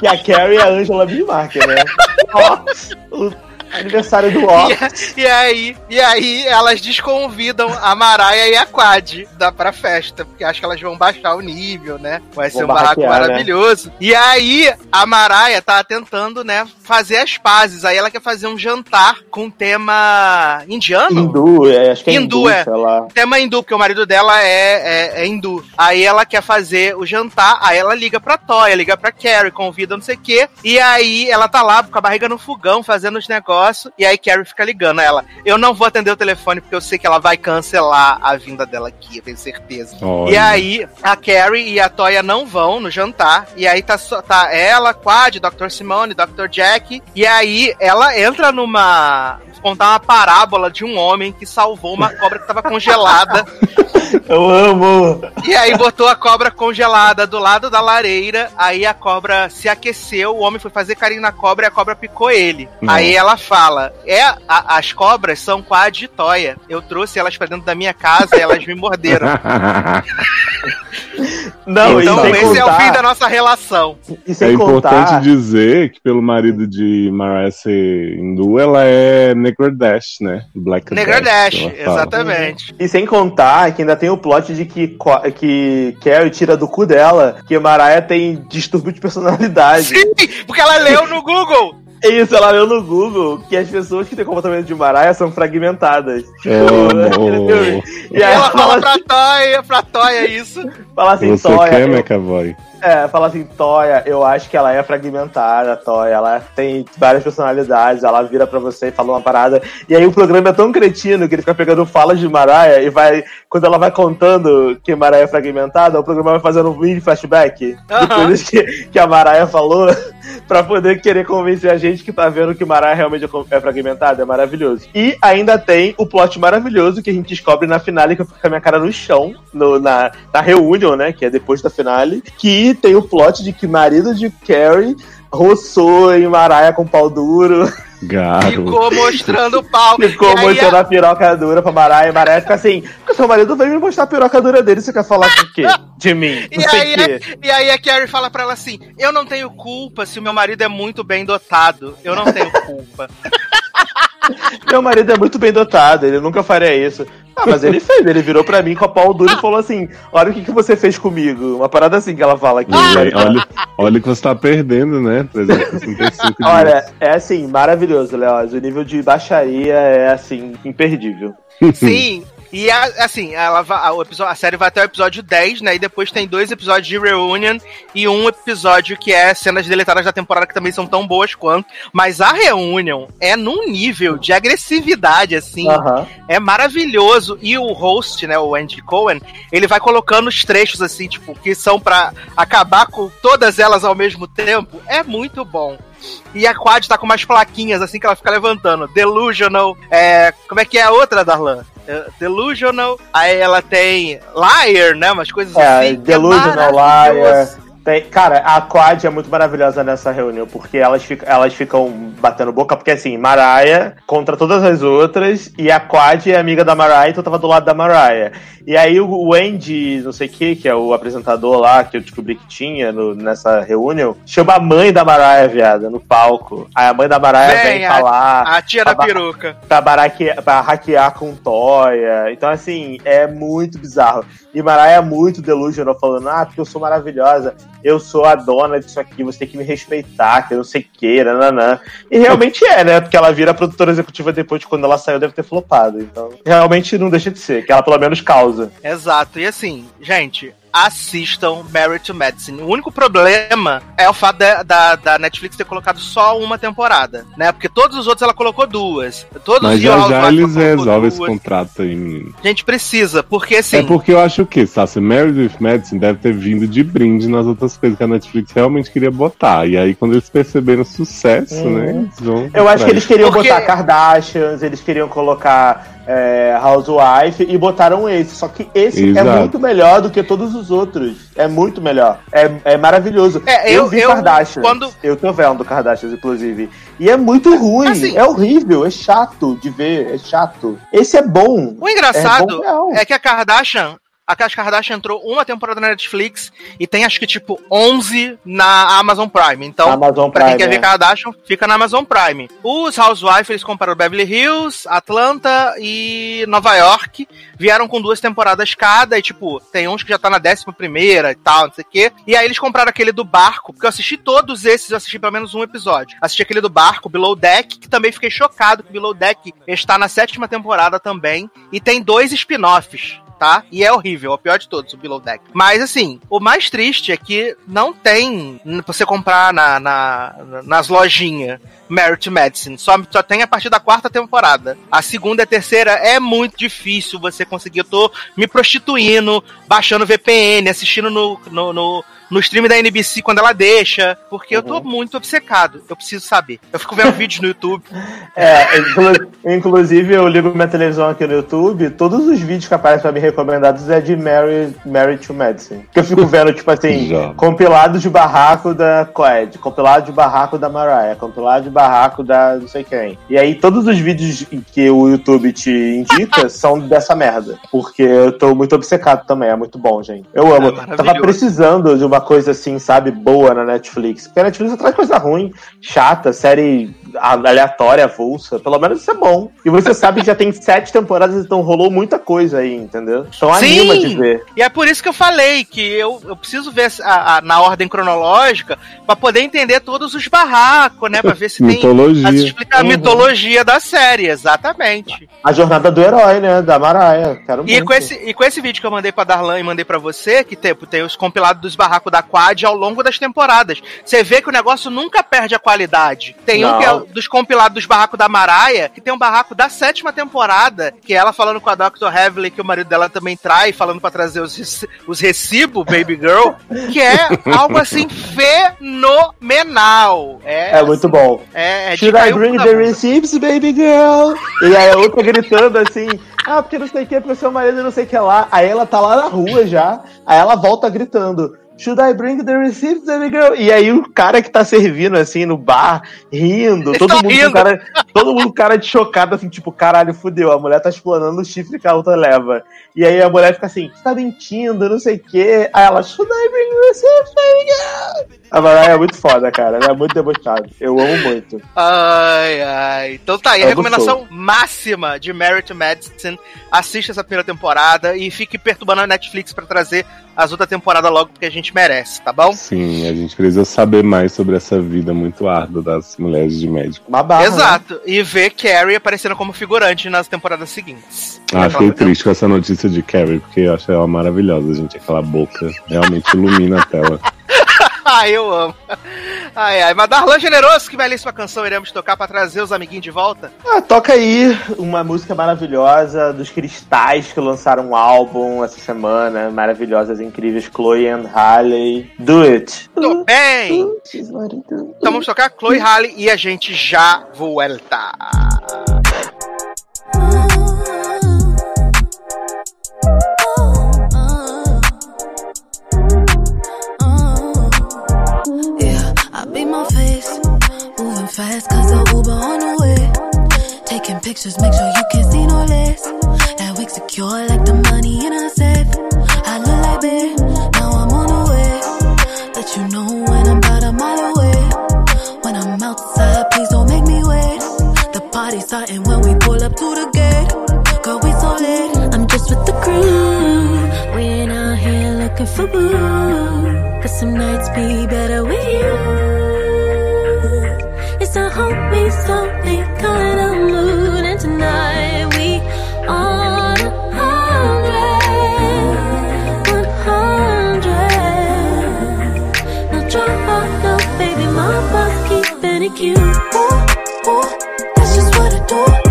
que a Carrie é a Angela Bismarck, né? Ox, o Aniversário do E, Ox. e aí, e aí elas desconvidam a Maraia e a Quad da, pra festa, porque acho que elas vão baixar o nível, né? Vai ser um barraco né? maravilhoso. E aí a Maraia tá tentando, né, fazer as pazes. Aí ela quer fazer um jantar com tema indiano? Hindu, é, acho que é Hindu, hindu, é. sei lá. Tema hindu, porque o marido dela é, é, é hindu. Aí ela quer fazer o jantar, aí ela liga pra Toya, liga pra Carrie, convida não sei o quê. E aí ela tá lá com a barriga no fogão, fazendo os negócios. E aí Carrie fica ligando a ela. Eu não vou atender o telefone porque eu sei que ela vai cancelar a vinda dela aqui, eu tenho certeza. Olha. E aí a Carrie e a Toya não vão no jantar. E aí tá, tá ela, Quad, Dr. Simone, Dr. Jack. E aí ela entra numa. Contar uma parábola de um homem que salvou uma cobra que tava congelada. Eu amo! E aí botou a cobra congelada do lado da lareira, aí a cobra se aqueceu, o homem foi fazer carinho na cobra e a cobra picou ele. Aí ela fala: É, a- as cobras são toia. Eu trouxe elas pra dentro da minha casa e elas me morderam. Não, então sem esse é o contar- fim da nossa relação. E É importante contar. dizer que pelo marido de Mariah ser hindu, ela é Negradesh, né? Black fala. exatamente. E sem contar que ainda tem o plot de que, que Carrie tira do cu dela que Mariah tem distúrbio de personalidade. Sim, porque ela leu no Google. É isso, ela leu no Google que as pessoas que têm comportamento de Mariah são fragmentadas. Amo. E E aí ela ela fala fala, pra Toia, pra Toia isso. fala assim, Você Toya, quer, eu- né? É, fala assim, Toya, eu acho que ela é fragmentada, Toya. Ela tem várias personalidades, ela vira pra você e fala uma parada. E aí o programa é tão cretino que ele fica pegando falas de Mariah e vai. Quando ela vai contando que Mariah é fragmentada, o programa vai fazendo um mini flashback de Aham. coisas que, que a Mariah falou pra poder querer convencer a gente que tá vendo que Mariah realmente é fragmentada. É maravilhoso. E ainda tem o plot maravilhoso que a gente descobre na finale, que eu fico com a minha cara no chão, no- na, na reunião, né? Que é depois da finale. Que tem o plot de que marido de Carrie roçou em Mariah com pau duro. Garoto. Ficou mostrando o pau. Ficou E mostrando a piroca dura pra Mariah. E Mariah fica assim: "Porque seu marido veio me mostrar a piroca dura dele. Você quer falar com o quê? De mim? E Não sei aí, quê. a, e aí a Carrie fala pra ela assim: Eu não tenho culpa se o meu marido é muito bem dotado. Eu não tenho culpa. Meu marido é muito bem dotado, ele nunca faria isso. Ah, mas ele fez, ele virou pra mim com a pau duro e falou assim: Olha o que, que você fez comigo. Uma parada assim que ela fala aqui. Aí, olha, olha que você tá perdendo, né? 365 dias. Olha, é assim, maravilhoso, Leoz. O nível de baixaria é assim, imperdível. Sim. E a- assim, ela a, episódio- a série vai até o episódio 10, né? E depois tem dois episódios de Reunion e um episódio que é cenas deletadas da temporada que também são tão boas quanto. Mas a Reunion é num nível de agressividade, assim. É maravilhoso. E o host, né, o Andy Cohen, ele vai colocando os trechos, assim, tipo, que são pra acabar com todas elas ao mesmo tempo. É muito bom. E a Quad tá com umas plaquinhas, assim, que ela fica levantando. Delusional. É, como é que é a outra, Darlan? É, Delusional. Aí ela tem Liar, né? Umas coisas É, assim. que Delusional maravilhoso. Liar. Tem- cara, a Quad é muito maravilhosa nessa reunião, porque elas, ficam- elas ficam batendo boca, porque assim, Mariah contra todas as outras, e a Quad é amiga da Mariah, então tava do lado da Mariah. E aí o, Andy, não sei o que, que é o apresentador lá, que eu descobri que tinha no- nessa reunião, chama a mãe da Mariah, viada, no palco. Aí a mãe da Mariah vem, Vem, a- falar A tia da peruca. pra, baraque- pra hackear com Toya. Então, assim, é muito bizarro. E Mariah é muito delusional, falando, ah, porque eu sou maravilhosa, eu sou a dona disso aqui, você tem que me respeitar, que eu não sei o que, nananã. E realmente é, né? Porque ela vira produtora executiva depois de quando ela saiu, deve ter flopado. Então, realmente não deixa de ser, que ela pelo menos causa. Exato. E assim, gente, assistam Married to Medicine. O único problema é o fato da, da, da Netflix ter colocado só uma temporada, né? Porque todos os outros ela colocou duas. Todos Mas os já já eles resolvem esse contrato aí, menino. Gente, precisa, porque assim. É porque eu acho que, Sassi, Married with Medicine deve ter vindo de brinde nas outras coisas que a Netflix realmente queria botar. E aí, quando eles perceberam o sucesso, Hum. né? Eles vão Eu acho que eles queriam Porque- botar Kardashians, eles queriam colocar é, Housewife e botaram esse. Só que esse Exato. é muito melhor do que todos os outros. É muito melhor. É, é maravilhoso. É, eu, eu- vi eu- Kardashians. quando- Eu tô vendo Kardashians, inclusive. E é muito ruim. Assim- é horrível. É chato de ver. É chato. Esse é bom. O engraçado É bom é, que a Kardashian a Casa Kardashian entrou uma temporada na Netflix e tem acho que tipo 11 na Amazon Prime. Então, Amazon pra quem Prime, quer ver é. Kardashian, fica na Amazon Prime. Os Housewives, eles compraram Beverly Hills, Atlanta e Nova York. Vieram com duas temporadas cada e, tipo, tem uns que já tá na décima primeira e tal, não sei o quê. E aí eles compraram aquele do barco, porque eu assisti todos esses, eu assisti pelo menos um episódio. Assisti aquele do barco, Below Deck, que também fiquei chocado que Below Deck está na sétima temporada também. E tem dois spin-offs tá? E é horrível, é o pior de todos, o Below Deck. Mas assim, o mais triste é que não tem pra você comprar na, na- nas lojinhas. Merit Medicine. Só, só tem a partir da quarta temporada. A segunda e a terceira é muito difícil você conseguir. Eu tô me prostituindo, baixando VPN, assistindo no, no, no, no stream da NBC quando ela deixa. Porque eu tô muito obcecado. Eu preciso saber. Eu fico vendo vídeos no YouTube. É, inclu- inclusive eu ligo minha televisão aqui no YouTube, todos os vídeos que aparecem pra mim recomendados é de Mary, Mary to Medicine. Que eu fico vendo, tipo assim, compilado de barraco da Clyde, compilado de barraco da Mariah, compilado de barraco da não sei quem. E aí todos os vídeos que o YouTube te indica são dessa merda. Porque eu tô muito obcecado também, é muito bom, gente. Eu amo. maravilhoso. Tava precisando de uma coisa assim, sabe, boa na Netflix. Porque a Netflix só traz coisa ruim, chata, série aleatória, avulsa. Pelo menos isso é bom. E você sabe que já tem sete temporadas, então rolou muita coisa aí, entendeu? Então anima de ver. E é por isso que eu falei que eu, eu preciso ver a- a- na ordem cronológica pra poder entender todos os barracos, né? Pra ver se tem Mitologia. as explicar a Uhum. mitologia da série, exatamente. A jornada do herói, né? Da Mariah. Quero E muito. com, esse, e com esse vídeo que eu mandei pra Darlan e mandei pra você, que tem, tem os compilados dos barracos da Quad ao longo das temporadas. Você vê que o negócio nunca perde a qualidade. Tem um Não. que é dos compilados dos barracos da Maraia, que tem um barraco da sétima temporada, que é ela falando com a Dr. Heavily, que o marido dela também trai, falando pra trazer os, os recibos, Baby Girl, que é algo assim fenomenal. É, É muito bom. é, é Should I o bring the receipts, baby girl? E aí a outra gritando assim, ah, porque não sei o que, porque seu marido não sei o que lá. Aí ela tá lá na rua já, aí ela volta gritando. Should I bring the receipts, baby girl? E aí o cara que tá servindo assim no bar, rindo, todo tá mundo com rindo. cara, todo mundo cara de chocado, assim, tipo, caralho, fudeu, a mulher tá explorando o chifre que a outra leva. E aí a mulher fica assim, você tá mentindo, não sei o quê. Aí ela, should I bring baby girl? A Mariah é muito foda, cara, ela é muito debochada. Eu amo muito. Ai, ai. Então tá aí, a recomendação gostoso. máxima de Merit Medicine. Assista essa primeira temporada e fique perturbando a Netflix pra trazer as outras temporadas logo, porque a gente merece, tá bom? Sim, a gente precisa saber mais sobre essa vida muito árdua das mulheres de médico. Uma barra, né? E ver Carrie aparecendo como figurante nas temporadas seguintes. Ah, fiquei triste com essa notícia de Carrie, porque eu achei ela maravilhosa, gente. Aquela boca realmente ilumina a tela. ai, eu amo. Ai, ai. Mas Darlan Generoso, que belíssima canção iremos tocar pra trazer os amiguinhos de volta? Ah, toca aí uma música maravilhosa dos Cristais que lançaram um álbum essa semana. Maravilhosas, incríveis. Chloe and Halle. Do it. Tô bem! Então vamos tocar Chloe Halle e a gente já volta. Yeah, fast cause the Uber on the way. Taking pictures, make sure you can see no less. That wig secure like the money in a safe. I look like babe, now I'm on the way. Let you know when I'm about a mile away. When I'm outside, please don't make me wait. The party's starting when we pull up to the gate. Girl, we so late. I'm just with the crew. We ain't out here looking for boo. Cause some nights be better with you. It's a homie, slowly kind of mood. And tonight we on a hundred. One hundred. No drama, no baby, my boss keeping it cute. Ooh, ooh, that's just what I do.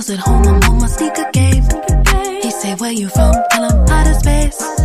Heels at home, I'm on my sneaker game. He say, Where you from? Tell him out of space.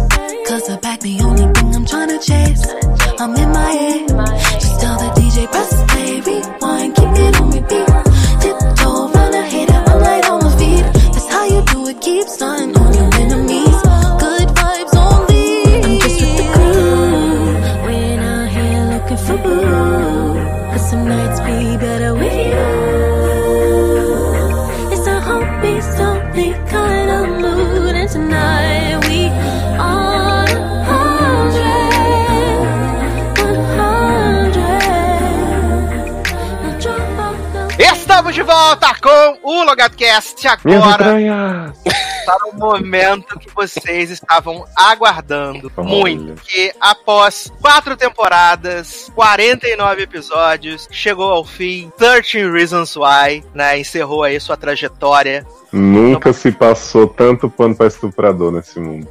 Volta com o Logadcast Minhas agora para o momento vocês estavam aguardando Olha. muito. Que após quatro temporadas, 49 episódios, chegou ao fim 13 Reasons Why, né? Encerrou aí sua trajetória Nunca se passou tanto pano pra estuprador nesse mundo.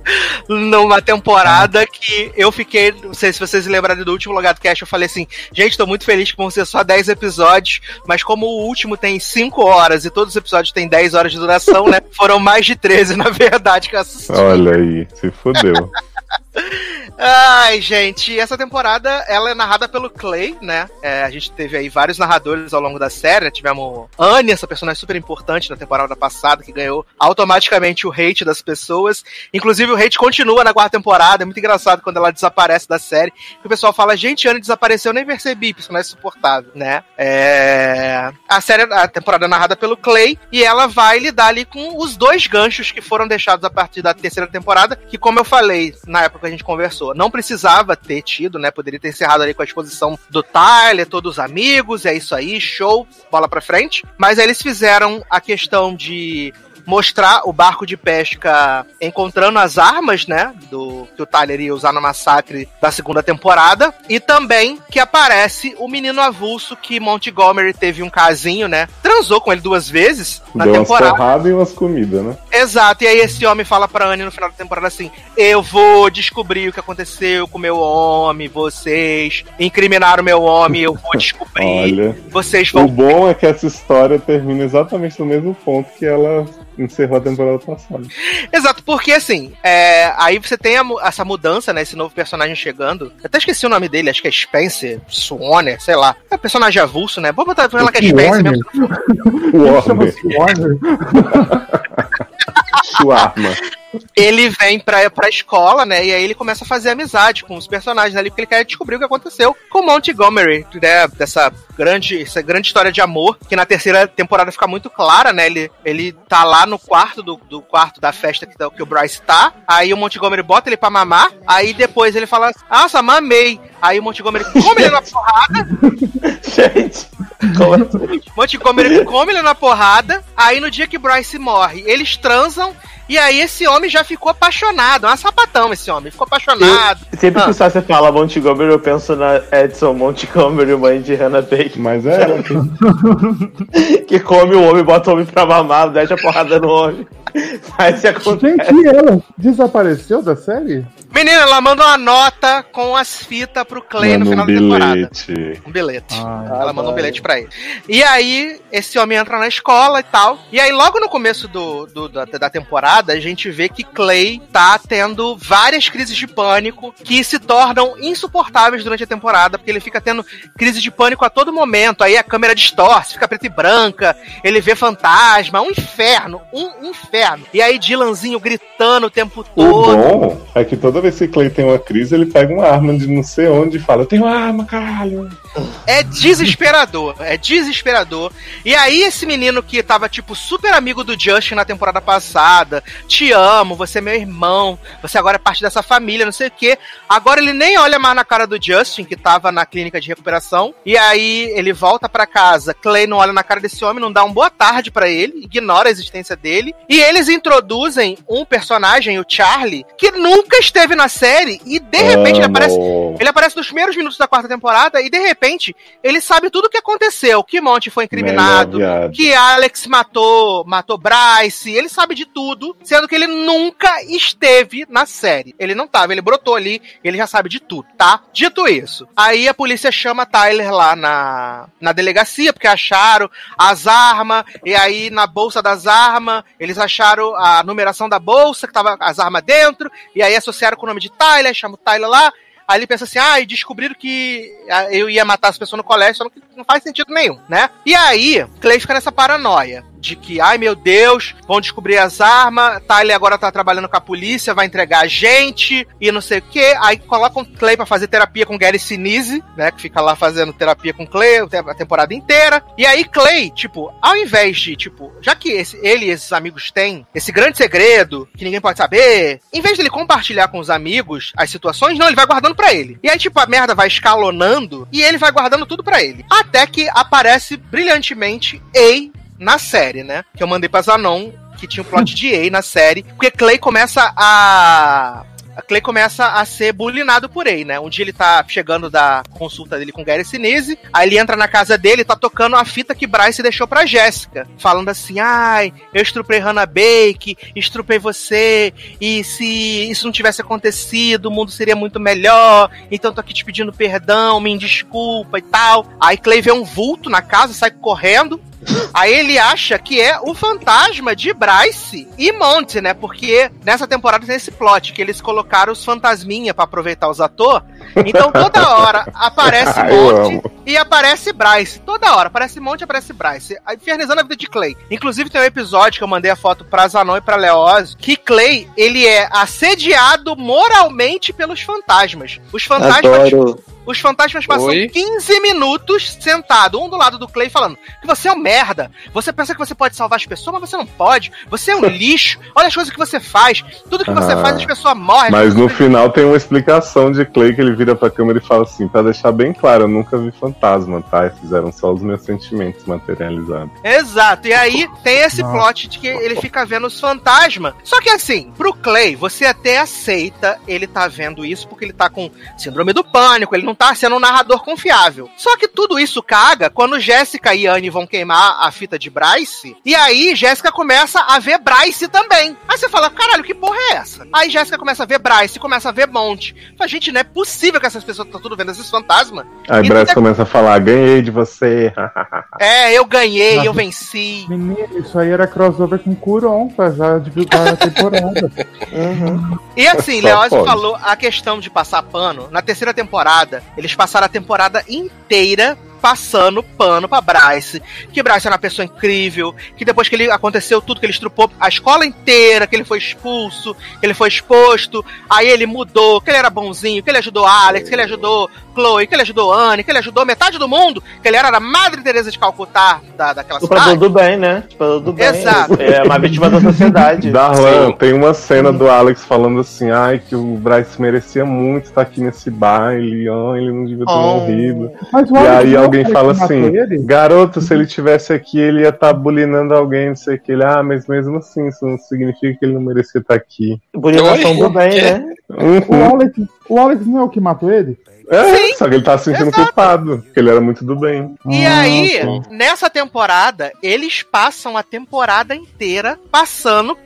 numa temporada que eu fiquei, não sei se vocês lembrarem do último Logado Cast, eu falei assim, gente, tô muito feliz que vão ser só 10 episódios, mas como o último tem 5 horas e todos os episódios têm 10 horas de duração, né, foram mais de 13, na verdade, que eu assisti. Olha aí, se fudeu. Ai, gente, essa temporada ela é narrada pelo Clay, né? É, a gente teve aí vários narradores ao longo da série. né? Tivemos Anne, essa personagem super importante na temporada passada, que ganhou automaticamente o hate das pessoas. Inclusive, o hate continua na quarta temporada. É muito engraçado quando ela desaparece da série. Que o pessoal fala, gente, Anne desapareceu, eu nem percebi, personagem insuportável, né? É... A série, a temporada é narrada pelo Clay, e ela vai lidar ali com os dois ganchos que foram deixados a partir da terceira temporada, que como eu falei na época que a gente conversou, não precisava ter tido, né? Poderia ter encerrado ali com a exposição do Tyler, todos os amigos, é isso aí, show, bola pra frente. Mas aí eles fizeram a questão de mostrar o barco de pesca encontrando as armas, né? Do que o Tyler ia usar no massacre da segunda temporada. E também que aparece o menino avulso que Montgomery teve um casinho, né? Transou com ele duas vezes na Deu umas temporada. porradas e umas comidas, né? Exato, e aí esse homem fala pra Anne no final da temporada assim: Eu vou descobrir o que aconteceu com meu homem, vocês incriminaram meu homem, eu vou descobrir. Olha. Vocês O vão. bom é que essa história termina exatamente no mesmo ponto que ela encerrou a temporada passada. Exato, porque assim, é, aí você tem a essa mudança, né? Esse novo personagem chegando. Eu até esqueci o nome dele, acho que é Spencer, Swanner, sei lá. É personagem avulso, né? Vou botar ela que é Spencer Warner? mesmo. Warner. Warner. Suarma. Ele vem pra, pra escola, né? E aí ele começa a fazer amizade com os personagens ali, porque ele quer descobrir o que aconteceu com Montgomery, né? Dessa grande, essa grande história de amor, que na terceira temporada fica muito clara, né? Ele, ele tá lá no quarto do, do quarto da festa que, que o Bryce tá. Aí o Montgomery bota ele pra mamar. Aí depois ele fala, nossa, mamei. Aí o Montgomery come ele na porrada. Gente, assim? Montgomery come ele na porrada. Aí no dia que Bryce morre, eles transam. E aí esse homem já ficou apaixonado. É um sapatão esse homem. Ficou apaixonado. Sempre que Ah. o Sasha fala Montgomery, eu penso na Edson Montgomery, mãe de Hannah Baker. Mas é. que come o homem, bota o homem pra mamar, deixa a porrada no homem. Faz e acontece. Gente, ela desapareceu da série? Menina, ela manda uma nota com as fitas pro Clay no final um da temporada. bilhete. Um bilhete. Ah, ela manda um bilhete pra ele. E aí, esse homem entra na escola e tal. E aí, logo no começo do, do- da, da temporada, a gente vê que Clay tá tendo várias crises de pânico que se tornam insuportáveis durante a temporada, porque ele fica tendo crise de pânico a todo momento. Aí a câmera distorce, fica preta e branca, ele vê fantasma, um inferno, um inferno. E aí, Dylanzinho gritando o tempo O todo. bom é que toda vez que Clay tem uma crise, ele pega uma arma de não sei onde e fala: Eu tenho arma, caralho. É desesperador, é desesperador. E aí, esse menino que tava, tipo, super amigo do Justin na temporada passada, te amo, você é meu irmão, você agora é parte dessa família, não sei o quê. Agora ele nem olha mais na cara do Justin, que tava na clínica de recuperação. E aí ele volta pra casa, Clay não olha na cara desse homem, não dá um boa tarde pra ele, ignora a existência dele. E eles introduzem um personagem, o Charlie, que nunca esteve na série e de repente ele aparece ele aparece nos primeiros minutos da quarta temporada e, de repente, ele sabe tudo o que aconteceu. Que Monty foi incriminado, que Alex matou, matou Bryce, ele sabe de tudo, sendo que ele nunca esteve na série. Ele não tava, ele brotou ali, ele já sabe de tudo, tá? Dito isso, aí a polícia chama Tyler lá na, na delegacia, porque acharam as armas, e aí na bolsa das armas, eles acharam a numeração da bolsa, que tava as armas dentro, e aí associaram com o nome de Tyler, chama o Tyler lá, Aí ele pensa assim, ah, e descobriram que ah, eu ia matar as pessoas no colégio, só que não faz sentido nenhum, né? E aí, Clay fica nessa paranoia de que, ai meu Deus, vão descobrir as armas, Tyler agora tá trabalhando com a polícia, vai entregar a gente e não sei o que. Aí colocam o Clay pra fazer terapia com Gary Sinise, né? Que fica lá fazendo terapia com Clay a temporada inteira. E aí Clay, tipo, ao invés de, tipo, já que esse- ele e esses amigos têm esse grande segredo que ninguém pode saber, em vez dele compartilhar com os amigos as situações, não, ele vai guardando pra ele. E aí, tipo, a merda vai escalonando e ele vai guardando tudo pra ele. Até que aparece brilhantemente A na série, né? Que eu mandei pra Zanon, que tinha um plot de A na série, porque Clay começa a. A Clay começa a ser bullyingado por aí, né? Um dia ele tá chegando da consulta dele com Gary Sinise, aí ele entra na casa dele tá tocando a fita que Bryce deixou pra Jéssica, falando assim: ai, eu estrupei Hannah Bake, estrupei você, e se isso não tivesse acontecido, o mundo seria muito melhor, então tô aqui te pedindo perdão, me desculpa e tal. Aí Clay vê um vulto na casa, sai correndo, Aí ele acha que é o fantasma de Bryce e Monte, né? Porque nessa temporada tem esse plot que eles colocaram os fantasminha pra aproveitar os atores. Então toda hora aparece Ah, Monte e aparece Bryce. Toda hora aparece Monte e aparece Bryce. Infernizando a vida de Clay. Inclusive tem um episódio que eu mandei a foto pra Zanon e pra Leoz que Clay, ele é assediado moralmente pelos fantasmas. Os fantasmas Adoro. Os fantasmas passam Oi? 15 minutos sentado, um do lado do Clay, falando que você é um merda. Você pensa que você pode salvar as pessoas, mas você não pode. Você é um lixo. Olha as coisas que você faz. Tudo que você Ah. faz, as pessoas morrem. Mas no final tem uma explicação de Clay que ele vira pra câmera e fala assim, pra deixar bem claro, eu nunca vi fantasma, tá? Fizeram só os meus sentimentos materializados. Exato. E aí tem esse Nossa. plot de que ele fica vendo os fantasmas. Só que assim, pro Clay, você até aceita ele tá vendo isso porque ele tá com síndrome do pânico, ele não tá sendo um narrador confiável. Só que tudo isso caga quando Jéssica e Anne vão queimar a fita de Bryce. E aí Jéssica começa a ver Bryce também. Aí você fala, caralho, que porra é essa? Aí Jéssica começa a ver Bryce, começa a ver Monte. Fala, gente, não é possível que essas pessoas estão tudo vendo esses fantasmas. Aí E Bryce é- começa a falar, ganhei de você. É, eu ganhei, Nossa. eu venci. Menino, isso aí era crossover com Curon pra já divulgar a temporada. E assim, Leoz falou a questão de passar pano. Na terceira temporada, eles passaram a temporada inteira passando pano pra Bryce. Que Bryce era uma pessoa incrível, que depois que ele aconteceu tudo, que ele estrupou a escola inteira, que ele foi expulso, que ele foi exposto, aí ele mudou, que ele era bonzinho, que ele ajudou Alex, que ele ajudou Chloe, que ele ajudou Anne, que ele ajudou metade do mundo, que ele era a Madre Teresa de Calcutá da, daquela cidade. do bem, né? Explorador do bem. Exato. É uma vítima da sociedade. Darlan, tem uma cena do Alex falando assim, ai, que o Bryce merecia muito estar aqui nesse baile, ai, ele não devia ter Oh. morrido. Mas o E aí não alguém fala assim, ele? garoto, se ele tivesse aqui, ele ia estar bulinando alguém, não sei o que. Ele, ah, mas mesmo assim, isso não significa que ele não merecia estar aqui. Bulinação do bem, né? O Alex, o Alex não é o que matou ele? É, só que ele tá se sentindo culpado, porque ele era muito do bem. E Ah, aí, tá. nessa temporada, eles passam a temporada inteira passando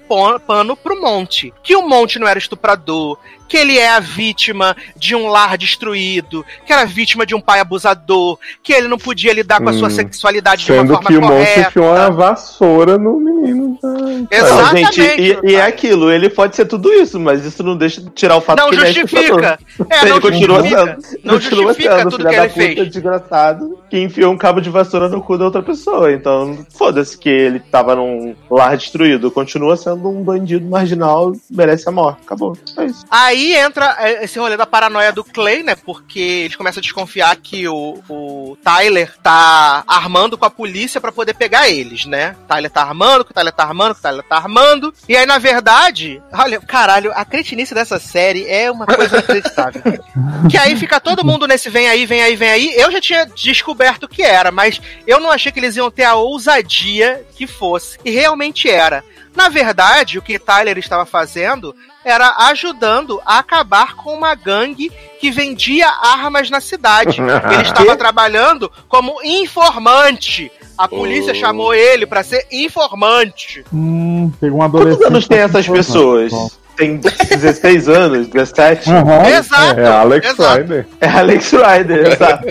pano pro Monte. Que o Monte não era estuprador, que ele é a vítima de um lar destruído, que era vítima de um pai abusador, que ele não podia lidar com a sua Hum. sexualidade de uma Sendo forma que o Monte enfiou uma vassoura no menino. Não, Exatamente. gente, e, e é aquilo, ele pode ser tudo isso, mas isso não deixa de tirar o fato Não que ele é justifica. É, ele não continua justifica. sendo. Não continua justifica sendo tudo que da ele puta fez. desgraçado que enfiou um cabo de vassoura no cu da outra pessoa. Então, foda-se que ele tava num lar destruído. Continua sendo um bandido marginal, merece a morte. Acabou. É isso. Aí entra é, esse rolê da paranoia do Clay, né? Porque eles começam a desconfiar que o, o Tyler tá armando com a polícia pra poder pegar eles, né? Tyler tá armando, que o Tyler tá armando, que o Tyler tá armando. E aí, na verdade, olha, caralho, a cretinice dessa série é uma coisa inacreditável. que aí fica todo mundo nesse vem aí, vem aí, vem aí. Eu já tinha descoberto o que era, mas eu não achei que eles iam ter a ousadia que fosse. E realmente era. Na verdade, o que Tyler estava fazendo era ajudando a acabar com uma gangue que vendia armas na cidade. Ele estava trabalhando como informante. A polícia Oh. chamou ele para ser informante. Hum, pegou um adolescente. Quantos anos tem essas pessoas? Tem 16 anos, 17? Aham. Exato. É Alex exato. Rider. É Alex Rider, exato.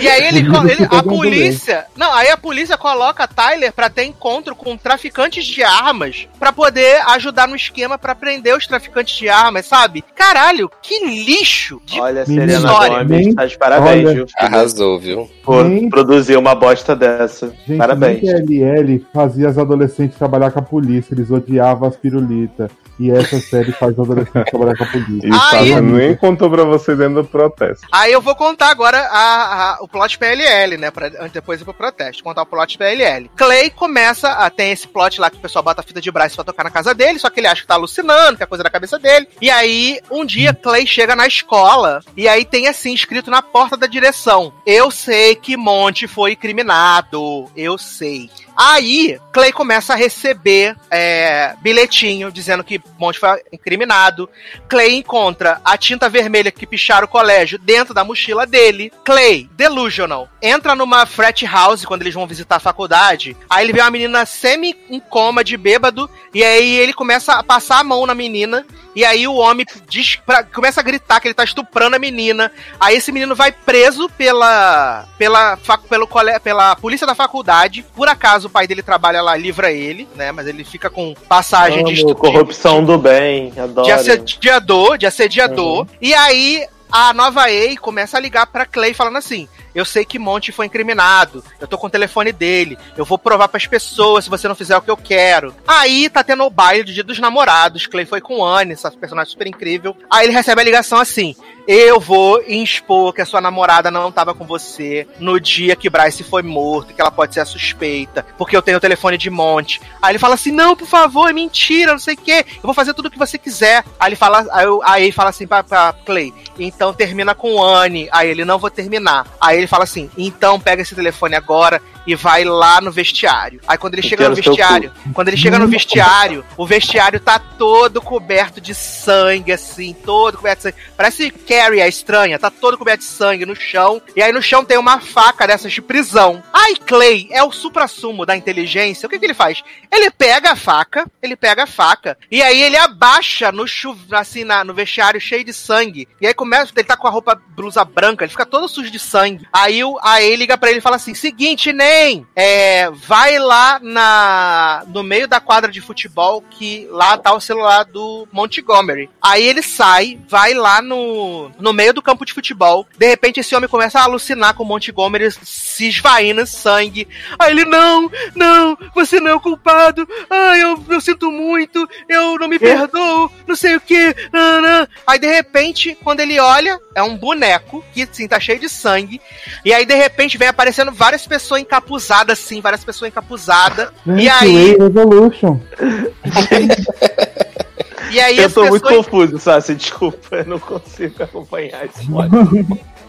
E aí ele, ele- a polícia. Não, aí a polícia coloca Tyler pra ter encontro com traficantes de armas pra poder ajudar no esquema pra prender os traficantes de armas, sabe? Caralho, que lixo de Olha, Serena história. Gomes, tá de parabéns, olha- viu? Arrasou, viu? Por Nem- produzir uma bosta dessa. Gente, parabéns. nem PLL fazia as adolescentes trabalhar com a polícia, eles odiavam as pirulitas. E essa série faz os adolescentes trabalhar com a polícia. E Aí- nem contou pra você dentro do protesto. Aí eu vou contar agora a- a- o plot PLL, né? Pra, depois ir pro protesto. Contar o plot PLL. Clay começa a ter esse plot lá que o pessoal bota a fita de braço pra tocar na casa dele, só que ele acha que tá alucinando, que é coisa da cabeça dele. E aí, um dia, Clay chega na escola e aí tem assim, escrito na porta da direção: Eu sei que Monte foi criminado. Eu sei. Aí, Clay começa a receber é, bilhetinho dizendo que Monte foi incriminado. Clay encontra a tinta vermelha que picharam o colégio dentro da mochila dele. Clay, delusional, entra numa frat house quando eles vão visitar a faculdade. Aí ele vê uma menina semi em coma de bêbado. E aí ele começa a passar a mão na menina. E aí o homem diz pra- começa a gritar que ele tá estuprando a menina. Aí esse menino vai preso pela pela pelo cole- pela polícia da faculdade. Por acaso o pai dele trabalha lá, livra ele, né? Mas ele fica com passagem de Amo, estu- corrupção do bem, adoro. de assediador, de assediador. E aí a nova EI começa a ligar pra Clay falando assim: "Eu sei que Monte foi incriminado. Eu tô com o telefone dele. Eu vou provar pras pessoas se você não fizer o que eu quero". Aí tá tendo o baile do Dia dos Namorados. Clay foi com Anne, essa personagem super incrível. Aí ele recebe a ligação assim: eu vou expor que a sua namorada não tava com você no dia que Bryce foi morto, que ela pode ser a suspeita, porque eu tenho o telefone de Monte. Aí ele fala assim: não, por favor, é mentira, não sei o quê, eu vou fazer tudo o que você quiser. Aí ele fala, aí, eu- aí ele fala assim pra, pra Clay: então termina com Anne. Aí ele não vou terminar. Aí ele fala assim: então pega esse telefone agora e vai lá no vestiário. Aí quando ele Eu chega no vestiário, quando ele chega no vestiário, o vestiário tá todo coberto de sangue, assim, todo coberto de sangue. Parece Carrie, a estranha, tá todo coberto de sangue no chão. E aí no chão tem uma faca dessas de prisão. Aí Clay é o supra-sumo da inteligência. O que, que ele faz? Ele pega a faca, ele pega a faca, e aí ele abaixa no chuv... assim, na- no vestiário cheio de sangue. E aí começa, ele tá com a roupa, blusa branca, ele fica todo sujo de sangue. Aí o aí liga pra ele e fala assim: seguinte, Nem, é, vai lá na no meio da quadra de futebol que lá tá o celular do Montgomery. Aí ele sai, vai lá no, no meio do campo de futebol. De repente esse homem começa a alucinar com o Montgomery se esvaindo em sangue. Aí ele, não, não, você não é o culpado. Ai, eu, eu sinto muito, eu não me perdoo, não sei o que. Aí de repente, quando ele olha, é um boneco que assim, tá cheio de sangue. E aí, de repente, vem aparecendo várias pessoas encapuzadas, assim, várias pessoas encapuzadas. E aí, Revolution. e aí eu tô muito pessoas. confuso, Sassi, desculpa, eu não consigo acompanhar esse.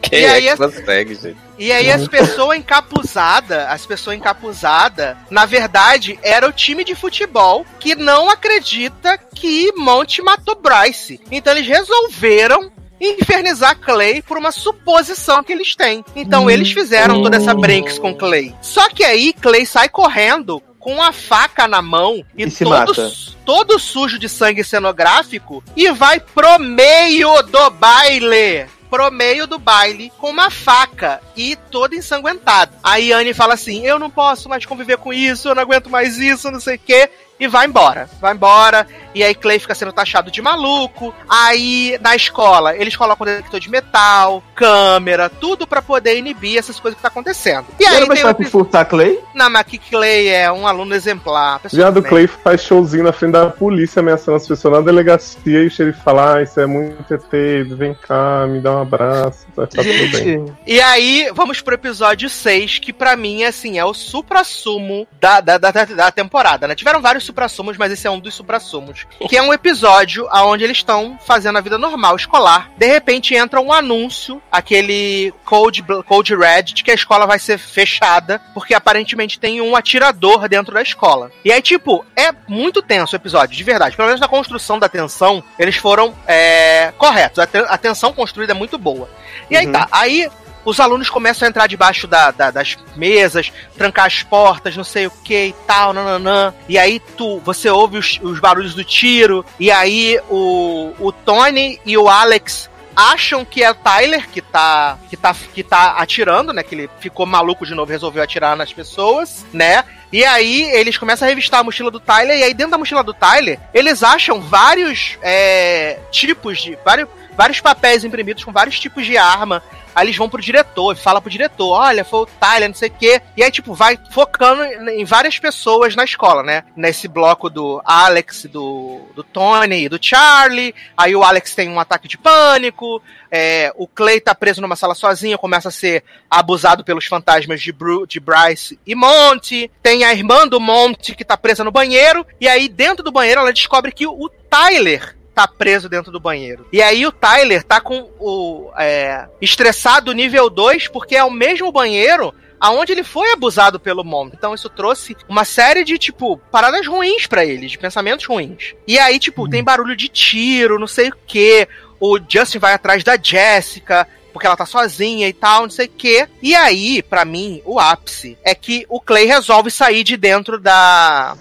Quem E é aí que as- consegue, gente? E aí as pessoas encapuzadas, as pessoas encapuzadas, na verdade, era o time de futebol que não acredita que Monte matou Bryce. Então eles resolveram infernizar Clay por uma suposição que eles têm. Então eles fizeram toda essa brinks com Clay. Só que aí Clay sai correndo com a faca na mão e, E se todo, mata. todo sujo de sangue cenográfico e vai pro meio do baile pro meio do baile com uma faca e todo ensanguentado. Aí Anne fala assim: Eu não posso mais conviver com isso, eu não aguento mais isso, não sei o quê. E vai embora. Vai embora. E aí Clay fica sendo taxado de maluco. Aí, na escola, eles colocam detector de metal, câmera, tudo pra poder inibir essas coisas que tá acontecendo. E aí Era mais fácil furtar Clay? Não, mas que Clay é um aluno exemplar. Viado bem. Clay faz showzinho na frente da polícia ameaçando as pessoas na delegacia e o xerife fala: Ah, isso é muito ET, vem cá, me dá um abraço, vai ficar tudo bem. E aí, vamos pro episódio 6, que pra mim, assim, é o supra-sumo da, da, da, da temporada, né? Tiveram vários supra-sumos, mas esse é um dos supra-sumos. Que é um episódio onde eles estão fazendo a vida normal, escolar. De repente entra um anúncio, aquele Code, Code Red, de que a escola vai ser fechada, porque aparentemente tem um atirador dentro da escola. E aí, tipo, é muito tenso o episódio, de verdade. Pelo menos na construção da tensão, eles foram é, corretos. A, a tensão construída é muito boa. E aí Uhum. tá, aí os alunos começam a entrar debaixo da- da- das mesas, trancar as portas, não sei o que e tal, nananã. E aí tu, você ouve os, os barulhos do tiro, e aí o, o Tony e o Alex acham que é o Tyler que tá, que tá, que tá atirando, né? Que ele ficou maluco de novo, resolveu atirar nas pessoas, né? E aí eles começam a revistar a mochila do Tyler, e aí dentro da mochila do Tyler, eles acham vários é, tipos de. Vários, vários papéis imprimidos com vários tipos de arma. Aí eles vão pro diretor, fala pro diretor, olha, foi o Tyler, não sei o quê. E aí, tipo, vai focando em várias pessoas na escola, né? Nesse bloco do Alex, do, do Tony e do Charlie. Aí o Alex tem um ataque de pânico. É, o Clay tá preso numa sala sozinho, começa a ser abusado pelos fantasmas de, Bru de Bryce e Monty. Tem a irmã do Monty que tá presa no banheiro. E aí, dentro do banheiro, ela descobre que o Tyler tá preso dentro do banheiro. E aí o Tyler tá com o é, estressado nível 2, porque é o mesmo banheiro aonde ele foi abusado pelo Mom. Então isso trouxe uma série de, tipo, paradas ruins para ele, de pensamentos ruins. E aí, tipo, tem barulho de tiro, não sei o quê. O Justin vai atrás da Jessica, porque ela tá sozinha e tal, não sei o quê. E aí, para mim, o ápice é que o Clay resolve sair de dentro da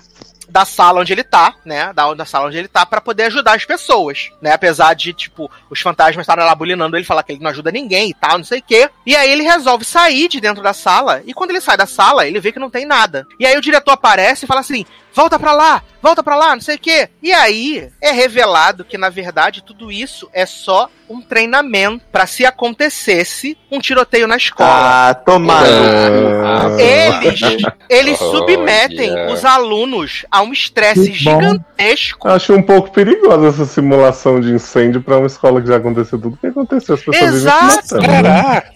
da sala onde ele tá, né? Da, da sala onde ele tá, para poder ajudar as pessoas, né? Apesar de, tipo, os fantasmas estarem lá bulinando ele, falar que ele não ajuda ninguém e tal, não sei o quê. E aí ele resolve sair de dentro da sala, e quando ele sai da sala, ele vê que não tem nada. E aí o diretor aparece e fala assim: volta pra lá, volta pra lá, não sei o quê. E aí é revelado que, na verdade, tudo isso é só um treinamento para se acontecesse um tiroteio na escola. Ah, tomado. Ah, Eles, eles Oh, submetem yeah. os alunos a um estresse gigantesco. Acho um pouco perigosa essa simulação de incêndio pra uma escola que já aconteceu tudo que aconteceu. As pessoas Exato. Caraca.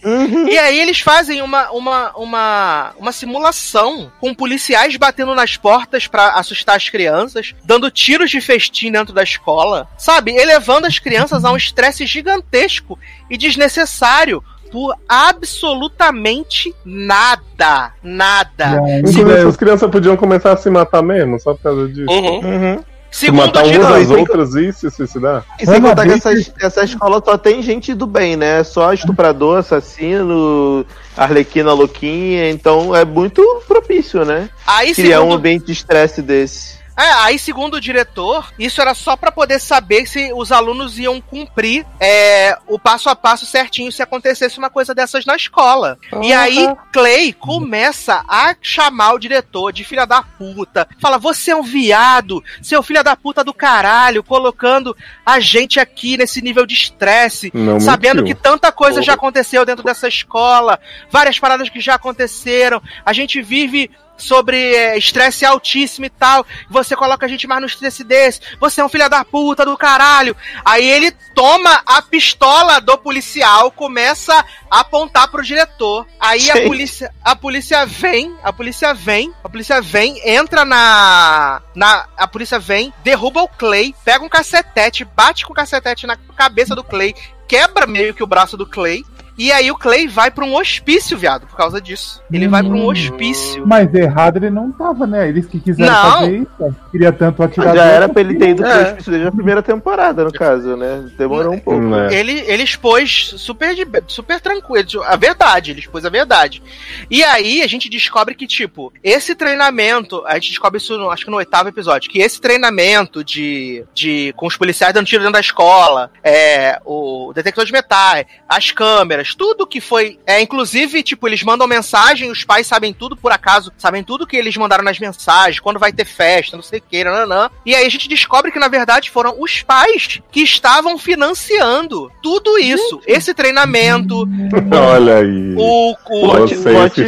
E aí eles fazem uma, uma, uma, uma simulação com policiais batendo nas portas assustar as crianças, dando tiros de festim dentro da escola, sabe? Elevando as crianças a um estresse gigantesco e desnecessário por absolutamente nada. Nada. Inclusive, as crianças podiam começar a se matar mesmo, só por causa disso. Uhum. Uhum. Se Segundo matar umas às outras e se suicidar. E sem Ana contar que essa, essa escola só tem gente do bem, né? Só estuprador, assassino, arlequina louquinha, então é muito propício, né? aí, Criar um segundo, ambiente de estresse desse. É, aí, segundo o diretor, isso era só pra poder saber se os alunos iam cumprir é, o passo a passo certinho se acontecesse uma coisa dessas na escola. E aí, Clay começa a chamar o diretor de filha da puta. Fala, você é um viado, seu filho da puta do caralho, colocando a gente aqui nesse nível de estresse, sabendo que tanta coisa já aconteceu dentro dessa escola, várias paradas que já aconteceram, a gente vive sobre é, estresse altíssimo e tal, você coloca a gente mais no estresse desse, você é um filho da puta do caralho. Aí ele toma a pistola do policial, começa a apontar pro diretor. Aí a polícia, a polícia vem, a polícia vem, a polícia vem, entra na, na a polícia vem, derruba o Clay, pega um cacetete, bate com o cacetete na cabeça do Clay, quebra meio que o braço do Clay. E aí o Clay vai pra um hospício, viado, por causa disso. Ele vai pra um hospício. Mas errado ele não tava, né? Eles que quiseram Não. fazer isso. Queria tanto atirar. Já era pra ele ter ido pro É. hospício desde a primeira temporada, no caso, né? Demorou um pouco. Né? Ele, ele expôs super, de, super tranquilo, a verdade, ele expôs a verdade. E aí a gente descobre que, tipo, esse treinamento, a gente descobre isso, no- acho que no oitavo episódio, que esse treinamento de, de com os policiais dando tiro dentro da escola, é, o detector de metais, as câmeras, tudo que foi, é, inclusive, tipo, eles mandam mensagem, os pais sabem tudo por acaso, sabem tudo que eles mandaram nas mensagens, quando vai ter festa, não sei o que, nananã. E aí a gente descobre que, na verdade, foram os pais que estavam financiando tudo isso. Esse treinamento, Olha aí. o, o- Plot- que o plot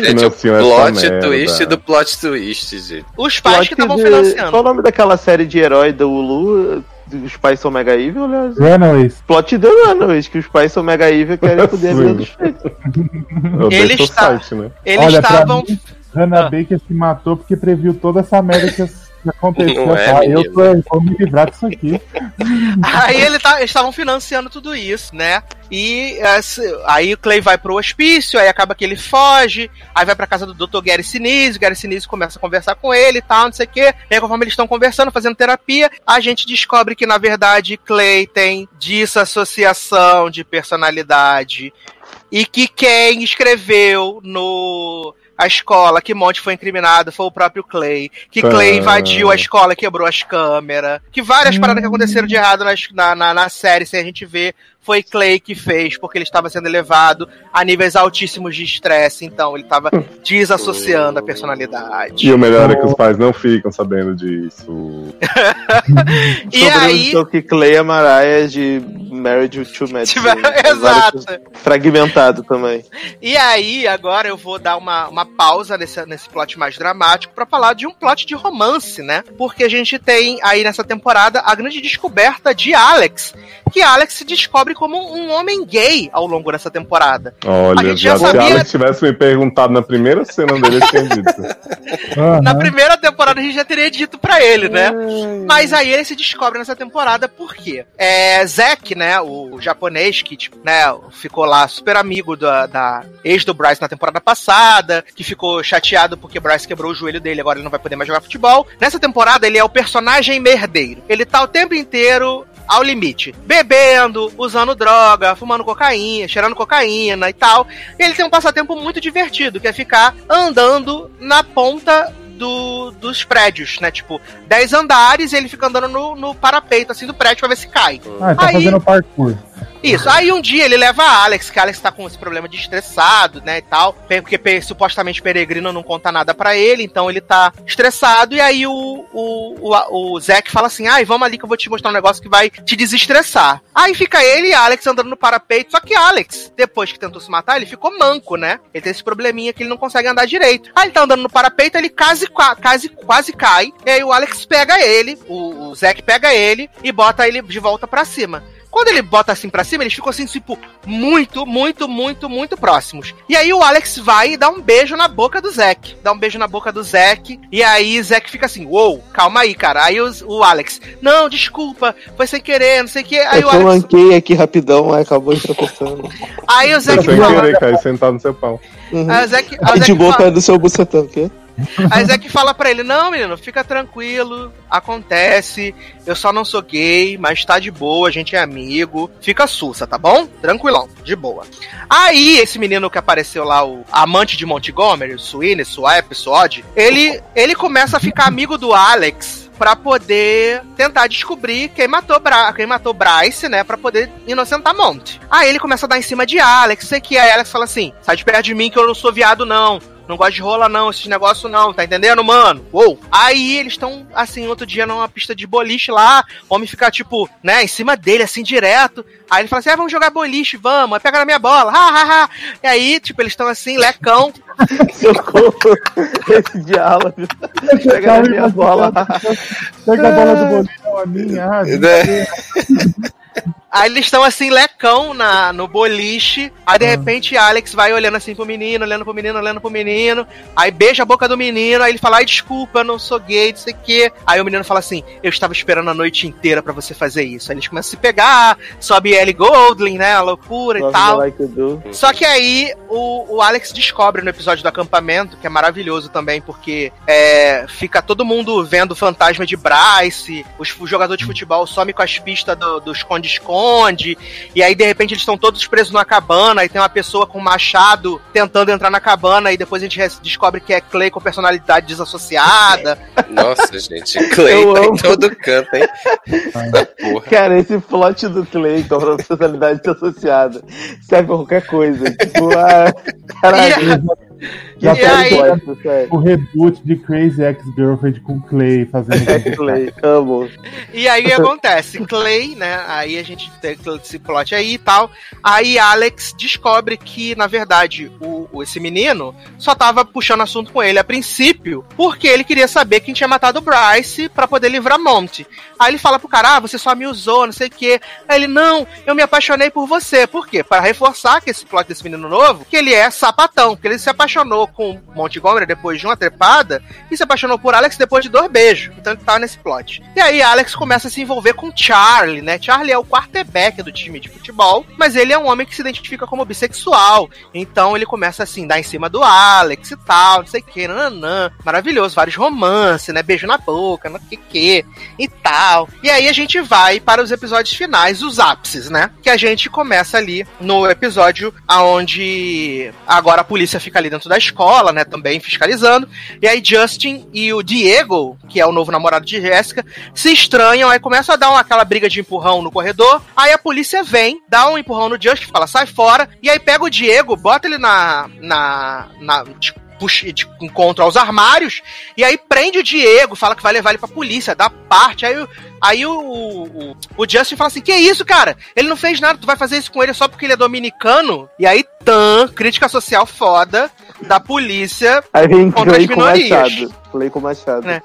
merda. twist do plot twist, gente. os pais que Plot estavam de- financiando. Qual o nome daquela série de herói da Hulu? Os pais são mega evil, aliás. Runaways. Plot do Runaways, que os pais são mega evil e querem poder vida Sim. dos filhos. Eu dei Ele seu está- site, né? Eles Olha, estavam. mim, Hannah Ah. Baker se matou porque previu toda essa merda que as- que aconteceu. Não é, tá? eu tô, eu vou me livrar disso aqui. Aí ele tá, eles estavam financiando tudo isso, né? E esse- aí o Clay vai pro hospício, aí acaba que ele foge, aí vai pra casa do Dr. Gary Sinise, o Gary Sinise começa a conversar com ele e tal, não sei o quê. E aí, conforme eles estão conversando, fazendo terapia, a gente descobre que, na verdade, Clay tem dissociação de personalidade. E que quem escreveu no a escola, que Monte foi incriminado, foi o próprio Clay, que. Clay invadiu a escola, quebrou as câmeras, que várias paradas que aconteceram de errado na, na, na série, sem a gente ver, foi Clay que fez, porque ele estava sendo elevado a níveis altíssimos de estresse, então ele estava desassociando a personalidade. E o melhor é que os pais não ficam sabendo disso. E Sobre aí- o que Clay é Mariah de Married to Matt. Exato. Fragmentado também. E aí, agora eu vou dar uma, uma pausa nesse, nesse plot mais dramático pra falar de um plot de romance, né? Porque a gente tem aí nessa temporada a grande descoberta de Alex. Que Alex se descobre como um homem gay ao longo dessa temporada. A Olha, gente já se sabia- Alex tivesse me perguntado na primeira cena dele, eu tinha dito. Na primeira temporada a gente já teria dito pra ele, né? Mas aí ele se descobre nessa temporada por quê? É, Zack, né, o japonês que, tipo, né, ficou lá super amigo da, da ex do Bryce na temporada passada, que ficou chateado porque Bryce quebrou o joelho dele, agora ele não vai poder mais jogar futebol. Nessa temporada ele é o personagem merdeiro. Ele tá o tempo inteiro ao limite. Bebendo, usando droga, fumando cocaína, cheirando cocaína e tal. E ele tem um passatempo muito divertido, que é ficar andando na ponta do- dos prédios, né? Tipo, 10 andares e ele fica andando no, no parapeito, assim, do prédio pra ver se cai. Ah, tá Aí- fazendo parkour. Isso. Aí um dia ele leva a Alex, que a Alex tá com esse problema de estressado, né, e tal. Porque supostamente Peregrino não conta nada pra ele, então ele tá estressado. E aí o, o, o, o Zack fala assim: ai, vamos ali que eu vou te mostrar um negócio que vai te desestressar. Aí fica ele e Alex andando no parapeito. Só que Alex, depois que tentou se matar, ele ficou manco, né? Ele tem esse probleminha que ele não consegue andar direito. Aí ele tá andando no parapeito, ele quase, qua- quase, quase cai. E aí o Alex pega ele, o, o Zack pega ele e bota ele de volta pra cima. Quando ele bota assim pra cima, eles ficam assim, tipo, muito, muito, muito, muito próximos. E aí o Alex vai e dá um beijo na boca do Zack. Dá um beijo na boca do Zack. E aí Zack fica assim, uou, calma aí, cara. Aí os- o Alex, não, desculpa, foi sem querer, não sei o que. Aí eu o Alex. lanquei aqui rapidão, aí acabou tropeçando. Aí o Zack Sem querer cair sentado no seu pau. Aí o Zack, aí o de boa fala- cai do seu bucetão, o quê? Aí Zack fala pra ele: Não, menino, fica tranquilo, acontece. Eu só não sou gay, mas tá de boa, a gente é amigo. Fica sussa, tá bom? Tranquilão, de boa. Aí, esse menino que apareceu lá, o amante de Montgomery, Sweeney, Swap, Sword, ele, ele começa a ficar amigo do Alex pra poder tentar descobrir quem matou, Bra quem matou Bryce, né? Pra poder inocentar Monte. Aí ele começa a dar em cima de Alex, sei que. Aí Alex fala assim: sai de perto de mim que eu não sou viado, não. Não gosto de rola, não, esses negócios não, tá entendendo, mano? Uou! Aí eles estão, assim, outro dia numa pista de boliche lá, o homem fica, tipo, né, em cima dele, assim, direto. Aí ele fala assim: ah, vamos jogar boliche, vamos, aí pega na minha bola, ha, ha, ha. E aí, tipo, eles estão assim, lecão. Socorro! Esse diálogo. Pega na minha bola. Pega a bola do bolinho, não a minha. Ah, Né? Aí eles estão assim, lecão na, no boliche. Aí de repente Alex vai olhando assim pro menino, olhando pro menino, olhando pro menino. Aí beija a boca do menino. Aí ele fala: Ai, desculpa, eu não sou gay, não sei o quê. Aí o menino fala assim: Eu estava esperando a noite inteira pra você fazer isso. Aí eles começam a se pegar, sobe Ellie Goldling, né? A loucura e tal. Like. Só que aí o, o Alex descobre no episódio do acampamento, que é maravilhoso também, porque é, fica todo mundo vendo o fantasma de Bryce, os, o jogador de futebol some com as pistas do do esconde-esconde, e aí de repente eles estão todos presos numa cabana, e tem uma pessoa com um machado tentando entrar na cabana, e depois a gente descobre que é Clay com personalidade desassociada. Nossa, gente, Clay Eu tá em amo. todo canto, hein? Porra. Cara, esse plot do Clay com a personalidade associada serve pra qualquer coisa. Tipo, ah, caralho. E aí- sério. o reboot de Crazy Ex-Girlfriend com Clay fazendo. É Clay, amo. E aí acontece? Clay, né? Aí a gente tem esse plot aí e tal. Aí Alex descobre que, na verdade, o, o- esse menino só tava puxando assunto com ele a princípio, porque ele queria saber quem tinha matado o Bryce pra poder livrar Monty. Aí ele fala pro cara, ah, você só me usou, não sei o quê. Aí ele, não, eu me apaixonei por você. Por quê? Para reforçar que esse plot desse menino novo, que ele é sapatão, que ele se apaixonou com Montgomery depois de uma trepada e se apaixonou por Alex depois de dois beijos. Então ele tava nesse plot. E aí Alex começa a se envolver com Charlie, né? Charlie é o quarterback do time de futebol, mas ele é um homem que se identifica como bissexual. Então ele começa assim, dar em cima do Alex e tal, não sei o que, nananã. Maravilhoso, vários romances, né? Beijo na boca, não o que e tal. E aí a gente vai para os episódios finais, os ápices, né? Que a gente começa ali no episódio aonde agora a polícia fica ali dentro da escola né, também fiscalizando. E aí Justin e o Diego, que é o novo namorado de Jéssica, se estranham, aí começam a dar uma, aquela briga de empurrão no corredor. Aí a polícia vem, dá um empurrão no Justin, fala, sai fora. E aí pega o Diego, bota ele na. na. na tipo, puxa, de encontro aos armários, e aí prende o Diego, fala que vai levar ele pra polícia, dá parte. Aí, aí o, o, o Justin fala assim: Que isso, cara? Ele não fez nada, tu vai fazer isso com ele só porque ele é dominicano? E aí, tan, crítica social foda da polícia Aí vem contra as Clay com minorias. Machado. Clay com Machado. Né?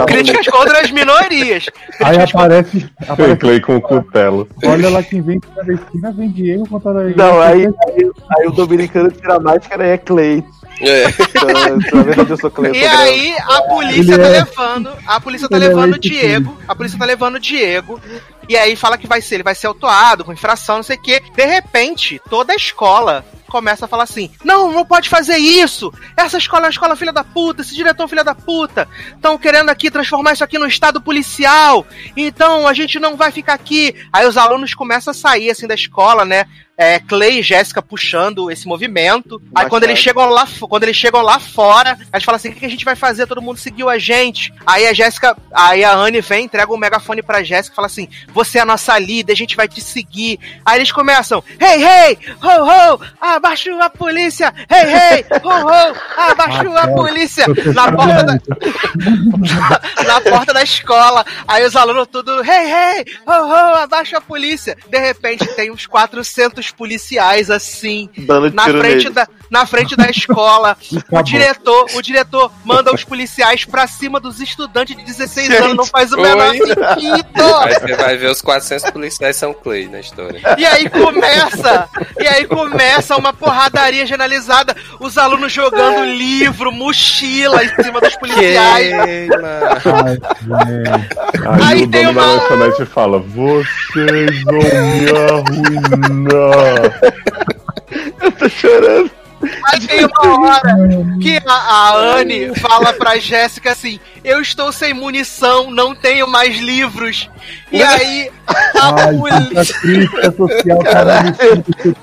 A Críticas contra as minorias. Aí aparece. Tem aparece Clay com o cutelo. olha lá quem vem da esquina, vem Diego contra ele. Não, aí, aí, aí o dominicano tira a máscara e é Clay. É. Então, na verdade, eu sou Clay. eu E aí a polícia Ele tá é- levando, a polícia tá Ele é levando o Diego, a polícia tá levando o Diego, e aí fala que vai ser, ele vai ser autuado com infração, não sei o quê. De repente, toda a escola começa a falar assim: "Não, não pode fazer isso. Essa escola é uma escola filha da puta, esse diretor é filho da puta. Estão querendo aqui transformar isso aqui no estado policial. Então a gente não vai ficar aqui". Aí os alunos começam a sair assim da escola, né? É, Clay e Jéssica puxando esse movimento. Aí quando eles chegam lá, quando eles chegam lá fora, eles falam assim: o que a gente vai fazer? Todo mundo seguiu a gente. Aí a Jéssica, aí a Anne vem, entrega um megafone pra Jéssica e fala assim: você é a nossa líder, a gente vai te seguir. Aí eles começam: hey, hey, ho, ho, abaixo a polícia, hey, hey, ho, ho, abaixo a polícia. Na porta da, na porta da escola. Aí os alunos tudo, hey, hey, ho, ho, abaixo a polícia. De repente tem uns 400 policiais assim, Dando na tiro frente nele. da, na frente da escola. o diretor, o diretor manda os policiais pra cima dos estudantes de 16 Gente, anos, não faz o menor oi. sentido. Aí você vai ver os 400 policiais são Clay na história. E aí começa, e aí começa uma porradaria generalizada, os alunos jogando livro, mochila em cima dos policiais. Aí, Aí o tem dono uma- fala: Vocês vão me arruinar. Eu tô chorando. Aí tem uma hora que a, a Anne fala pra Jéssica assim: Eu estou sem munição, não tenho mais livros. E aí a Ai, polícia. puta crítica social, caralho.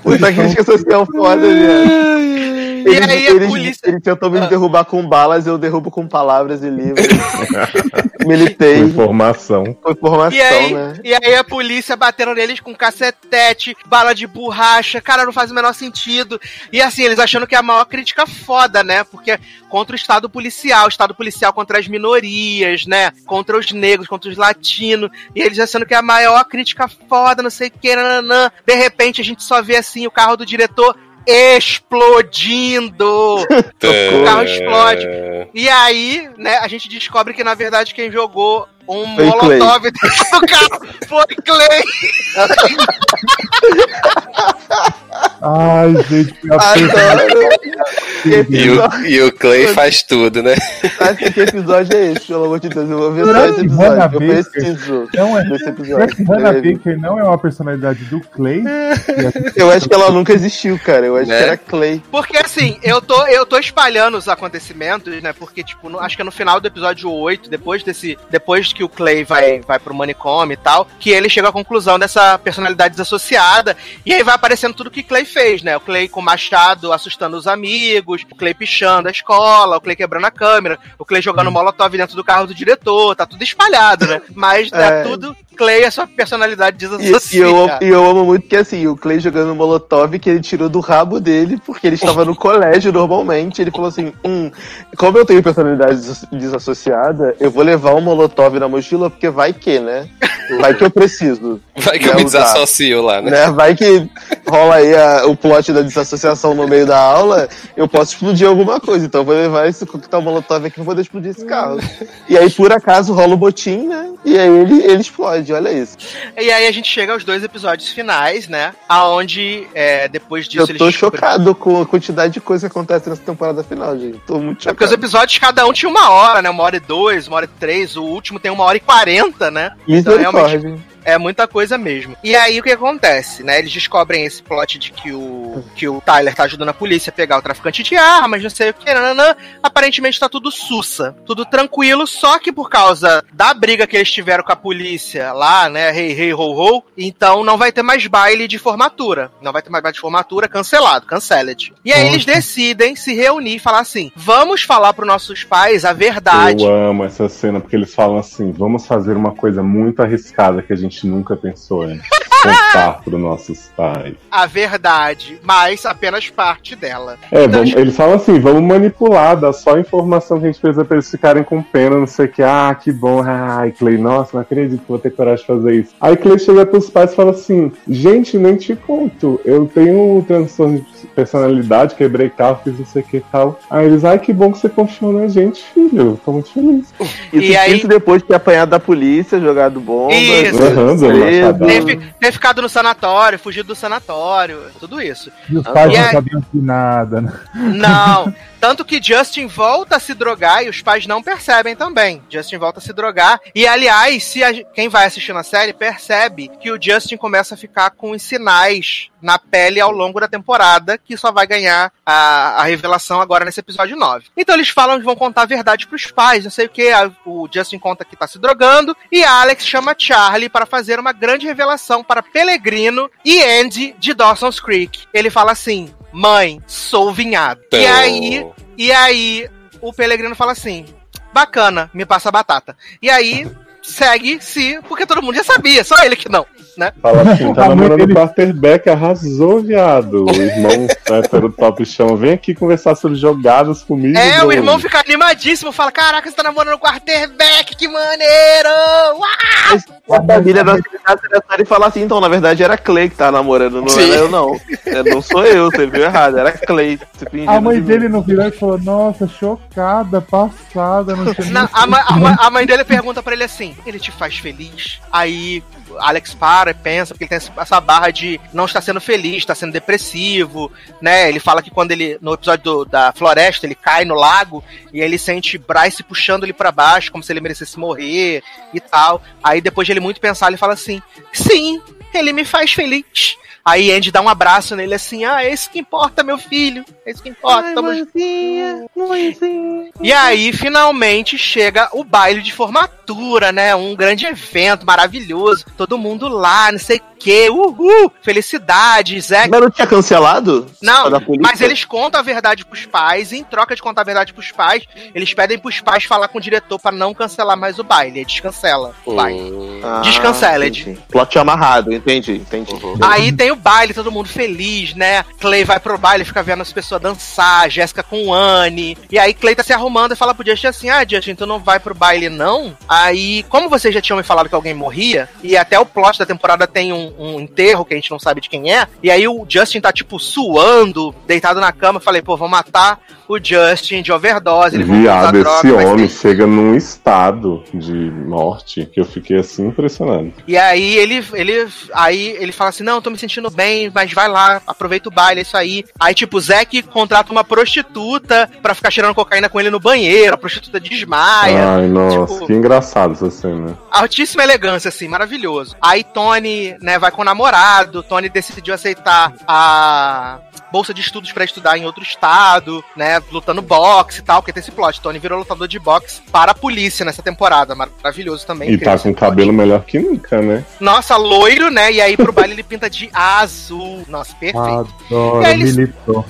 Puta crítica social foda. E Eles, aí a eles, polícia- eles tentam me derrubar com balas, eu derrubo com palavras e livros. Militei. informação. Foi formação, E aí, né? e aí a polícia batendo neles com cacetete, bala de borracha, cara, não faz o menor sentido. E assim, eles achando que é a maior crítica foda, né? Porque é contra o Estado policial, o Estado policial contra as minorias, né? Contra os negros, contra os latinos. E eles achando que é a maior crítica foda, não sei o que, nananã. De repente a gente só vê assim o carro do diretor explodindo. o carro explode. E aí, né, a gente descobre que, na verdade, quem jogou um Foi Clay. molotov dentro do carro foi Clay. Ai, gente. Adoro. E o, e o Clay faz tudo, né? Acho que episódio é esse, pelo amor de Deus. Eu vou ver só Será esse episódio. Hannah Eu Baker preciso Não é. desse Será episódio. que Hannah. Baker não é uma personalidade do Clay? Eu acho que ela nunca existiu, cara. Eu acho Né? que era Clay. Porque assim, eu tô, eu tô espalhando os acontecimentos, né? Porque, tipo, no- acho que é no final do episódio 8, depois desse. Depois que o Clay vai, vai pro manicômio e tal, que ele chega à conclusão dessa personalidade desassociada. E aí vai aparecendo tudo que Clay fez, né? O Clay com o machado assustando os amigos, o Clay pichando a escola, o Clay quebrando a câmera, o Clay jogando molotov dentro do carro do diretor, tá tudo espalhado, né? Mas é, É. tudo Clay é sua personalidade E, e desassociada. eu, e eu amo muito que assim, o Clay jogando Molotov que ele tirou do rabo dele, porque ele estava no colégio normalmente. Ele falou assim: hum, como eu tenho personalidade des- desassociada, eu vou levar um Molotov na mochila, porque vai que, né? Vai que eu preciso. Vai que né, eu me usar. desassocio lá, né? Né? Vai que rola aí a- o plot da desassociação no meio da aula, eu posso explodir alguma coisa. Então eu vou levar esse coquetel molotov aqui pra poder explodir esse carro. E aí, por acaso, rola o botim, né? E aí ele, ele explode, olha isso. E aí a gente chega aos dois episódios finais, né? Aonde, é, depois disso, Eu tô chocado com a quantidade de coisa que acontece nessa temporada final, gente. Tô muito É porque os chocado. episódios, cada um tinha uma hora, né? Uma hora e dois, uma hora e três. O último tem uma hora e quarenta, né? Então, Misericórdia. É muita coisa mesmo. E aí o que acontece, né? Eles descobrem esse plot de que o, que o Tyler tá ajudando a polícia a pegar o traficante de armas, não sei o que, nananã. Aparentemente tá tudo sussa, tudo tranquilo, só que por causa da briga que eles tiveram com a polícia lá, né? Rei, rei, ho, ho, então não vai ter mais baile de formatura. Não vai ter mais baile de formatura, cancelado, canceled. E aí eles decidem se reunir e falar assim: vamos falar pros nossos pais a verdade. Eu amo essa cena, porque eles falam assim: vamos fazer uma coisa muito arriscada que a gente nunca pensou antes. Contar pros nossos pais. A verdade, mas apenas parte dela. É, vamos- eles falam assim: vamos manipular, dá só a informação que a gente precisa pra eles ficarem com pena, não sei o que. Ah, que bom. Ai, Clay, nossa, não acredito que vou ter coragem de fazer isso. Aí Clay chega pros pais e fala assim: gente, nem te conto, eu tenho um transtorno de personalidade, quebrei carro, fiz não sei o que e tal. Aí eles, ai, que bom que você confiou na gente, filho. Tô muito feliz. Isso, isso depois de ter apanhado da polícia, jogado bomba. Isso. Aham, dando machadada. Ficado no sanatório, fugido do sanatório, tudo isso. E os pais E não aí- sabiam de nada, né? Não. Tanto que Justin volta a se drogar e os pais não percebem também. Justin volta a se drogar. E, aliás, se a- quem vai assistindo a série percebe que o Justin começa a ficar com os sinais na pele ao longo da temporada, que só vai ganhar a, a revelação agora nesse episódio 9. Então eles falam que vão contar a verdade pros pais, não sei o que. O Justin conta que tá se drogando. E a Alex chama Charlie para fazer uma grande revelação para Pellegrino e Andy de Dawson's Creek. Ele fala assim: Mãe, sou vinhado. E Então. aí, e aí, o Pellegrino fala assim: bacana, me passa a batata. E aí, segue-se, porque todo mundo já sabia, só ele que não, né? Fala assim, tá namorando dele- o quarterback, arrasou, viado. O irmão hétero top chama, vem aqui conversar sobre jogadas comigo. É, o bro." irmão fica animadíssimo, fala: Caraca, você tá namorando o quarterback, que maneiro! Uau! A família da da série fala assim, então, na verdade era Clay que tá namorando, não Sim. era eu, não. É, não sou eu, você viu errado, era Clay. A mãe de dele no virou e falou: Nossa, chocada, passada, não nem a, ma- a ma- a mãe dele pergunta pra ele assim: ele te faz feliz? Aí Alex para e pensa, porque ele tem essa barra de não estar sendo feliz, está sendo depressivo, né? Ele fala que quando ele, no episódio do- da floresta, ele cai no lago e ele sente Bryce puxando ele pra baixo, como se ele merecesse morrer e tal. Aí depois de ele muito pensar, ele fala assim: sim, ele me faz feliz. Aí Andy dá um abraço nele assim: ah, é isso que importa, meu filho. É isso que importa. tamo junto." E aí, finalmente, chega o baile de formatura, né? Um grande evento maravilhoso. Todo mundo lá, não sei o quê. Uhul! Felicidade, Zé. Mas não tinha cancelado? Não, mas eles contam a verdade pros pais, e em troca de contar a verdade pros pais, eles pedem pros pais falar com o diretor pra não cancelar mais o baile. Descancela o baile. Ah, Descanceled. entendi. Plot amarrado, entendi, entendi. Aí tem o baile, todo mundo feliz, né? Clay vai pro baile, fica vendo as pessoas dançar, Jéssica com Anne. E aí Clay tá se arrumando e fala pro Justin assim: Ah, Justin, tu não vai pro baile não? Aí, como vocês já tinham me falado que alguém morria, e até o plot da temporada tem um, um enterro que a gente não sabe de quem é, e aí o Justin tá tipo suando, deitado na cama, falei, pô, vou matar o Justin de overdose, ele Viado, droga, esse vai homem ser chega num estado de morte que eu fiquei assim impressionado. E aí ele, ele, aí ele fala assim, não, tô me sentindo bem, mas vai lá, aproveita o baile, é isso aí. Aí, tipo, o Zack contrata uma prostituta pra ficar cheirando cocaína com ele no banheiro, a prostituta desmaia. Ai, nossa, tipo, que engraçado essa cena. Altíssima elegância, assim, maravilhoso. Aí Tony, né, vai com o namorado, Tony decidiu aceitar a bolsa de estudos pra estudar em outro estado, né, lutando boxe e tal, porque tem esse plot. Tony virou lutador de boxe para a polícia nessa temporada, maravilhoso também. E tá com plot. cabelo melhor que nunca, né? Nossa, loiro, né? E aí pro baile ele pinta de azul. Nossa, perfeito. Adoro, E aí eles- militou.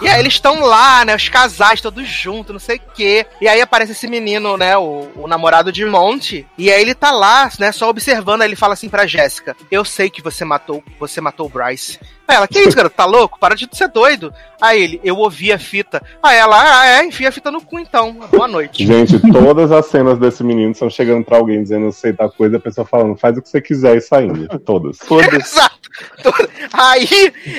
E aí eles estão lá, né? Os casais todos juntos, não sei o quê. E aí aparece esse menino, né? O, o namorado de Monte. E aí ele tá lá, né? Só observando. Aí ele fala assim pra Jéssica: Eu sei que você matou, você matou o Bryce. Aí ela, que isso, garoto? Tá louco? Para de ser doido. Aí ele, eu ouvi a fita. Aí ela, ah, é, enfia a fita no cu então. Boa noite. Gente, todas as cenas desse menino estão chegando pra alguém dizendo eu sei tal coisa, a pessoa falando, faz o que você quiser e saindo. Todas. Foda-se. Exato. Aí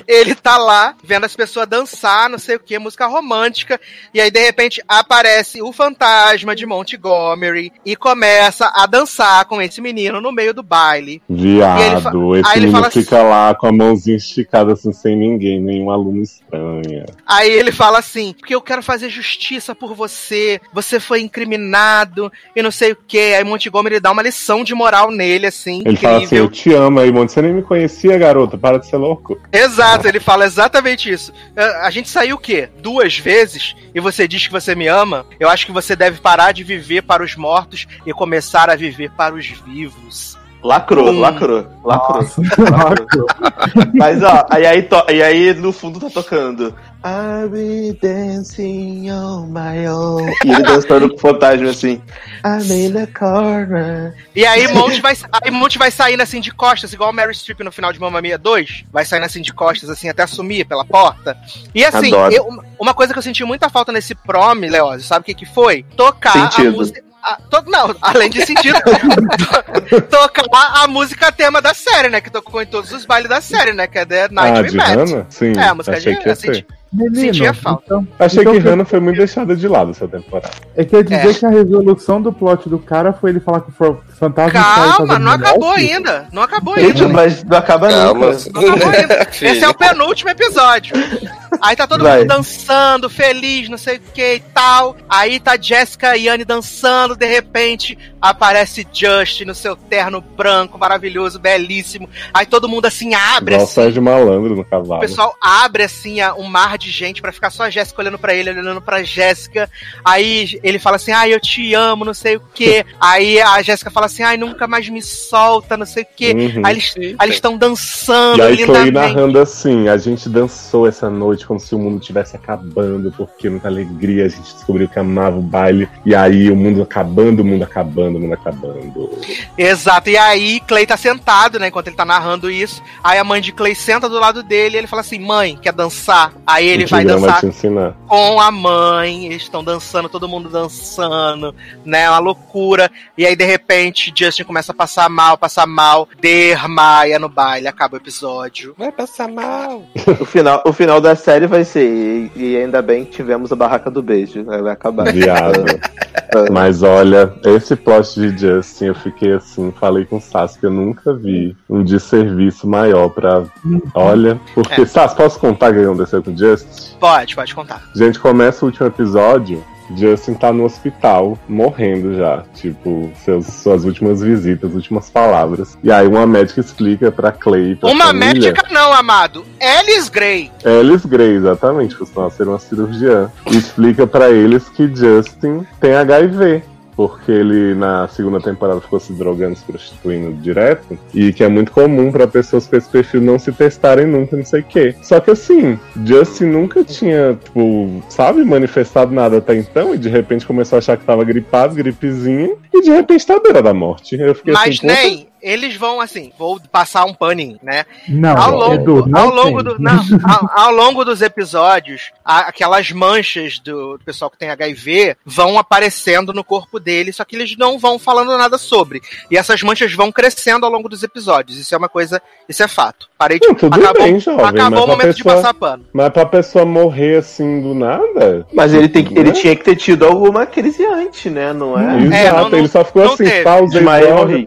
ele tá lá vendo as pessoas dançar, não sei o que, música romântica, e aí de repente aparece o fantasma de Montgomery e começa a dançar com esse menino no meio do baile. E ele Viado, esse aí ele menino fala assim- fica lá com a mãozinha esticada assim, sem ninguém, nenhum aluno estranha. Aí ele fala assim: porque eu quero fazer justiça por você, você foi incriminado e não sei o que. Aí Montgomery dá uma lição de moral nele, assim, Ele fala assim, incrível. eu te amo aí, Monte. Você nem me conhecia, garota. Para de ser louco. Exato, ele fala exatamente isso. A a gente saiu o quê? Duas vezes e você diz que você me ama? Eu acho que você deve parar de viver para os mortos e começar a viver para os vivos. Lacrou, Hum. lacrou, lacrou. lacrou. Mas ó, aí, aí, e aí no fundo tá tocando. I'll be dancing on my own. E ele dançando com o fantasma assim. I'm in the corner. E aí Monte vai, aí Monte vai saindo assim de costas, igual o Mary Streep no final de Mamma Mia 2. Vai saindo assim de costas, assim, até sumir pela porta. E assim, eu- uma coisa que eu senti muita falta nesse prom, Leose, sabe o que, que foi? Tocar a Sentido. música. A- to- não, além de sentido, to- tocar a música tema da série, né? Que tocou em todos os bailes da série, né? Que é The Night ah, We Met. Hannah? Sim, É, a música achei de que ia assim, ser. Menino, sentia falta. então- Achei então que que- Hannah foi muito deixada de lado essa temporada. É quer dizer É. que a resolução do plot do cara foi ele falar que o fantasma Calma, não acabou ainda. Não acabou Gente, ainda. mas não acaba Calma. nunca. Não acabou ainda. Esse é o penúltimo episódio. Aí tá todo Vai. mundo dançando, feliz, não sei o que e tal. Aí tá Jessica e Anne dançando, de repente aparece Justin no seu terno branco, maravilhoso, belíssimo. Aí todo mundo assim abre Igual o assim. Sérgio Malandro no O cavalo. pessoal abre assim um mar de gente pra ficar só a Jéssica olhando pra ele, olhando pra Jéssica. Aí ele fala assim: "Ai, eu te amo", não sei o quê. Aí a Jéssica fala assim: "Ai, nunca mais me solta", não sei o quê. Uhum. Aí eles estão dançando E aí lindamente. narrando assim, a gente dançou essa noite como se o mundo estivesse acabando, porque muita alegria, a gente descobriu que amava o baile, e aí o mundo acabando, o mundo acabando, o mundo acabando. Exato. E aí Clay tá sentado, né, enquanto ele tá narrando isso. Aí a mãe de Clay senta do lado dele e ele fala assim: "Mãe, quer dançar?" Aí ele vai dançar com a mãe, eles estão dançando, todo mundo dançando, né? Uma loucura. E aí, de repente, Justin começa a passar mal, passar mal, desmaia no baile, acaba o episódio. Vai passar mal. O final, o final da série vai ser. E, e ainda bem que tivemos a barraca do beijo. né? Vai acabar. Viado. Mas olha, esse plot de Justin, eu fiquei assim, falei com o Sassi que eu nunca vi um desserviço maior pra. Olha, porque, É. Sassi, posso contar o que aconteceu com o Justin? Pode, pode contar. Gente, começa o último episódio. Justin tá no hospital, morrendo já. Tipo, seus, suas últimas visitas, últimas palavras. E aí uma médica explica pra Clay pra Uma família... médica não, amado. Alice Gray. Alice Gray, exatamente, costuma ser uma cirurgiã. E explica pra eles que Justin tem HIV. Porque ele na segunda temporada ficou se drogando, se prostituindo direto. E que é muito comum pra pessoas com esse perfil não se testarem nunca, não sei o quê. Só que assim, Justin nunca tinha, tipo, sabe, manifestado nada até então. E de repente começou a achar que tava gripado, gripezinha. E de repente tá à beira da morte. Eu fiquei Mas assim, "Poxa, nem, eles vão assim, vou passar um paninho, né? Não, ao longo, Edu, não ao longo tem. do, não, ao, ao longo dos episódios, a- aquelas manchas do pessoal que tem HIV vão aparecendo no corpo dele, só que eles não vão falando nada sobre. E essas manchas vão crescendo ao longo dos episódios. Isso é uma coisa, isso é fato. Parei de Não, tudo acabou, bem, jovem, acabou o momento de pessoa- passar pano. Mas pra pessoa morrer assim do nada. Mas ele, tem, que- ele Né? tinha que ter tido alguma crise antes, né? Não é? Exato, É, não- não- ele só ficou assim, teve. pausa e Desmaiei e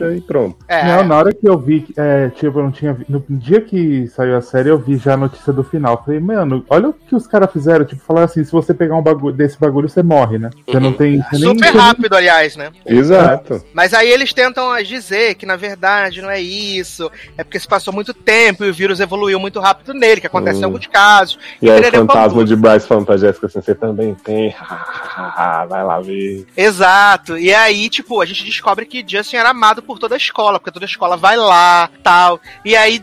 em e pronto. É, Não, na hora que eu vi, é, tipo, eu não tinha vi- No dia que saiu a série, eu vi já a notícia do final. Falei, mano, olha o que os caras fizeram. Tipo, falaram assim: se você pegar um bagulho desse bagulho, você morre, né? Você não tem. Você nem, super nem- rápido, aliás, né? Exato. Mas aí eles tentam dizer que na verdade não é isso, é porque se passou muito tempo e o vírus evoluiu muito rápido nele, que acontece em Hum. alguns casos. E aí o Tererê, fantasma de Bryce falando pra Jéssica assim, você também tem. Vai lá ver. Exato. E aí, tipo, a gente descobre que Justin era amado por toda a escola, porque toda a escola vai lá, tal. E aí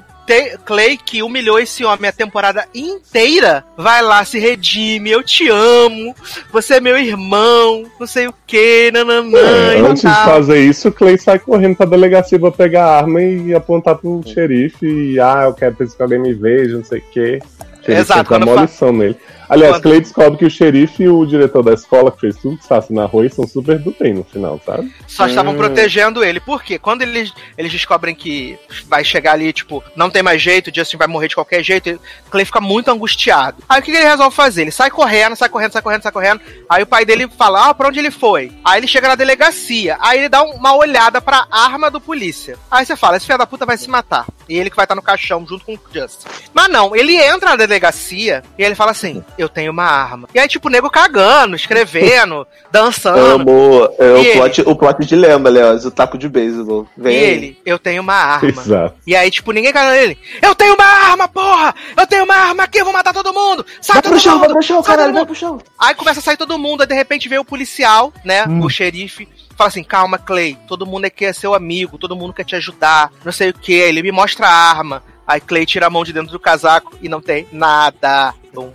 Clay, que humilhou esse homem a temporada inteira, vai lá, se redime, eu te amo, você é meu irmão, não sei o que, nananã, É, antes de fazer isso, o Clay sai correndo pra delegacia pra pegar a arma e apontar pro xerife. E, ah, eu quero que alguém me veja, não sei o xerife Exato, quando fa- nele. Aliás, Quando- Clay descobre que o xerife e o diretor da escola que fez tudo que Sassi narrou e são super do bem no final, sabe? Só estavam Hum. protegendo ele. Por quê? Quando eles, eles descobrem que vai chegar ali, tipo, não tem mais jeito, o Justin vai morrer de qualquer jeito, Clay fica muito angustiado. Aí o que que ele resolve fazer? Ele sai correndo, sai correndo, sai correndo, sai correndo. Aí o pai dele fala, ah, pra onde ele foi? Aí ele chega na delegacia. Aí ele dá uma olhada pra arma do polícia. Aí você fala, esse filho da puta vai se matar. E ele que vai estar no caixão junto com o Justin. Mas não, ele entra na delegacia e ele fala assim, eu tenho uma arma. E aí, tipo, o nego cagando, escrevendo, dançando. Amo. É o E plot, o plot de lembra, Leoz, o taco de beisebol. E Vem aí. ele, eu tenho uma arma. Exato. E aí, tipo, ninguém cai nele. Eu tenho uma arma, porra! Eu tenho uma arma aqui, eu vou matar todo mundo! Sai Vai todo pro chão, mundo! vai pro chão, caralho, vai pro chão. Aí começa a sair todo mundo, aí de repente vem o policial, né? Hum. O xerife. Fala assim, calma, Clay, todo mundo aqui é seu amigo, todo mundo quer te ajudar, não sei o que. Ele me mostra a arma. Aí Clay tira a mão de dentro do casaco e não tem nada. Bum.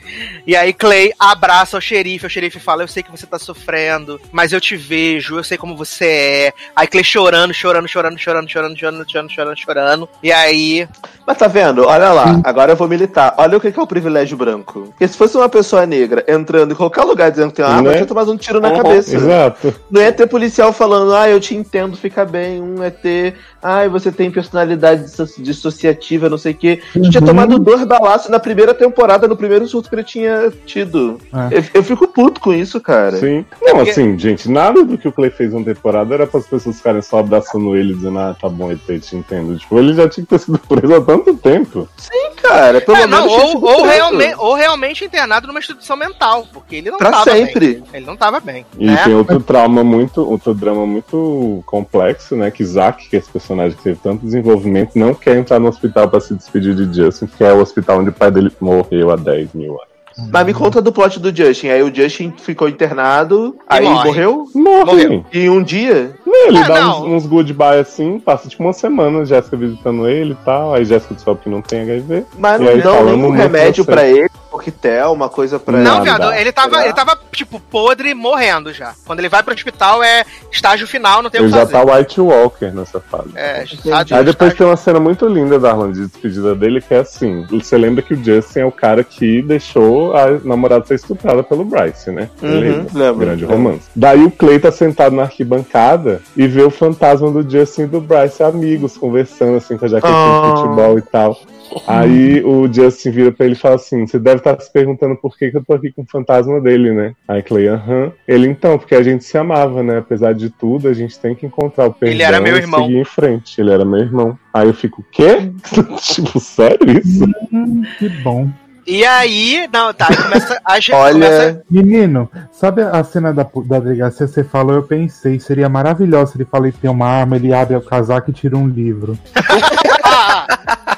E aí Clay abraça o xerife, o xerife fala, eu sei que você tá sofrendo, mas eu te vejo, eu sei como você é. Aí Clay chorando, chorando, chorando, chorando, chorando, chorando, chorando, chorando, chorando. E aí... Mas tá vendo? Olha lá, agora eu vou militar. Olha o que que é o privilégio branco. Porque se fosse uma pessoa negra entrando em qualquer lugar dizendo que tem uma arma, Né? tinha tomado um tiro na Uhum, cabeça. Exato. Não ia ter policial falando, ah, eu te entendo, fica bem. Um é ter, ah, você tem personalidade disso- dissociativa, não sei o quê. A gente tinha Uhum. tomado dois balaços na primeira temporada, no primeiro surto que ele tinha tido. É. Eu, eu fico puto com isso, cara. Sim. Não, assim, gente, nada do que o Clay fez na temporada era para as pessoas ficarem só abraçando ele, dizendo, ah, tá bom, eu te entendo. Tipo, ele já tinha que ter sido preso há tanto tempo. Sim, cara. Pelo É, não, ou, ou, realmente, ou realmente internado numa instituição mental, porque ele não Pra tava sempre. bem. Ele não tava bem. E né? tem outro trauma muito, outro drama muito complexo, né? Que Zack, que é esse personagem que teve tanto desenvolvimento, não quer entrar no hospital para se despedir de Justin, que é o hospital onde o pai dele morreu há 10 mil anos. Mas me conta do plot do Justin. Aí o Justin ficou internado, E aí morre. morreu? Morre. Morreu. E um dia. Ele Ah, dá não. uns, uns goodbye assim, passa tipo uma semana, Jéssica visitando ele e tal. Aí Jéssica descobre que não tem HIV. Mas não dão nenhum remédio pra ele, coquetel, uma coisa pra Não, viado, ele tava, ele tava, tipo, podre, morrendo já. Quando ele vai pro hospital, é estágio final, não tem o Ele que já fazer. tá White Walker nessa fase. É, estágio, Aí depois estágio- tem uma cena muito linda da Arlan de despedida dele, que é assim: você lembra que o Justin é o cara que deixou a namorada ser estuprada pelo Bryce, né? Uhum, lembro. Grande romance. Daí o Clay tá sentado na arquibancada e vê o fantasma do Justin e do Bryce, amigos, conversando assim com a jaquetinha Ah. de futebol e tal. Aí o Justin vira pra ele e fala assim: Você deve estar se perguntando por que, que eu tô aqui com o fantasma dele, né? Aí Clay, aham. Ele então, porque a gente se amava, né? Apesar de tudo, a gente tem que encontrar o perdão Ele era meu e irmão. seguir em frente. Ele era meu irmão. Aí eu fico, quê? tipo, sério isso? Hum, que bom. E aí, não, tá, aí começa a gente Olha, começa... Menino, sabe a cena da, da delegacia? Você falou, eu pensei, seria maravilhoso se ele fala que tem uma arma, ele abre o casaco e tira um livro.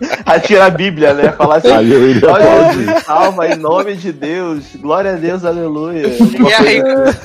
atira a Bíblia, né? Falar assim. Iria Olha, salva em nome de Deus. Glória a Deus, aleluia. E aí,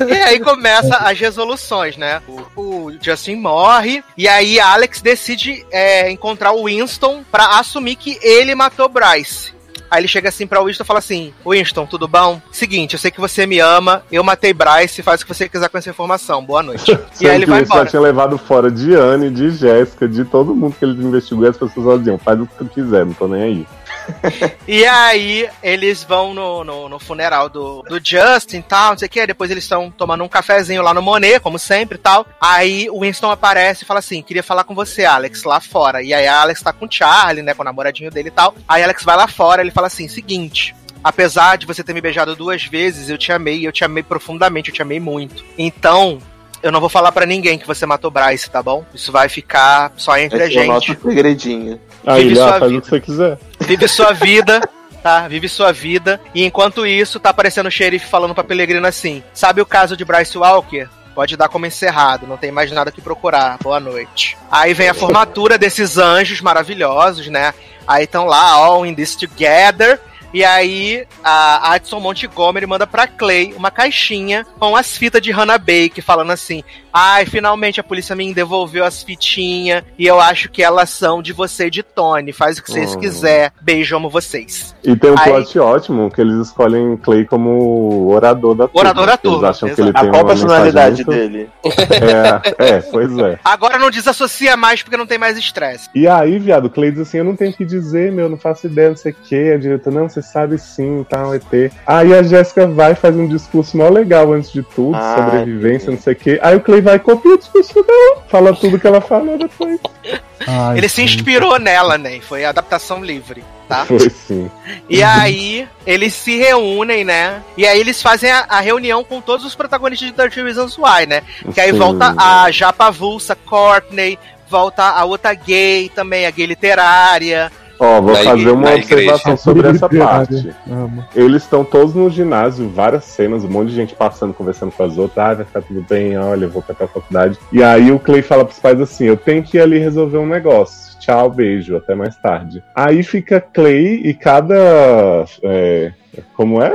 e aí começa as resoluções, né? O, o Justin morre, e aí Alex decide é, encontrar o Winston pra assumir que ele matou Bryce. Aí ele chega assim pra Winston e fala assim: Winston, tudo bom? Seguinte, eu sei que você me ama, eu matei Bryce, faz o que você quiser com essa informação. Boa noite. e aí ele vai embora. já tinha levado fora de Anne, de Jéssica, de todo mundo que ele investigou, e as pessoas diziam, faz o que tu quiser, não tô nem aí. E aí eles vão no, no, no funeral do, do Justin e tal, não sei o que. Depois eles estão tomando um cafezinho lá no Monet, como sempre e tal. Aí o Winston aparece e fala assim: queria falar com você, Alex, lá fora. E aí a Alex tá com o Charlie, né? Com o namoradinho dele e tal. Aí Alex vai lá fora ele fala assim: seguinte. Apesar de você ter me beijado duas vezes, eu te amei, eu te amei profundamente, eu te amei muito. Então, eu não vou falar pra ninguém que você matou Bryce, tá bom? Isso vai ficar só entre a Esse é o nosso gente. segredinho. Aí Vive sua faz vida. o que você quiser. Vive sua vida, tá? Vive sua vida. E enquanto isso, tá aparecendo o xerife falando pra Pelegrino assim: Sabe o caso de Bryce Walker? Pode dar como encerrado, não tem mais nada que procurar. Boa noite. Aí vem a formatura desses anjos maravilhosos, né? Aí estão lá, all in this together. E aí a Adson Montgomery manda pra Clay uma caixinha com as fitas de Hannah Bake, falando assim: Ai, finalmente a polícia me devolveu as fitinhas e eu acho que elas são de você e de Tony. Faz o que vocês Hum. quiser. Beijo, amo vocês. E tem um Aí- plot ótimo que eles escolhem Clay como orador da turma. Orador da porque Eles turma, acham que ele A tem qual uma personalidade dele? É, é, pois é. Agora não desassocia mais porque não tem mais estresse. E aí, viado, o Clay diz assim: Eu não tenho o que dizer, meu, não faço ideia, não sei o que. A diretora, não, você sabe sim, tal, ET. Aí a Jéssica vai e faz um discurso mó legal antes de tudo, Ai, sobrevivência, não sei o que. Aí o Clay vai e copia o discurso dela, fala tudo que ela falou depois. Ai, Ele se gente. inspirou nela, né? Foi adaptação livre, tá? Foi sim. E aí, eles se reúnem, né? E aí eles fazem a, a reunião com todos os protagonistas de 30 Reasons Why, né? Que aí Sim. volta a Japa Vulsa, Courtney, volta a outra gay também, a gay literária. Ó, vou Na fazer uma observação igreja. sobre essa parte. Eles estão todos no ginásio, várias cenas, um monte de gente passando, conversando com as outras. Ah, vai ficar tudo bem, olha, eu vou pra tal faculdade. E aí o Clay fala pros pais assim: eu tenho que ir ali resolver um negócio. Tchau, beijo, até mais tarde. Aí fica Clay e cada. é, como é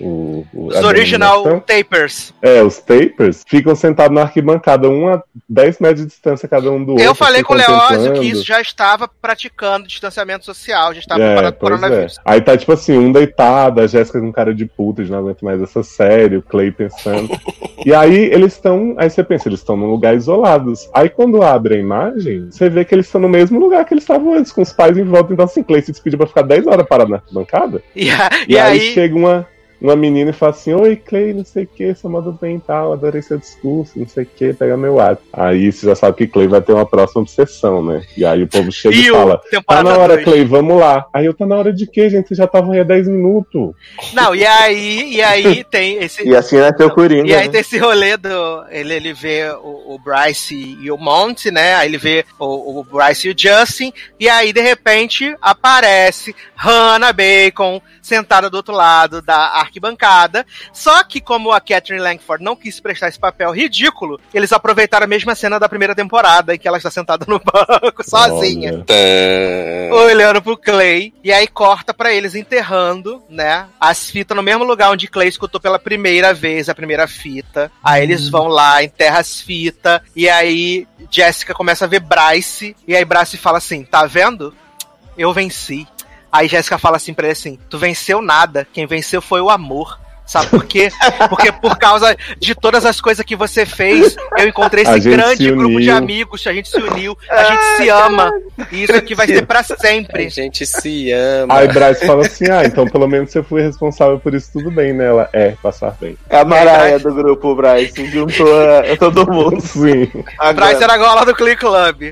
o. o, Os original tapers. É, os tapers ficam sentados na arquibancada, um a 10 metros de distância cada um do outro. Eu falei com o Leózio que isso já estava praticando distanciamento social, já estava É, preparado pro pois coronavírus. é. Aí tá tipo assim, um deitado, a Jéssica com cara de puta, de não aguento mais essa série, o Clay pensando. e aí eles estão. Aí você pensa, eles estão num lugar isolados. Aí quando abre a imagem, você vê que eles estão no mesmo lugar que eles estavam antes, com os pais em volta. Então assim, Clay se despediu pra ficar 10 horas parado na bancada. E, a- E, e aí, aí, chega uma, uma menina e fala assim: Oi, Clay, não sei o que, sua moda bem e tal, adorei seu discurso, não sei o que, pega meu ato. Aí você já sabe que Clay vai ter uma próxima obsessão, né? E aí o povo chega e, E fala: Tá na hora, dois. Clay, vamos lá. Aí eu tá na hora de quê, gente? Vocês já estavam aí há 10 minutos. não, e aí, e aí tem esse. E assim nasceu o Coringa. E aí né? tem esse rolê do. Ele, ele vê o, o Bryce e o Monte, né? Aí ele vê o, o Bryce e o Justin. E aí, de repente, aparece Hannah Bacon sentada do outro lado da arquibancada. Só que, como a Catherine Langford não quis prestar esse papel ridículo, eles aproveitaram a mesma cena da primeira temporada em que ela está sentada no banco, sozinha Olha. Olhando pro Clay, e aí corta pra eles enterrando, né, as fitas no mesmo lugar onde Clay escutou pela primeira vez a primeira fita. Aí eles vão lá, enterra as fitas, e aí Jessica começa a ver Bryce, e aí Bryce fala assim: tá vendo? Eu venci. Aí Jéssica fala assim pra ele assim: Tu venceu nada, quem venceu foi o amor. Sabe por quê? Porque por causa de todas as coisas que você fez, eu encontrei A esse grande grupo de amigos, a gente se uniu, a gente se ama. E isso aqui vai ser pra A sempre. gente se ama. Aí Bryce fala assim: Ah, então pelo menos você foi responsável por isso tudo bem, né? Ela é, passar bem. É a Maraia do grupo, Bryce. Juntou a, a todo mundo. Sim. Agora, Bryce era a gola do Click Club.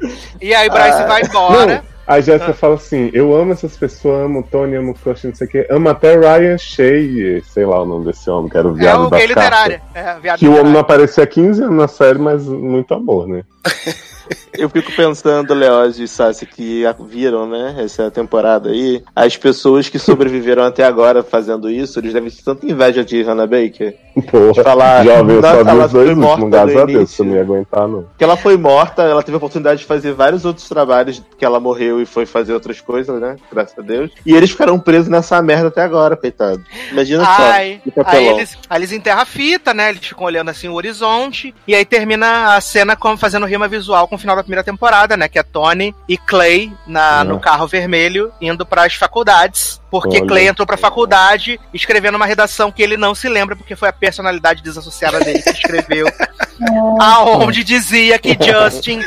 E aí Bryce Ah. vai embora. Não, a Jéssica fala assim: Eu amo essas pessoas, amo o Tony, amo o Crush, não sei o quê. Amo até Ryan Shea, sei lá o nome desse homem, que era o É viado o da gay literário. carta. É, viado Que o homem não literário. aparecia há 15 anos na série, mas muito amor, né? eu fico pensando, Leoz e Sassi, que viram, né, essa temporada aí, as pessoas que sobreviveram até agora fazendo isso, eles devem ter tanta inveja de Hannah Baker. Porra, falar, jovem, eu só vi os dois últimos, graças no a Deus, início. você não ia aguentar, não. Porque ela foi morta, ela teve a oportunidade de fazer vários outros trabalhos que ela morreu e foi fazer outras coisas, né? Graças a Deus. E eles ficaram presos nessa merda até agora, coitado. Imagina Ai, só. que aí eles, aí eles enterram a fita, né? Eles ficam olhando assim o horizonte. E aí termina a cena como fazendo rima visual com o final da primeira temporada, né? Que é Tony e Clay na, Ah. no carro vermelho indo para as faculdades. Porque Olha. Clay entrou pra faculdade escrevendo uma redação que ele não se lembra, porque foi a personalidade desassociada dele que escreveu. aonde dizia que Justin.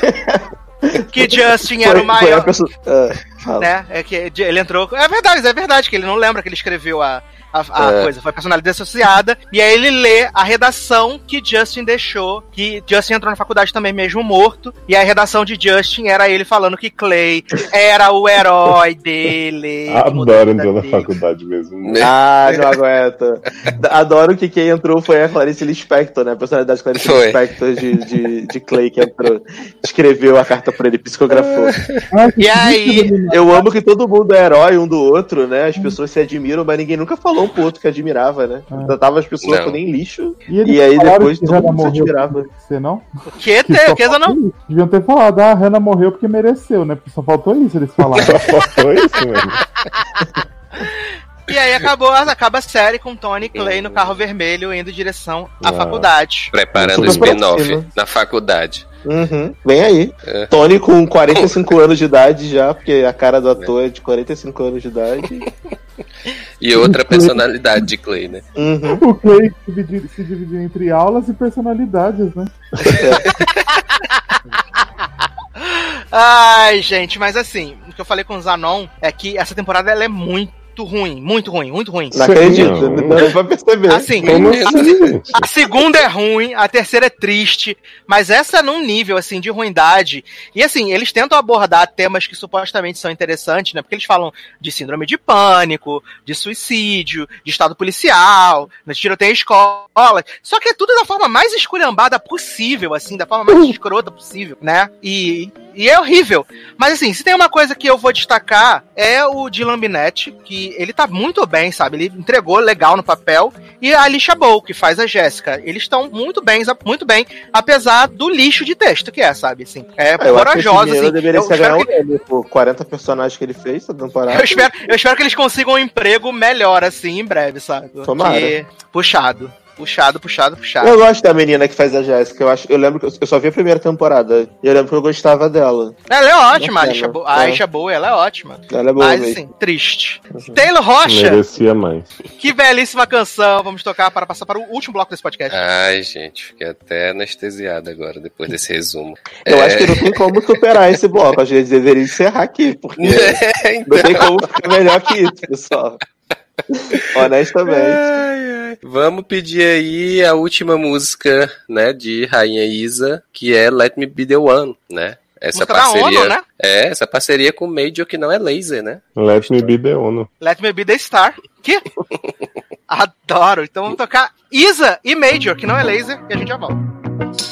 Que Justin era Foi- o foi maior a pessoa- ah, fala. né? É que ele entrou. É verdade, é verdade, que ele não lembra que ele escreveu a, a, a É. coisa. Foi personalidade associada. E aí ele lê a redação que Justin deixou. Que Justin entrou na faculdade também, mesmo morto. E a redação de Justin era ele falando que Clay era o herói dele. Adoro entrar na faculdade mesmo. Ah, não aguento. Adoro que quem entrou foi a Clarice Lispector, né? A personalidade Clarice Foi. Lispector de, de, de Clay que entrou. Escreveu a carta pra ele, psicografou. E aí, Eu amo que todo mundo é herói um do outro, né? As pessoas se admiram, mas ninguém nunca falou um pro outro que admirava, né? Ah. Tratava as pessoas Não. com nem lixo. E, E aí depois todo mundo se morreu admirava. Você não? que tem? O que não? Deviam ter falado, ah, a Hannah morreu porque mereceu, né? Porque só faltou isso eles falaram. Só faltou isso, mano. E aí acabou, acaba a série com Tony e Clay no carro vermelho indo em direção à Ah. faculdade. Preparando o spin-off na faculdade. Uhum, vem aí. É. Tony com 45 anos de idade já, porque a cara do ator é de 45 anos de idade. E outra personalidade de Clay, né? Uhum. O Clay se dividiu, se dividiu entre aulas e personalidades, né? Ai, gente, mas assim, o que eu falei com o Zanon é que essa temporada ela é muito ruim, muito ruim, muito ruim. Não acredito, não dá pra perceber. Assim, Como assim? a segunda é ruim, a terceira é triste, mas essa é num nível assim de ruindade. E assim, eles tentam abordar temas que supostamente são interessantes, né? Porque eles falam de síndrome de pânico, de suicídio, de estado policial, de tiroteio em escola. Só que é tudo da forma mais esculhambada possível, assim, da forma mais escrota possível, né? E, e é horrível. Mas assim, se tem uma coisa que eu vou destacar é o Dylan Binetti, que ele tá muito bem, sabe? Ele entregou legal no papel. E a Alicia Bow, que faz a Jéssica. Eles estão muito bem, muito bem, apesar do lixo de texto que é, sabe? Assim, é Ah, eu que corajosa, assim. deveria Eu ganhar que- um Emmy por 40 personagens que ele fez temporada. eu espero, eu espero que eles consigam um emprego melhor, assim, em breve, sabe? Tomara. Porque- Puxado. Puxado, puxado, puxado. Eu gosto da menina que faz a Jéssica. Eu, acho, eu lembro que eu- eu só vi a primeira temporada. E eu lembro que eu gostava dela. Ela é ótima, a Bacana. Alicia Boa. A É. Alicia Boa, ela é ótima. Ela é boa Mas, mesmo. assim, triste. Taylor Rocha, Merecia mais. que belíssima canção. Vamos tocar para passar para o último bloco desse podcast. Ai, gente, fiquei até anestesiado agora depois desse resumo. Eu É, acho que não tem como superar esse bloco. Acho que eles deveriam encerrar aqui, porque É, então. não tem como ficar melhor que isso, pessoal. Honestamente. Ai, ai. Vamos pedir aí a última música, né, de Rainha Isa, que é Let Me Be The One, né? Essa Música da parceria, ONU, né? é, essa parceria com o Major que não é laser, né? Let me be the ONU. Let Me Be The Star. Que? Adoro. Então vamos tocar Isa e Major, que não é laser, e a gente já volta.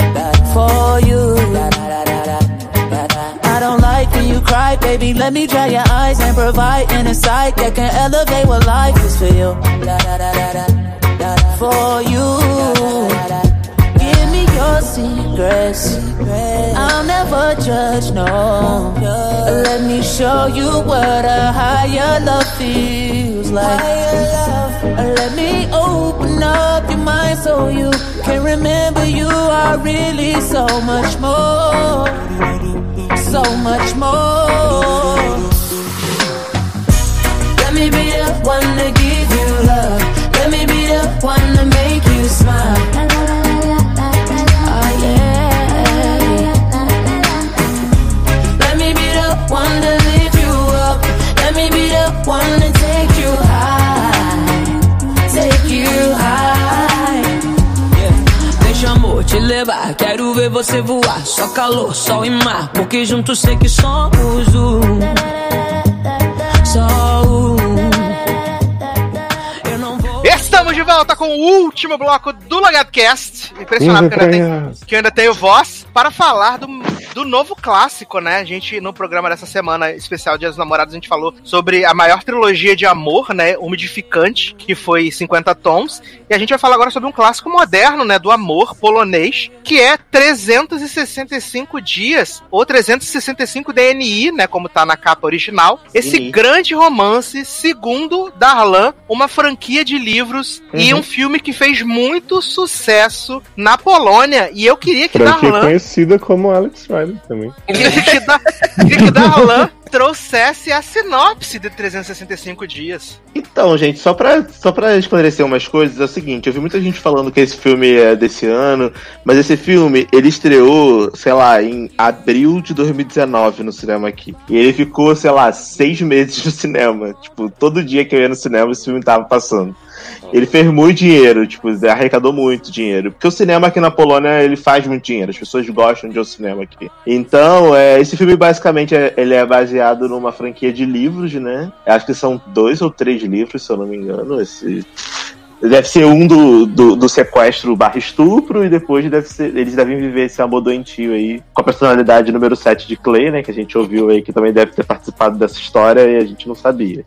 for you. I don't like when you cry, baby. Let me dry your eyes and provide an insight that can elevate what life is for you. For you. Give me your secrets. I'll never judge, no. Let me show you what a higher love feels like. Let me open up your mind so you can remember you are really so much more. So much more. Let me be the one to give you love. Let me be the one to make you smile. Oh, yeah. Let me be the one to lift you up. Let me be the one to levar, quero ver você voar. Só calor, sol e mar, porque juntos sei que somos um. Estamos de volta com o último bloco do LogadoCast. Impressionado que eu, ainda tenho, que eu ainda tenho voz para falar do, do novo clássico, né? A gente, no programa dessa semana especial Dia dos Namorados, a gente falou sobre a maior trilogia de amor, né? Umidificante, que foi 50 tons. E a gente vai falar agora sobre um clássico moderno, né? Do amor polonês, que é 365 dias, ou 365 DNI, né? Como tá na capa original. Esse grande romance, segundo Darlan, uma franquia de livros e Uhum. um filme que fez muito sucesso na Polônia. E eu queria que Franquia Darlan conhecida como Alex Rider também. Queria que, da, queria que Darlan trouxesse a sinopse de 365 dias. Então, gente, só pra, só pra esclarecer umas coisas, é o seguinte, eu vi muita gente falando que esse filme é desse ano, mas esse filme, ele estreou, sei lá, em abril de 2019 no cinema aqui. E ele ficou, sei lá, seis meses no cinema. Tipo, todo dia que eu ia no cinema, esse filme tava passando. Ele fez muito dinheiro, tipo, arrecadou muito dinheiro. Porque o cinema aqui na Polônia, ele faz muito dinheiro. As pessoas gostam de ao cinema aqui. Então, é, esse filme basicamente é, ele é baseado numa franquia de livros, né? Acho que são dois ou três livros, se eu não me engano. Esse, Deve ser um do, do, do sequestro barra estupro, e depois deve ser, eles devem viver esse amor doentio aí, com a personalidade número 7 de Clay, né? Que a gente ouviu aí, que também deve ter participado dessa história e a gente não sabia.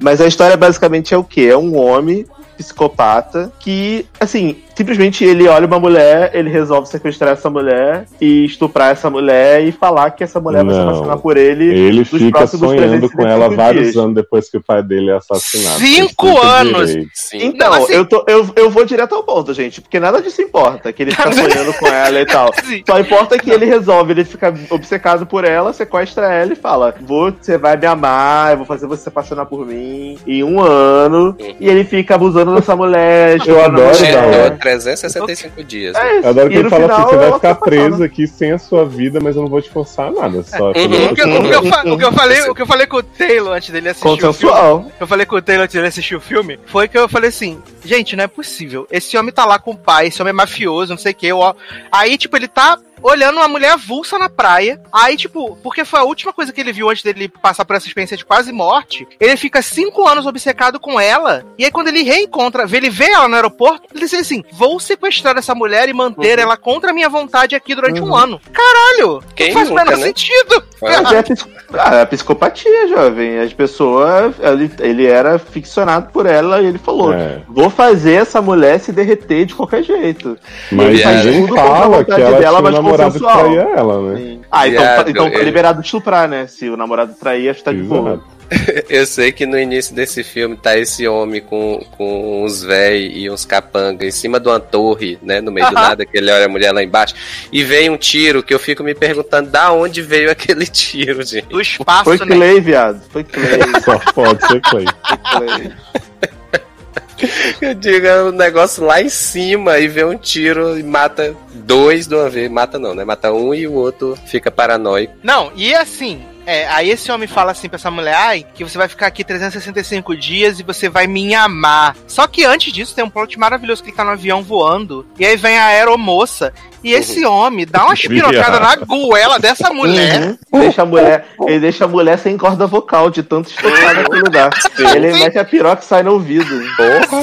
Mas a história basicamente é o quê? É um homem psicopata que, assim, simplesmente ele olha uma mulher, ele resolve sequestrar essa mulher e estuprar essa mulher e falar que essa mulher não, vai se apaixonar por ele. Ele fica sonhando com ela dias. vários anos depois que o pai dele é assassinado. Cinco anos! Então, não, assim... eu, tô, eu, eu vou direto ao ponto, gente, porque nada disso importa, que ele fica sonhando com ela e tal. Só importa que ele resolve, ele fica obcecado por ela, sequestra ela e fala: Você vai me amar, eu vou fazer você se apaixonar por mim em um ano. Uhum. E ele fica abusando dessa mulher. Eu adoro, não. 365 né? eu... dias. Né? É, Adoro que ele fala assim: você vai ficar preso aqui sem a sua vida, mas eu não vou te forçar nada. É, só o, que, eu, falei, o que eu falei com o Taylor antes dele assistir Consensual. o filme. Eu falei com o Taylor antes dele assistir o filme. Foi que eu falei assim: gente, não é possível. Esse homem tá lá com o pai, esse homem é mafioso, não sei o que. Aí, tipo, ele tá olhando uma mulher avulsa na praia. Aí, tipo, porque foi a última coisa que ele viu antes dele passar por essa experiência de quase morte. Ele fica cinco anos obcecado com ela. E aí, quando ele reencontra, ele vê ela no aeroporto, ele diz assim: vou sequestrar essa mulher e manter ela contra a minha vontade aqui durante um ano. Caralho! Quem não faz o nunca, menor né? sentido. Mas é a, psico- ah, é a psicopatia, jovem. As pessoas. Ele, ele era ficcionado por ela e ele falou: É. vou fazer essa mulher se derreter de qualquer jeito. Mas Ele faz tudo fala vontade que ela dela, tinha um mas namorado que consensual. traía ela, né? Ah, então, Viado, então tá ele- liberado de estuprar, né? Se o namorado trair, acho que tá de boa. Eu sei que no início desse filme tá esse homem com, com uns véi e uns capanga em cima de uma torre, né? No meio do nada, que ele olha a mulher lá embaixo. E vem um tiro que eu fico me perguntando da onde veio aquele tiro, gente. Do espaço, Foi né? Clay, viado. Foi Clay. Só pode ser Clay. Foi Clay. Eu digo, é um negócio lá em cima e vê um tiro e mata dois de uma vez. Mata não, né? Mata um e o outro fica paranoico. Não, e assim, é, aí esse homem fala assim pra essa mulher, ai, que você vai ficar aqui 365 dias e você vai me amar. Só que antes disso tem um plot maravilhoso que ele tá no avião voando, e aí vem a aeromoça, e esse homem dá uma espirotada na goela dessa mulher. Uhum. Deixa a mulher, ele deixa a mulher sem corda vocal de tanto estocar naquele lugar. Ele mete a piroca e sai no ouvido.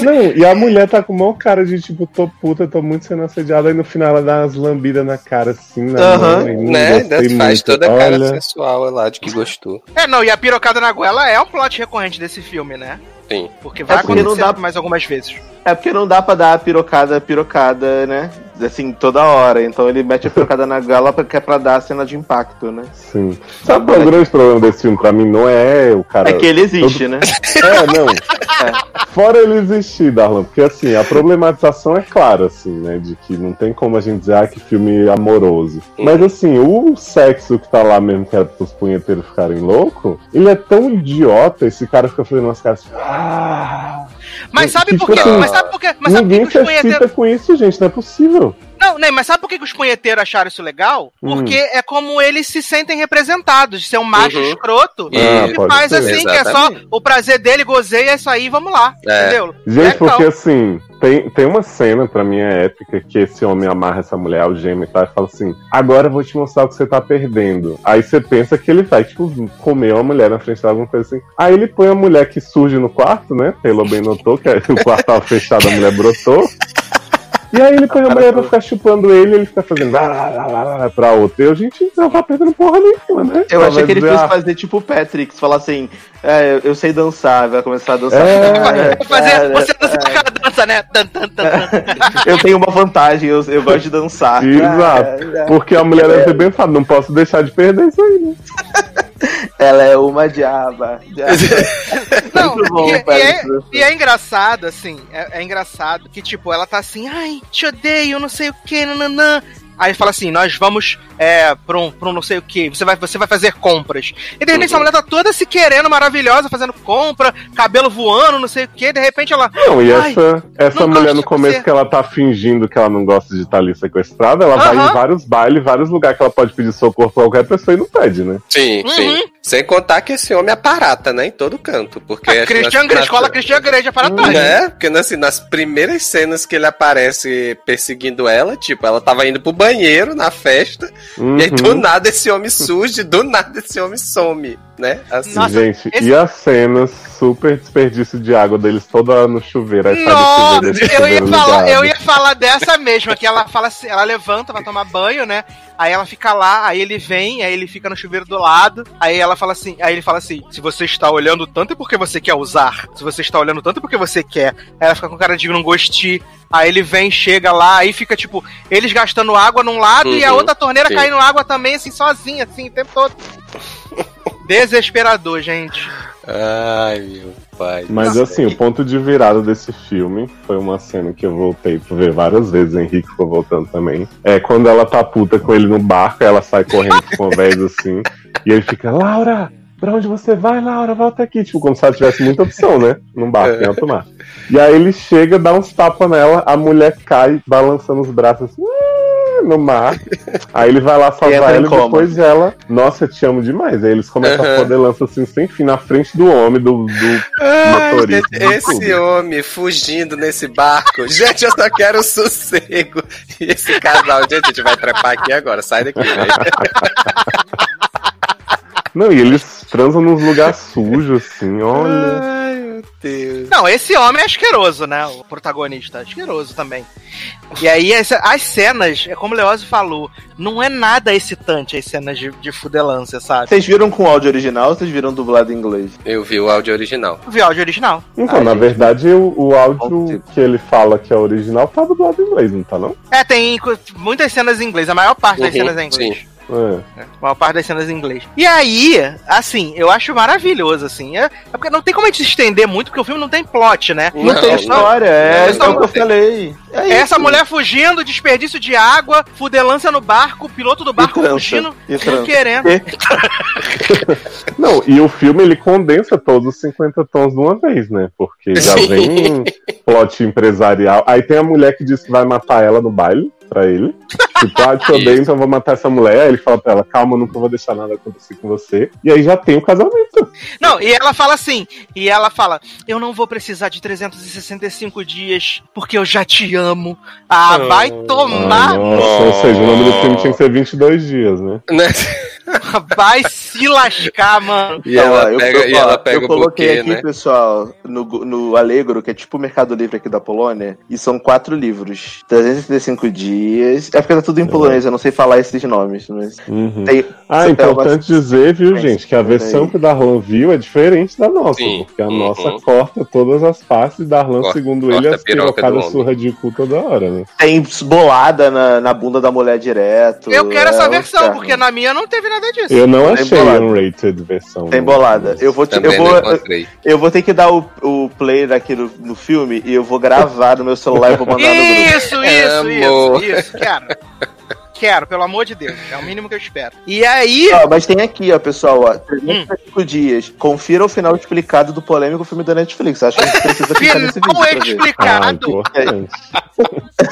Não, e a mulher tá com o maior cara de tipo, tô puta, tô muito sendo assediada, e no final ela dá umas lambidas na cara assim, na mão, não Né? Faz muito. toda a cara Olha, sensual lá de que gostou. É, não, e a pirocada na goela é um plot recorrente desse filme, né? Sim. Porque vai É porque não acontecer dá- mais algumas vezes. É porque não dá pra dar a pirocada, pirocada, né? Assim, toda hora. Então ele mete a pirocada na gala porque é pra dar a cena de impacto, né? sim. Sabe qual é o grande problema desse filme pra mim? Não é o cara. É que ele existe, né? É, não. Fora ele existir, Darlan, porque assim, a problematização é clara, assim, né? De que não tem como a gente dizer, ah, que filme amoroso. Mas assim, o sexo que tá lá mesmo, que era pros punheteiros ficarem loucos, ele é tão idiota, esse cara fica fazendo umas caras. assim, Ah, Mas sabe Tipo por quê? assim, Mas sabe por quê? Mas sabe por Ninguém que se excita com isso, gente, não é possível. Não, nem, mas sabe por que os punheteiros acharam isso legal? Hum. Porque é como eles se sentem representados, de ser um macho Uhum. escroto. Ah, que pode faz ser. assim, que é só Exatamente. o prazer dele, gozeia, é isso aí, vamos lá. É. Entendeu? Gente, Legal. porque assim, tem, tem uma cena, pra mim é épica, que esse homem amarra essa mulher algema e tal, e fala assim: agora eu vou te mostrar o que você tá perdendo. Aí você pensa que ele vai, tipo, comer uma mulher na frente de alguma coisa assim. Aí ele põe a mulher que surge no quarto, né? Taylor bem notou que o quarto tava fechado, a mulher brotou. E aí ele põe a mulher pra ficar chupando ele e ele fica fazendo lá, lá, lá, lá, lá, pra outra. E a gente não tá perdendo porra nenhuma, né? Eu Ela achei vai que ele dizer, fosse ah, fazer tipo o Patrick, falar assim, é, eu sei dançar, vai começar a dançar. É. Vou fazer É, você dançar aquela dança, né? Eu tenho uma vantagem, eu, eu gosto de dançar. Exato. Porque a mulher deve ter pensado, não posso deixar de perder isso aí, né? Ela é uma diaba. diaba. Não, bom, e, e Paris é, e é engraçado, assim, é, é engraçado que, tipo, ela tá assim, ai, te odeio, não sei o que, nananã. Aí fala assim: nós vamos é, pra, um, pra um não sei o que, você vai, você vai fazer compras. E de repente essa mulher tá toda se querendo, maravilhosa, fazendo compra, cabelo voando, não sei o que, de repente ela. Não, e "Ai, essa, essa não mulher no começo você." que ela tá fingindo que ela não gosta de estar ali sequestrada, ela vai Aham. em vários bailes, vários lugares que ela pode pedir socorro pra qualquer pessoa e não pede, né? Sim, sim. Sem contar que esse homem aparata, né? Em todo canto. Porque A Christian Grey, escola Christian Grey de para trás. Né? Porque assim, nas primeiras cenas que ele aparece perseguindo ela, tipo, ela tava indo pro banheiro na festa, e aí do Uhum. nada esse homem surge, do nada esse homem some, né? Assim. Gente, e as cenas, super desperdício de água deles toda no chuveiro. Aí Nossa, chuveiro, esse eu ia, falar, eu ia falar dessa mesma, que ela fala assim, ela levanta, vai tomar banho, né? Aí ela fica lá, aí ele vem, aí ele fica no chuveiro do lado, aí ela fala assim, aí ele fala assim, se você está olhando tanto é porque você quer usar, se você está olhando tanto é porque você quer. Aí ela fica com cara de não gostar, aí ele vem, chega lá, aí fica tipo, eles gastando água num lado e a Uhum, outra torneira sim. caindo água também, assim, sozinha, assim, o tempo todo. Desesperador, gente. Ai, meu pai. Mas céu. assim, o ponto de virada desse filme foi uma cena que eu voltei pra ver várias vezes, o Henrique ficou voltando também. É quando ela tá puta com ele no barco, ela sai correndo com o velho assim, e ele fica, Laura, pra onde você vai, Laura? Volta aqui. Tipo, como se ela tivesse muita opção, né? Num barco em alto mar. E aí ele chega, dá uns tapas nela, a mulher cai, balançando os braços assim, no mar. Aí ele vai lá salvar ela e depois ela, nossa, eu te amo demais. Aí eles começam a Aham. foder lança assim, sem fim, na frente do homem, do, do Ai, motorista. esse homem fugindo nesse barco. Gente, eu só quero sossego. E esse casal, gente, a gente vai trepar aqui agora. Sai daqui, velho. Não, e eles transam nos lugares sujos, assim, olha. Ai, meu Deus. Não, esse homem é asqueroso, né? O protagonista, asqueroso também. E aí, essa- as cenas, é como o Leozio falou, não é nada excitante as cenas de, de fudelância, sabe? Vocês viram com áudio original ou vocês viram dublado em inglês? Eu vi o áudio original. Eu vi áudio original. Então, Ai, na verdade, o, o áudio que ele fala que é original tá dublado em inglês, não tá não? É, tem muitas cenas em inglês, a maior parte das Uhum, cenas é em inglês. sim. É. A maior parte das cenas em inglês. E aí, assim, eu acho maravilhoso, assim. É, é porque não tem como a gente se estender muito, porque o filme não tem plot, né? Não, Não, tem não. história, é, isso é o que eu falei. É É essa isso. mulher fugindo, desperdício de água, fudelância no barco, piloto do barco trança, fugindo, e querendo. E- Não, e o filme ele condensa todos os 50 tons de uma vez, né? Porque já vem um plot empresarial. Aí tem a mulher que diz que vai matar ela no baile pra ele. Tipo, ah, te odeio, então eu vou matar essa mulher. Aí ele fala pra ela, calma, nunca vou deixar nada acontecer com você. E aí já tem o casamento. Não, e ela fala assim, e ela fala, eu não vou precisar de 365 dias, porque eu já te amo. Ah, vai Ai, tomar, nossa, ou seja, o nome do filme tinha que ser 22 dias, né? Né? Vai se lascar, mano. E ela eu- pega, eu, e ela pega eu coloquei buquê, aqui, né? pessoal, no, no Allegro, que é tipo o Mercado Livre aqui da Polônia, e são quatro livros. 365 dias. É porque tá tudo em polonês, eu não sei falar esses nomes, mas. Uhum. Tem, Ah, importante algumas- dizer, viu, gente, que a versão que o Darlan viu é diferente da nossa, Sim, porque a uhum. nossa corta todas as partes e Darlan, Corta- segundo corta ele, a as piroca do pirocadas homem. surra de cu toda hora, né? Tem bolada na, na bunda da mulher direto. Eu quero é essa versão, porque na minha não teve nada disso. Eu não Tem achei bolada. unrated versão. Tem né? bolada. Eu vou, te, eu vou, eu, vou ter que dar o, o play aqui no, no filme e eu vou gravar no meu celular e vou mandar no grupo. Isso, isso, isso, isso, quero. Quero, pelo amor de Deus. É o mínimo que eu espero. E aí. Ó, mas tem aqui, ó, pessoal, ó, 365 dias. Confira o final explicado do polêmico filme da Netflix. Acho que a gente precisa clicar nesse vídeo. Final pra ver. Ah, explicado. importante.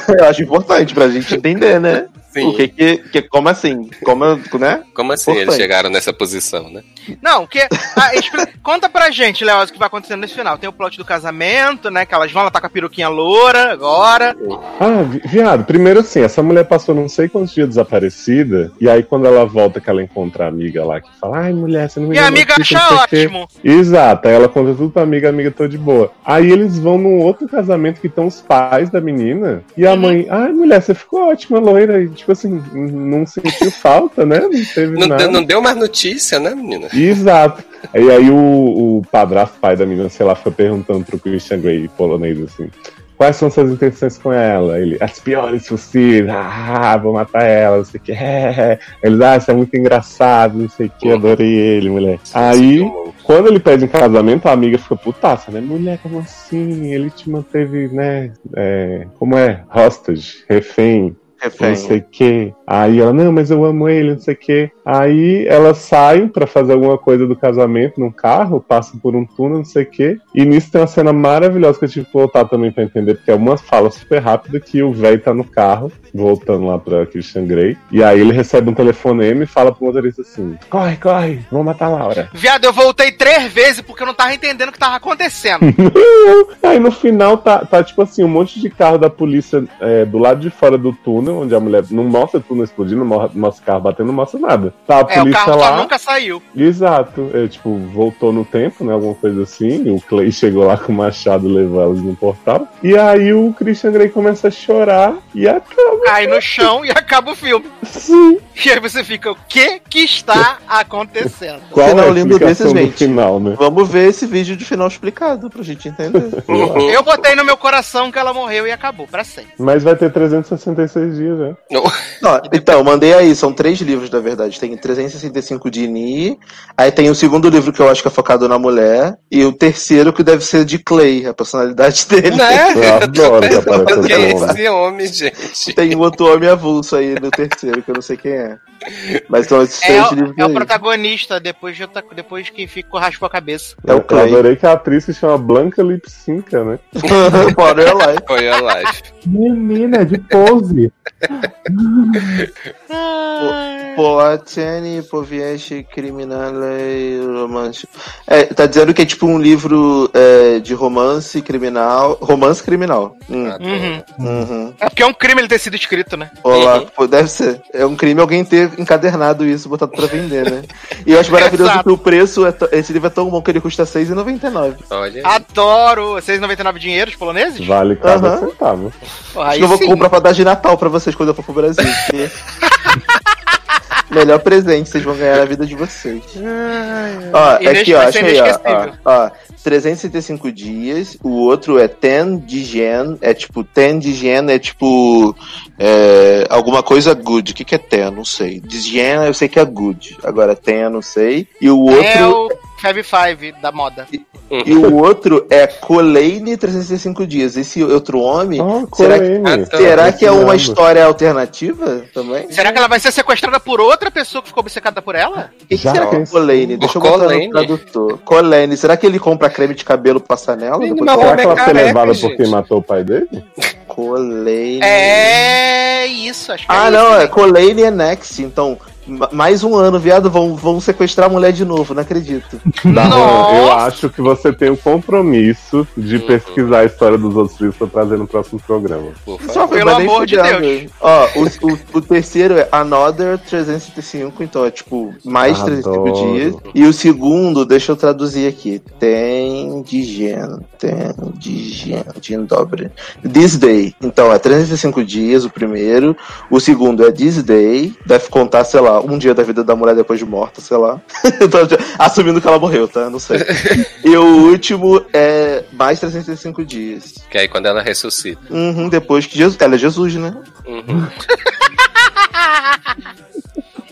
Eu acho importante pra gente entender, né? Sim. O que que, que como assim? Como, né? Como assim eles chegaram nessa posição, né? Não, que. ah, expli- Conta pra gente, Léo, o que vai acontecendo nesse final. Tem o plot do casamento, né? Que elas vão, ela tá com a peruquinha loura agora. Ah, vi- viado, primeiro assim, essa mulher passou não sei quantos dias desaparecida, e aí quando ela volta que ela encontra a amiga lá, que fala, ai mulher, você não me E a amiga notícia, acha não sei o quê." ótimo. Exato, aí ela conta tudo pra amiga, a amiga tô de boa. Aí eles vão num outro casamento que estão os pais da menina, e Uhum. a mãe, ai mulher, você ficou ótima, loira, e tipo assim, não sentiu falta, né? Não teve Não, nada. deu- não deu mais notícia, né, menina? Exato. E aí o, o padrasto, pai da menina, sei lá, foi perguntando pro Christian Grey, polonês, assim, quais são suas intenções com ela? Ele, as piores possíveis, ah, vou matar ela, não sei o que. Ele, ah, você é muito engraçado, não sei o que, adorei ele, mulher. Aí, quando ele pede em casamento, a amiga fica putaça, né? Mulher, como assim? Ele te manteve, né? é, como é? Hostage, refém. Refém. não sei o quê. Aí ela, não, mas eu amo ele, não sei o quê. Aí elas saem pra fazer alguma coisa do casamento num carro, passam por um túnel, não sei o quê. E nisso tem uma cena maravilhosa que eu tive que voltar também pra entender, porque é uma fala super rápida que o velho tá no carro, voltando lá pra Christian Grey. E aí ele recebe um telefonema e fala pro motorista assim: corre, corre, vamos matar a Laura. Viado, eu voltei três vezes porque eu não tava entendendo o que tava acontecendo. Aí no final tá, tá tipo assim, um monte de carro da polícia é, do lado de fora do túnel, onde a mulher não mostra o túnel explodindo, não mo- mostra o carro batendo, não mostra nada. Tá a é, o polícia carro lá. nunca saiu. Exato, é, tipo, voltou no tempo, né? Alguma coisa assim. E o Clay chegou lá com o machado e levou elas no portal. E aí o Christian Grey começa a chorar e acaba. Cai no chão e acaba o filme. Sim. E aí você fica, o que que está acontecendo? Qual final é a lindo desses, do final, né? Vamos ver esse vídeo de final explicado pra gente entender. Eu botei no meu coração que ela morreu e acabou, pra sempre. Mas vai ter 366 dias, né? Não, então, mandei aí, são três livros, na verdade. Tem 365 de Ni, aí tem o segundo livro que eu acho que é focado na mulher, e o terceiro que deve ser de Clay, a personalidade dele. Né? Eu adoro que aparece Quem é esse homem. gente? Tem um outro homem avulso aí no terceiro, que eu não sei quem é. Mas são esses É, três o- livros é o aí. protagonista depois, de, outra- depois que ficou raspou a cabeça. É o Eu Clay. adorei que a atriz se chama Blanca Lipsinka, né? Bora eu lá. Menina, de pose. Poatene, Poviesce, Criminale, Romance. É, tá dizendo que é tipo um livro é, de romance criminal. Romance criminal. Hum. Uhum. Uhum. É porque é um crime ele ter sido escrito, né? Olá, pô, deve ser. É um crime alguém ter encadernado isso, botado pra vender, né? E eu acho maravilhoso Exato. que o preço, é esse livro é tão bom que ele custa R$6,99. Olha. Adoro! 6,99 dinheiros poloneses? Vale cada centavo. Acho que eu vou sim. comprar pra dar de Natal pra vocês quando eu for pro Brasil. porque- Melhor presente vocês vão ganhar na vida de vocês. Ó, Inesque- aqui, ó, achei, ó, ó, ó. 365 dias, o outro é Ten de Gen, é tipo, Ten de Gen é tipo é, alguma coisa good. O que, que é Ten? Não sei. De Gen eu sei que é good. Agora Ten eu não sei. E o outro. É o Fab Five da moda. E o outro é Colane 365 dias. Esse outro homem. Oh, será que, será que é uma história alternativa também? Será que ela vai ser sequestrada por outra pessoa que ficou obcecada por ela? O que, que Já será que é? Colane? Deixa eu botar no tradutor. Colane. Será que ele compra creme de cabelo pra passar nela? Menino, Será que é ela foi careca, levada gente. por quem matou o pai dele? Colane. É isso, acho que Ah, é não, isso. é Colane e Next. Então, mais um ano, viado, vão, vão sequestrar a mulher de novo, não acredito. Darlan, eu acho que você tem o compromisso de pesquisar a história dos outros livros pra trazer no próximo programa. Só Pelo amor de. Deus. Ó, o, o, o terceiro é Another 365, então é tipo mais Adoro. 365 dias. E o segundo, deixa eu traduzir aqui. Tem de gen, tem de gen, gen dobre. This Day. Então é 365 dias o primeiro. O segundo é This Day. Deve contar, sei lá, um dia da vida da mulher depois de morta, sei lá. Tô assumindo que ela morreu, tá? Não sei. e o último é mais 365 dias. Que aí quando ela ressuscita. Uhum, depois que Jesus. Ela é Jesus, né? Uhum.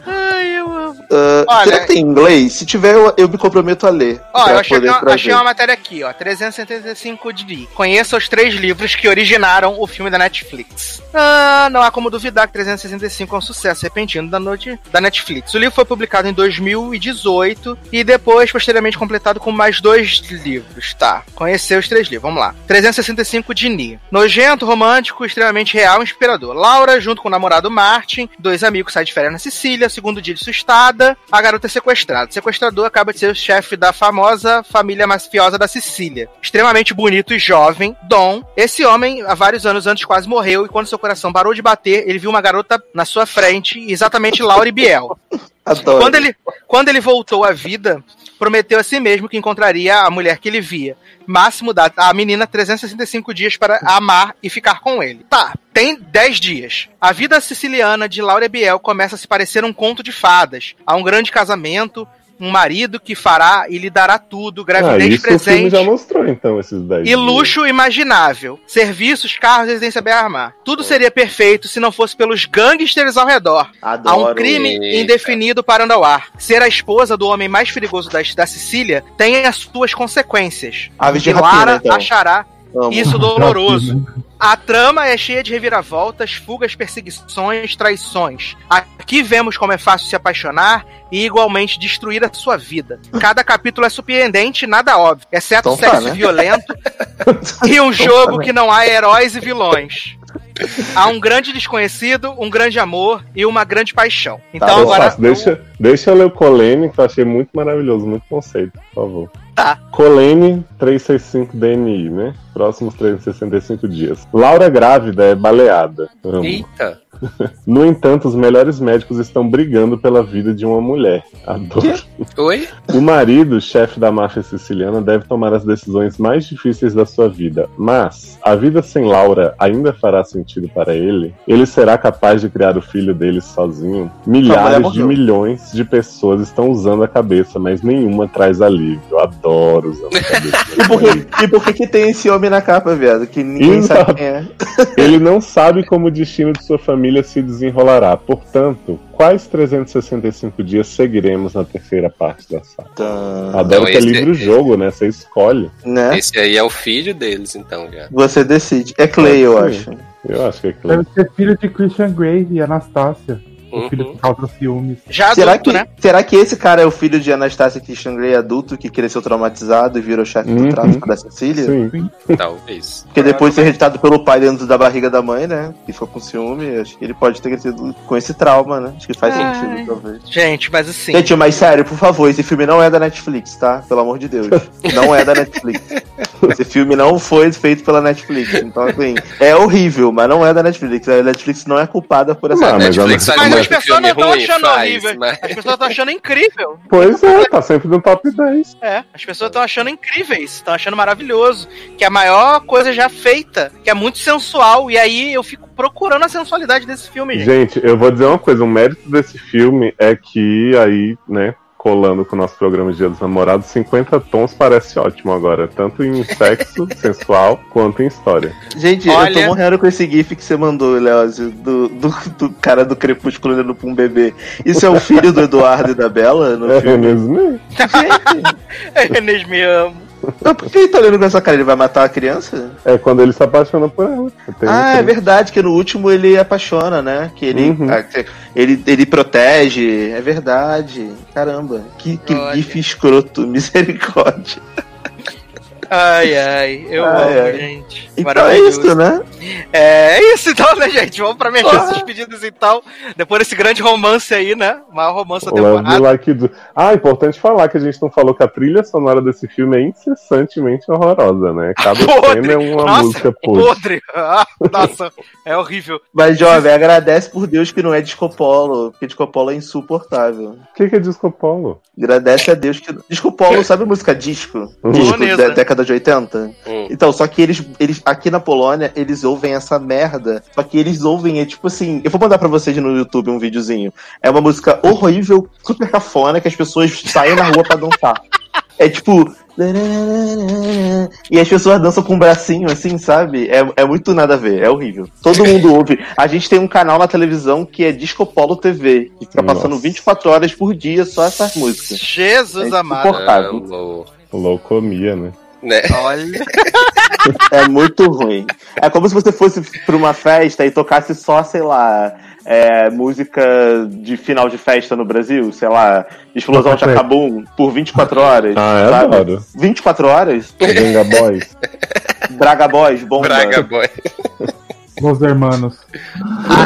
Ai, eu amo. Olha- será que tem em inglês? Se tiver, eu, eu me comprometo a ler. Ó, eu achei, poder uma, achei uma matéria aqui, ó. 375 de Conheça os três livros que originaram o filme da Netflix. Ah, não há como duvidar que 365 é um sucesso repentino da noite da Netflix. O livro foi publicado em 2018 e depois, posteriormente, completado com mais dois livros. Tá, conhecer os três livros, vamos lá. 365 de Ni. Nojento, romântico, extremamente real e inspirador. Laura, junto com o namorado Martin, dois amigos saem de férias na Sicília, segundo dia de sustada, a garota é sequestrada. O sequestrador acaba de ser o chefe da famosa família mafiosa da Sicília. Extremamente bonito e jovem, Dom. Esse homem, há vários anos antes, quase morreu e quando seu coração parou de bater, ele viu uma garota na sua frente, exatamente Laura Biel. Adoro. Quando ele, quando ele voltou à vida, prometeu a si mesmo que encontraria a mulher que ele via. Máximo da a menina 365 dias para amar e ficar com ele. Tá, tem 10 dias. A vida siciliana de Laura Biel começa a se parecer um conto de fadas. Há um grande casamento, um marido que fará e lhe dará tudo, Ah, gravidez isso o filme presente. já mostrou, então, esses 10 E dias. luxo imaginável. Serviços, carros, residência bem armar. Tudo seria perfeito se não fosse pelos gangsters ao redor. Há Adoro. um crime Eita. indefinido parando ao ar. Ser a esposa do homem mais perigoso da, da Sicília tem as suas consequências. De E rapina, Lara então. achará Amo. isso doloroso. A trama é cheia de reviravoltas, fugas, perseguições, traições. Aqui vemos como é fácil se apaixonar e igualmente destruir a sua vida. Cada capítulo é surpreendente e nada óbvio, exceto Então tá, sexo né? violento e um jogo que não há heróis e vilões. Há um grande desconhecido, um grande amor e uma grande paixão. Então Tá, agora. Sasso, deixa, deixa eu ler o Colene, que eu achei muito maravilhoso, muito conceito, por favor. Tá. Colene 365 DNI, né? Próximos 365 dias. Laura grávida é baleada. Amo. Eita. No entanto, os melhores médicos estão brigando pela vida de uma mulher. Adoro. Oi? O marido, chefe da máfia siciliana, deve tomar as decisões mais difíceis da sua vida. Mas a vida sem Laura ainda fará sentido para ele? Ele será capaz de criar o filho dele sozinho? Milhares de milhões de pessoas estão usando a cabeça, mas nenhuma traz alívio. Eu adoro usar a cabeça. E por, que, e por que, que tem esse homem na capa, viado? Que ninguém Exato. sabe quem é. Ele não sabe como o destino de sua família se desenrolará. Portanto, quais 365 dias seguiremos na terceira parte da saga? Adoro Não, que é livro-jogo, né? Você escolhe. Né? Esse aí é o filho deles, então, já. Você decide. É Clay, eu Pode acho. Eu acho que é Clay. Deve ser filho de Christian Grey e Anastácia. Uhum. O filho que causa ciúmes. Já será adulto, que, né? Será que esse cara é o filho de Anastasia Christian Grey adulto que cresceu traumatizado e virou chefe Uhum. do tráfico da Sicília? Sim. Talvez. Porque depois de ser rejeitado pelo pai dentro da barriga da mãe, né? E ficou com ciúme, acho que ele pode ter crescido com esse trauma, né? Acho que faz Ai. sentido, talvez. Gente, mas assim. Gente, mas sério, por favor, esse filme não é da Netflix, tá? Pelo amor de Deus. Não é da Netflix. Esse filme não foi feito pela Netflix. Então, assim, é horrível, mas não é da Netflix. A Netflix não é culpada por essa Não, mas Netflix Mas as pessoas não estão ruim, achando faz, horrível. mas- As pessoas estão achando incrível. Pois é, tá sempre no top 10. É, as pessoas estão achando incríveis, estão achando maravilhoso, que é a maior coisa já feita, que é muito sensual, e aí eu fico procurando a sensualidade desse filme, gente. Gente, eu vou dizer uma coisa: o mérito desse filme é que aí, né, colando com o nosso programa de Dia dos Namorados, 50 tons parece ótimo agora, tanto em sexo sensual quanto em história. Gente, Olha- eu tô morrendo com esse gif que você mandou, Leózio, do, do, do cara do Crepúsculo olhando pra um bebê. Isso é o filho do Eduardo e da Bela no É filme? mesmo? É, Inês, me amo. Mas por que ele tá olhando com essa cara? Ele vai matar a criança? É quando ele se apaixona por ela. Tem- Ah, é verdade, que no último ele apaixona, né? Que ele, Uhum. ah, ele, ele protege. É verdade. Caramba, que, que Olha. gif escroto, misericórdia. Ai, ai, eu Ai, amo, ai. gente. Então é isso, né? É isso então, né, gente? Vamos pra minhas Ah. despedidas então. Depois desse grande romance aí, né? O maior romance da temporada. Like Do. Ah, importante falar que a gente não falou que a trilha sonora desse filme é incessantemente horrorosa, né? Cada Podre. cena é uma Nossa, música podre. Podre. Ah, nossa, é horrível. Mas, jovem, agradece por Deus que não é Disco Polo, porque Disco Polo é insuportável. O que, que é Disco Polo? Agradece a Deus que. Disco Polo, sabe a música disco? Uhum. Disco da década de 80? Hum. Então, só que eles, eles, aqui na Polônia, eles ouvem essa merda. Só que eles ouvem, é tipo assim. Eu vou mandar pra vocês no YouTube um videozinho. É uma música horrível, super cafona, que as pessoas saem na rua pra dançar. É tipo. E as pessoas dançam com o bracinho, assim, sabe? É, é muito nada a ver, é horrível. Todo mundo ouve. A gente tem um canal na televisão que é Disco Polo TV, que fica passando Nossa. 24 horas por dia só essas músicas. Jesus É amado. Amor. Loucomia, né? Né? Olha. É muito ruim. É como se você fosse pra uma festa e tocasse só, sei lá, é, música de final de festa no Brasil, sei lá, Explosão Nossa, Chacabum, por 24 horas. Ah, eu sabe? adoro. 24 horas? Venga Boys. Braga Boys, bomba. Braga Boy. Los hermanos.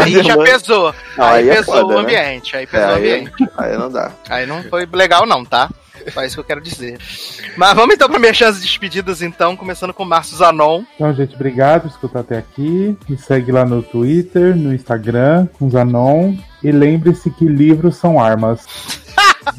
Aí já pesou. Não, aí aí é pesou foda, o né? ambiente. Aí É, pesou o aí, ambiente. aí não dá. Aí não foi legal, não, tá? Só isso que eu quero dizer. Mas vamos então para minhas chances de despedidas, então, começando com o Márcio Zanon. Então, gente, obrigado por escutar até aqui. Me segue lá no Twitter, no Instagram, com Zanon. E lembre-se que livros são armas.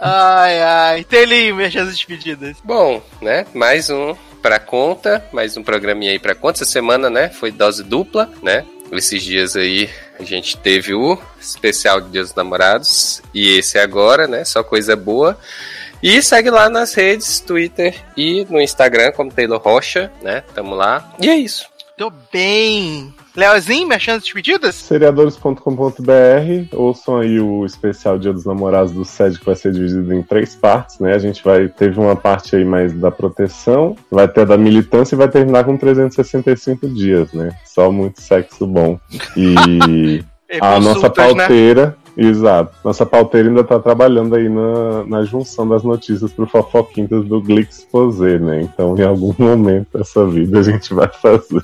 ai, ai. Telinho, minhas chances de despedidas. Bom, né? Mais um pra conta, mais um programinha aí pra conta. Essa semana, né? Foi dose dupla, né? Esses dias aí a gente teve o especial de Dia dos Namorados e esse agora, né? Só coisa boa. E segue lá nas redes, Twitter e no Instagram como Taylor Rocha, né? Tamo lá. E é isso. Tô bem. Leozinho, chances despedidas? Seriadores.com.br, ouçam aí o especial Dia dos Namorados do SED que vai ser dividido em três partes, né? A gente vai. Teve uma parte aí mais da proteção, vai ter a da militância e vai terminar com 365 dias, né? Só muito sexo bom. E a nossa né? pauteira. Exato. Nossa pauteira ainda tá trabalhando aí na, na junção das notícias pro Fofoquintas do Glix Exposé, né? Então, em algum momento dessa vida, a gente vai fazer.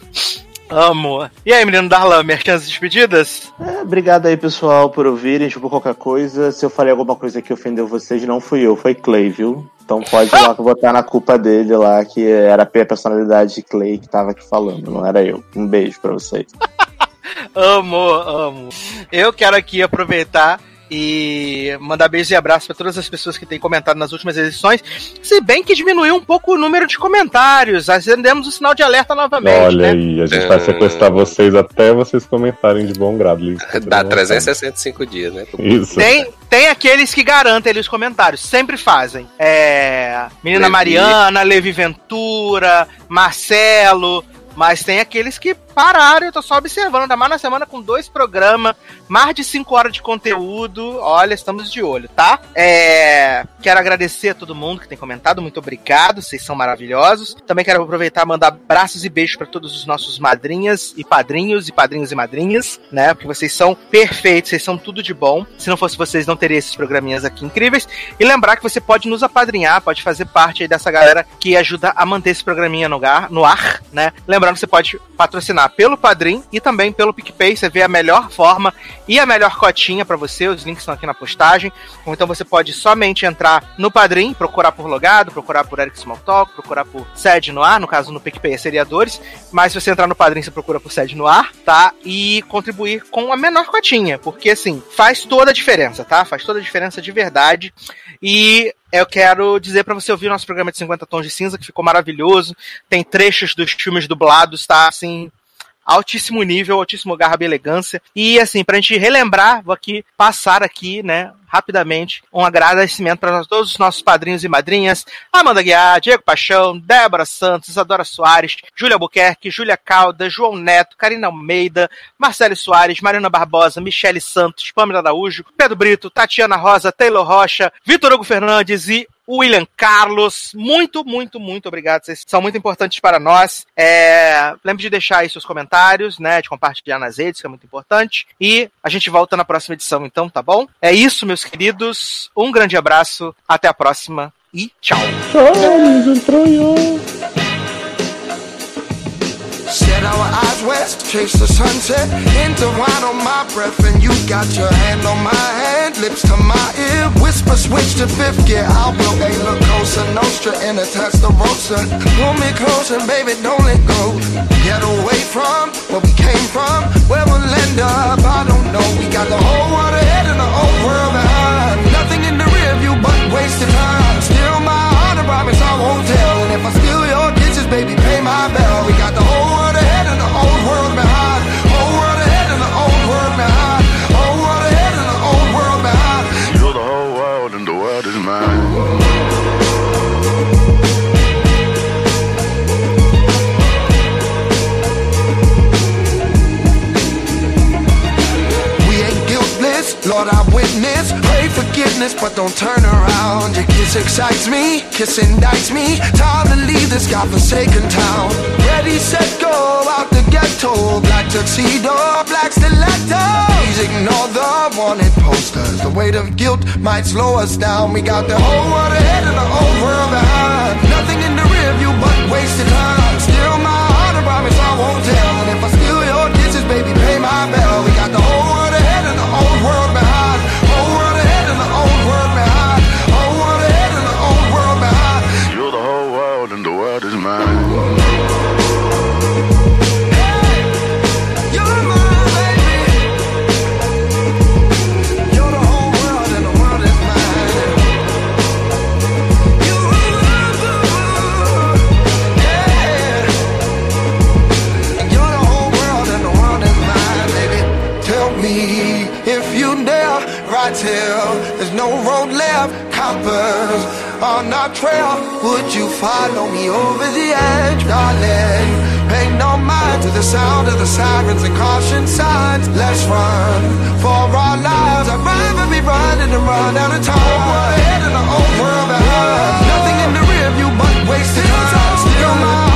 Amo. E aí, menino Darlan, chances despedidas? É, obrigado aí, pessoal, por ouvirem, tipo, qualquer coisa. Se eu falei alguma coisa que ofendeu vocês, não fui eu, foi Clay, viu? Então pode ir lá botar na culpa dele lá, que era a personalidade de Clay que tava aqui falando, não era eu. Um beijo pra vocês. Amo, amo. Eu quero aqui aproveitar e mandar beijos e abraços para todas as pessoas que têm comentado nas últimas edições. Se bem que diminuiu um pouco o número de comentários, acendemos o sinal de alerta novamente. Olha né? aí, a gente vai sequestrar vocês até vocês comentarem de bom grado. Liz. Dá 365 dias, né? Isso. Tem, tem aqueles que garantem ali os comentários, sempre fazem. É, Menina Levi. Mariana, Levi Ventura, Marcelo. Mas tem aqueles que pararam, eu tô só observando. Ainda mais na semana com dois programas, mais de cinco horas de conteúdo. Olha, estamos de olho, tá? É, quero agradecer a todo mundo que tem comentado. Muito obrigado, vocês são maravilhosos. Também quero aproveitar e mandar abraços e beijos para todos os nossos madrinhas e padrinhos e padrinhos e madrinhas, né? Porque vocês são perfeitos, vocês são tudo de bom. Se não fosse vocês, não teria esses programinhas aqui incríveis. E lembrar que você pode nos apadrinhar, pode fazer parte aí dessa galera que ajuda a manter esse programinha no ar, no ar né? Lembrando que você pode patrocinar pelo Padrim e também pelo PicPay. Você vê a melhor forma e a melhor cotinha para você. Os links estão aqui na postagem. Ou então você pode somente entrar no Padrim, procurar por logado, procurar por Eric Smalltalk, procurar por sede no ar. No caso, no PicPay é seriadores. Mas se você entrar no Padrim, você procura por sede no ar, tá? E contribuir com a menor cotinha. Porque, assim, faz toda a diferença, tá? Faz toda a diferença de verdade. E eu quero dizer pra você ouvir nosso programa de 50 Tons de Cinza, que ficou maravilhoso. Tem trechos dos filmes dublados, tá? Assim, altíssimo nível, altíssimo garra e elegância. E assim, pra gente relembrar, vou aqui passar aqui, né, rapidamente, um agradecimento para todos os nossos padrinhos e madrinhas, Amanda Guiar, Diego Paixão, Débora Santos, Isadora Soares, Júlia Albuquerque, Júlia Calda, João Neto, Karina Almeida, Marcelo Soares, Mariana Barbosa, Michele Santos, Pamela Araújo, Pedro Brito, Tatiana Rosa, Taylor Rocha, Vitor Hugo Fernandes e William Carlos, muito, muito, muito obrigado. Vocês são muito importantes para nós. É, lembre de deixar aí seus comentários, né? De compartilhar nas redes, que é muito importante. E a gente volta na próxima edição, então, tá bom? É isso, meus queridos. Um grande abraço, até a próxima e tchau. Set our eyes west, chase the sunset on my breath And you got your hand on my hand Lips to my ear, whisper switch to fifth gear I will a look closer, Nostra Pull me baby, don't let go Get away from where we came from Where we'll end up, I don't know We got the whole world ahead and the whole world but wasted time. Still my heart, I promise I won't tell And if I steal your kisses, baby, pay my bell We got the whole world ahead and the old world behind. Whole world ahead and the old world behind. Whole world ahead and the old world behind. You're the whole world and the world is mine. We ain't guiltless, Lord, I witness. Forgiveness, but don't turn around. Your kiss excites me, kiss indicts me. Time to leave this godforsaken town. Ready, set, go out the ghetto. Black tuxedo, black stiletto. Please ignore the wanted posters. The weight of guilt might slow us down. We got the whole world ahead and the whole world behind. Nothing in the rear view but wasted time. Still my heart, I promise I won't tell. And if I steal your kisses, baby, pay my bell. on our trail. Would you follow me over the edge, darling? Pay no mind to the sound of the sirens and caution signs. Let's run for our lives. I'd rather be running than run out of time. We're heading the old world behind Nothing in the rear view but wasted time. Still mine